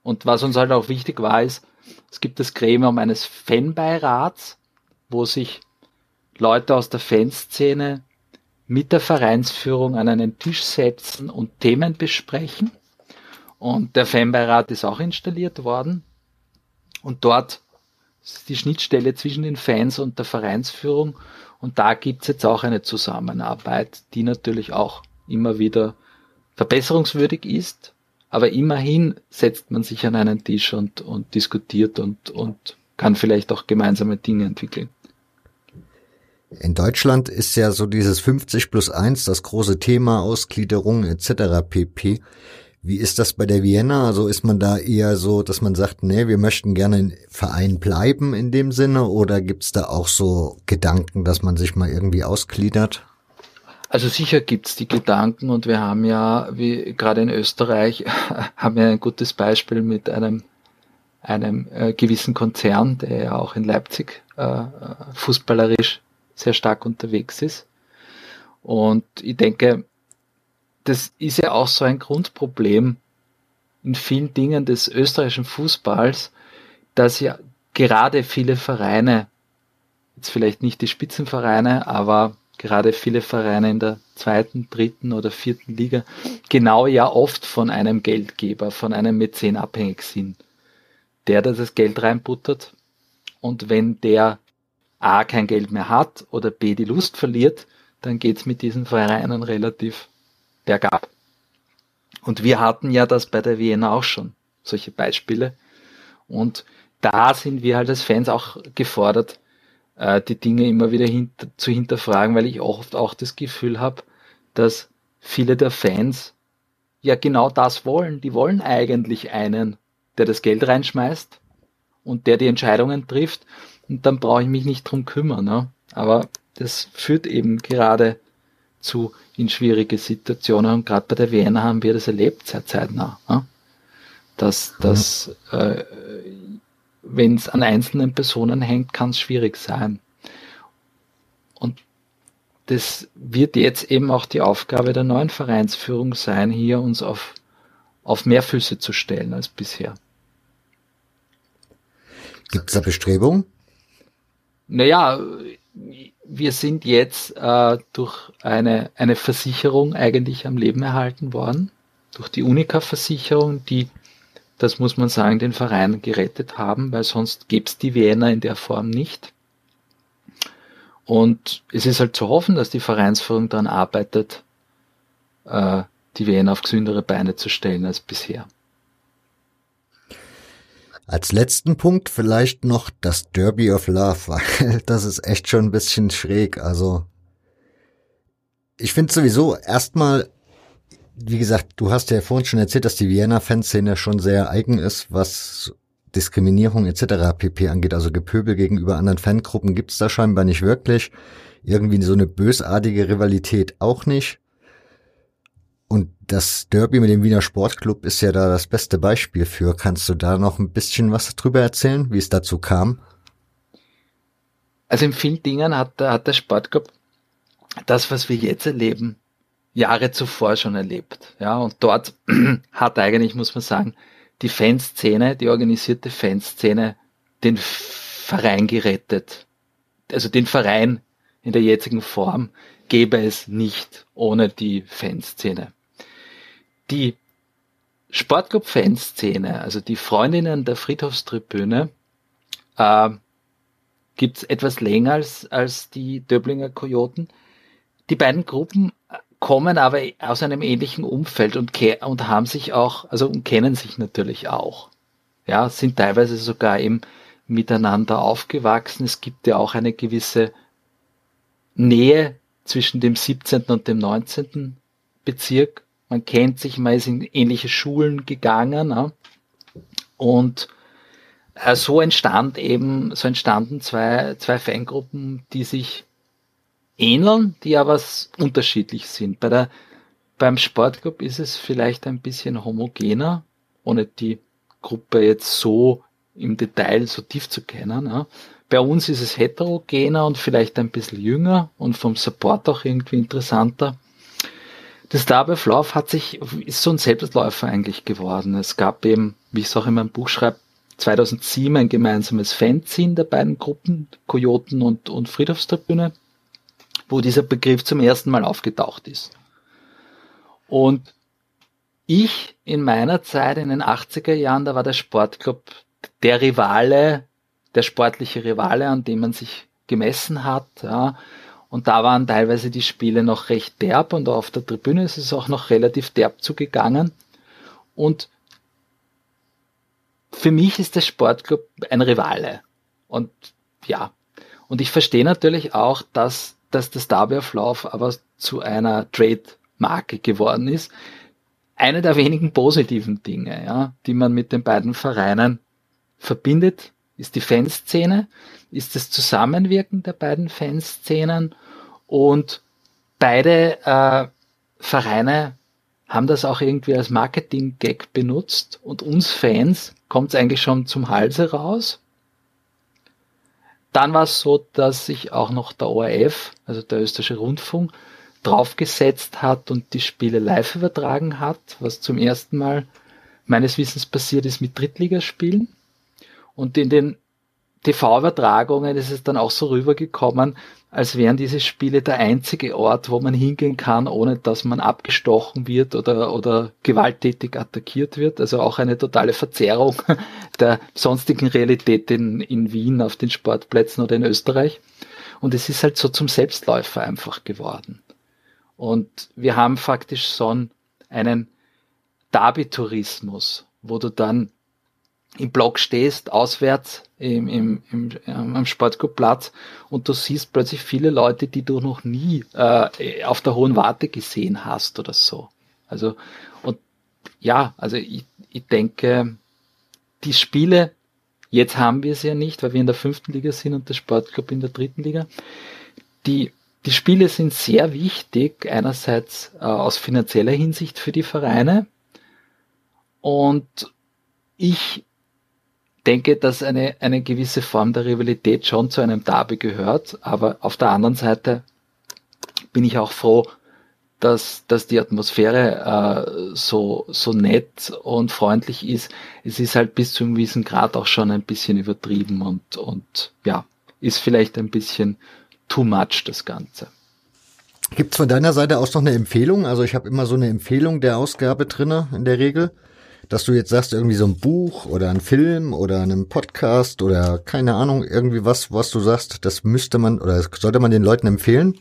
Und was uns halt auch wichtig war, ist, es gibt das Gremium eines Fanbeirats, wo sich Leute aus der Fanszene mit der Vereinsführung an einen Tisch setzen und Themen besprechen. Und der Fanbeirat ist auch installiert worden. Und dort ist die Schnittstelle zwischen den Fans und der Vereinsführung. Und da gibt's jetzt auch eine Zusammenarbeit, die natürlich auch immer wieder verbesserungswürdig ist. Aber immerhin setzt man sich an einen Tisch und, und diskutiert und, und kann vielleicht auch gemeinsame Dinge entwickeln. In Deutschland ist ja so dieses 50 plus 1 das große Thema Ausgliederung etc. pp. Wie ist das bei der Vienna? Also ist man da eher so, dass man sagt, nee, wir möchten gerne im Verein bleiben in dem Sinne oder gibt's da auch so Gedanken, dass man sich mal irgendwie ausgliedert? Also sicher gibt's die Gedanken und wir haben ja, wie gerade in Österreich, haben wir ein gutes Beispiel mit einem, einem äh, gewissen Konzern, der ja auch in Leipzig äh, fußballerisch sehr stark unterwegs ist. Und ich denke, das ist ja auch so ein Grundproblem in vielen Dingen des österreichischen Fußballs, dass ja gerade viele Vereine, jetzt vielleicht nicht die Spitzenvereine, aber gerade viele Vereine in der zweiten, dritten oder vierten Liga genau ja oft von einem Geldgeber, von einem Mäzen abhängig sind, der da das Geld reinbuttert. Und wenn der A kein Geld mehr hat oder B die Lust verliert, dann geht's mit diesen Vereinen relativ bergab. Und wir hatten ja das bei der Vienna auch schon, solche Beispiele. Und da sind wir halt als Fans auch gefordert, äh, die Dinge immer wieder zu hinterfragen, weil ich oft auch das Gefühl habe, dass viele der Fans ja genau das wollen. Die wollen eigentlich einen, der das Geld reinschmeißt und der die Entscheidungen trifft. Und dann brauche ich mich nicht drum kümmern. Ne? Aber das führt eben gerade zu in schwierige Situationen. Und gerade bei der Vienna haben wir das erlebt, sehr zeitnah. Ne? Dass, dass äh, wenn es an einzelnen Personen hängt, kann es schwierig sein. Und das wird jetzt eben auch die Aufgabe der neuen Vereinsführung sein, hier uns auf, auf mehr Füße zu stellen als bisher. Gibt es da Bestrebungen? Naja, wir sind jetzt äh, durch eine, eine Versicherung eigentlich am Leben erhalten worden, durch die Unica-Versicherung, die, das muss man sagen, den Verein gerettet haben, weil sonst gäbe es die Vienna in der Form nicht. Und es ist halt zu hoffen, dass die Vereinsführung daran arbeitet, äh, die Vienna auf gesündere Beine zu stellen als bisher. Als letzten Punkt vielleicht noch das Derby of Love, weil das ist echt schon ein bisschen schräg. Also ich finde sowieso erstmal, wie gesagt, du hast ja vorhin schon erzählt, dass die Vienna-Fanszene schon sehr eigen ist, was Diskriminierung etc. pp angeht. Also Gepöbel gegenüber anderen Fangruppen gibt's da scheinbar nicht wirklich. Irgendwie so eine bösartige Rivalität auch nicht. Und das Derby mit dem Wiener Sportclub ist ja da das beste Beispiel für. Kannst du da noch ein bisschen was drüber erzählen, wie es dazu kam? Also in vielen Dingen hat, hat der Sportclub das, was wir jetzt erleben, Jahre zuvor schon erlebt. Ja, und dort hat eigentlich, muss man sagen, die Fanszene, die organisierte Fanszene, den Verein gerettet. Also den Verein in der jetzigen Form gäbe es nicht ohne die Fanszene. Die Sportclub-Fanszene, also die Freundinnen der Friedhofstribüne, äh, gibt es etwas länger als, als die Döblinger Kojoten. Die beiden Gruppen kommen aber aus einem ähnlichen Umfeld und, und haben sich auch, also und kennen sich natürlich auch. Ja, sind teilweise sogar eben miteinander aufgewachsen. Es gibt ja auch eine gewisse Nähe zwischen dem 17. und dem 19. Bezirk. Man kennt sich, man ist in ähnliche Schulen gegangen. Ja? Und äh, so entstand eben, so entstanden zwei, zwei Fangruppen, die sich ähneln, die aber unterschiedlich sind. Bei der, beim Sportclub ist es vielleicht ein bisschen homogener, ohne die Gruppe jetzt so im Detail so tief zu kennen. Ja. Bei uns ist es heterogener und vielleicht ein bisschen jünger und vom Support auch irgendwie interessanter. Das of Love hat sich, ist so ein Selbstläufer eigentlich geworden. Es gab eben, wie ich es auch in meinem Buch schreibe, 2007 ein gemeinsames Fanzine der beiden Gruppen, Kojoten und, und Friedhofstribüne wo dieser Begriff zum ersten Mal aufgetaucht ist. Und ich in meiner Zeit in den 80er Jahren, da war der Sportclub der Rivale, der sportliche Rivale, an dem man sich gemessen hat. Ja. Und da waren teilweise die Spiele noch recht derb und auf der Tribüne ist es auch noch relativ derb zugegangen. Und für mich ist der Sportclub ein Rivale. Und ja, und ich verstehe natürlich auch, dass dass das Derby of Love aber zu einer Trade-Marke geworden ist. Eine der wenigen positiven Dinge, ja, die man mit den beiden Vereinen verbindet, ist die Fanszene, ist das Zusammenwirken der beiden Fanszenen und beide äh, Vereine haben das auch irgendwie als Marketing-Gag benutzt und uns Fans kommt es eigentlich schon zum Halse raus, dann war es so, dass sich auch noch der ORF, also der österreichische Rundfunk, draufgesetzt hat und die Spiele live übertragen hat, was zum ersten Mal meines Wissens passiert ist mit Drittligaspielen. Und in den TV-Übertragungen ist es dann auch so rübergekommen, als wären diese Spiele der einzige Ort, wo man hingehen kann, ohne dass man abgestochen wird oder, oder gewalttätig attackiert wird. Also auch eine totale Verzerrung der sonstigen Realität in, in Wien auf den Sportplätzen oder in Österreich. Und es ist halt so zum Selbstläufer einfach geworden. Und wir haben faktisch so einen, Derby-Tourismus, wo du dann im Block stehst, auswärts im, im, im, am Sportclubplatz und du siehst plötzlich viele Leute, die du noch nie äh, auf der Hohen Warte gesehen hast oder so. Also, und ja, also ich, ich denke, die Spiele, jetzt haben wir sie ja nicht, weil wir in der fünften Liga sind und der Sportclub in der dritten Liga. Die, die Spiele sind sehr wichtig, einerseits äh, aus finanzieller Hinsicht für die Vereine und ich denke, dass eine, eine gewisse Form der Rivalität schon zu einem Derby gehört, aber auf der anderen Seite bin ich auch froh, dass, dass die Atmosphäre äh, so, so nett und freundlich ist. Es ist halt bis zu einem gewissen Grad auch schon ein bisschen übertrieben und, und ja, ist vielleicht ein bisschen too much das Ganze. Gibt's von deiner Seite aus noch eine Empfehlung? Also ich habe immer so eine Empfehlung der Ausgabe drinne in der Regel dass du jetzt sagst, irgendwie so ein Buch oder ein Film oder einen Podcast oder keine Ahnung, irgendwie was, was du sagst, das müsste man oder sollte man den Leuten empfehlen?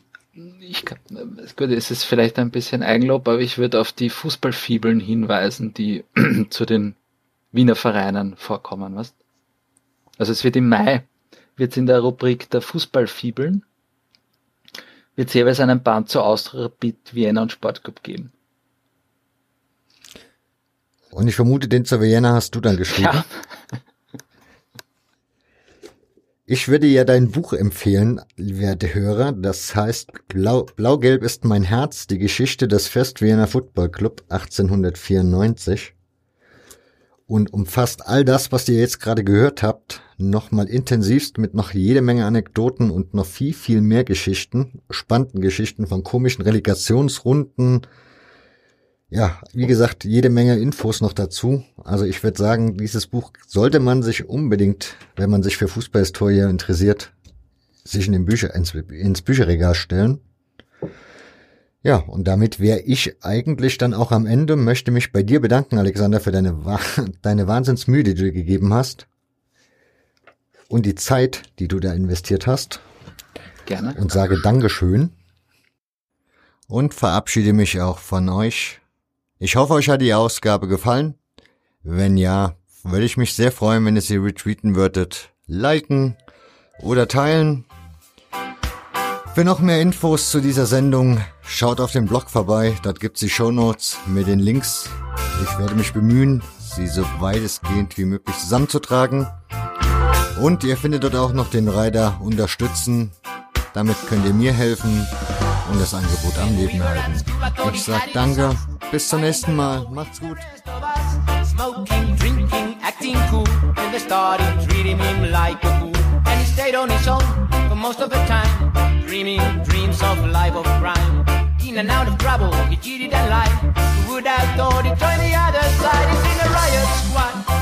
Ich kann, gut, es ist vielleicht ein bisschen Eigenlob, aber ich würde auf die Fußballfibeln hinweisen, die zu den Wiener Vereinen vorkommen, was? Also es wird im Mai, wird es in der Rubrik der Fußballfibeln, wird jeweils einen Band zu Austria, Rapid, Vienna und Sportclub geben. Und ich vermute, den zur Vienna hast du dann geschrieben. Ja. Ich würde ja dein Buch empfehlen, werte Hörer. Das heißt Blau, Blau-Gelb ist mein Herz, die Geschichte des Fest Wiener Football Club 1894 und umfasst all das, was ihr jetzt gerade gehört habt, nochmal intensivst mit noch jede Menge Anekdoten und noch viel, viel mehr Geschichten, spannenden Geschichten von komischen Relegationsrunden. Ja, wie gesagt, jede Menge Infos noch dazu. Also ich würde sagen, dieses Buch sollte man sich unbedingt, wenn man sich für Fußballhistorie interessiert, sich in den Bücher, ins, ins Bücherregal stellen. Ja, und damit wäre ich eigentlich dann auch am Ende, möchte mich bei dir bedanken, Alexander, für deine, deine Wahnsinnsmühe, die du gegeben hast. Und die Zeit, die du da investiert hast. Gerne. Und sage Dankeschön. Und verabschiede mich auch von euch. Ich hoffe, euch hat die Ausgabe gefallen. Wenn ja, würde ich mich sehr freuen, wenn ihr sie retweeten würdet, liken oder teilen. Für noch mehr Infos zu dieser Sendung schaut auf dem Blog vorbei. Dort gibt's die Shownotes mit den Links. Ich werde mich bemühen, sie so weitestgehend wie möglich zusammenzutragen. Und ihr findet dort auch noch den Reiter unterstützen. Damit könnt ihr mir helfen und das Angebot am Leben halten. Ich sag danke, bis zum nächsten Mal. Macht's gut. Smoking, drinking, acting cool. And they started treating him like a fool. And he stayed on his own for most of the time. dreaming dreams of a life of crime. In and out of trouble, he cheated and lied. Who would have thought he'd join the other side? He's in a riot squad.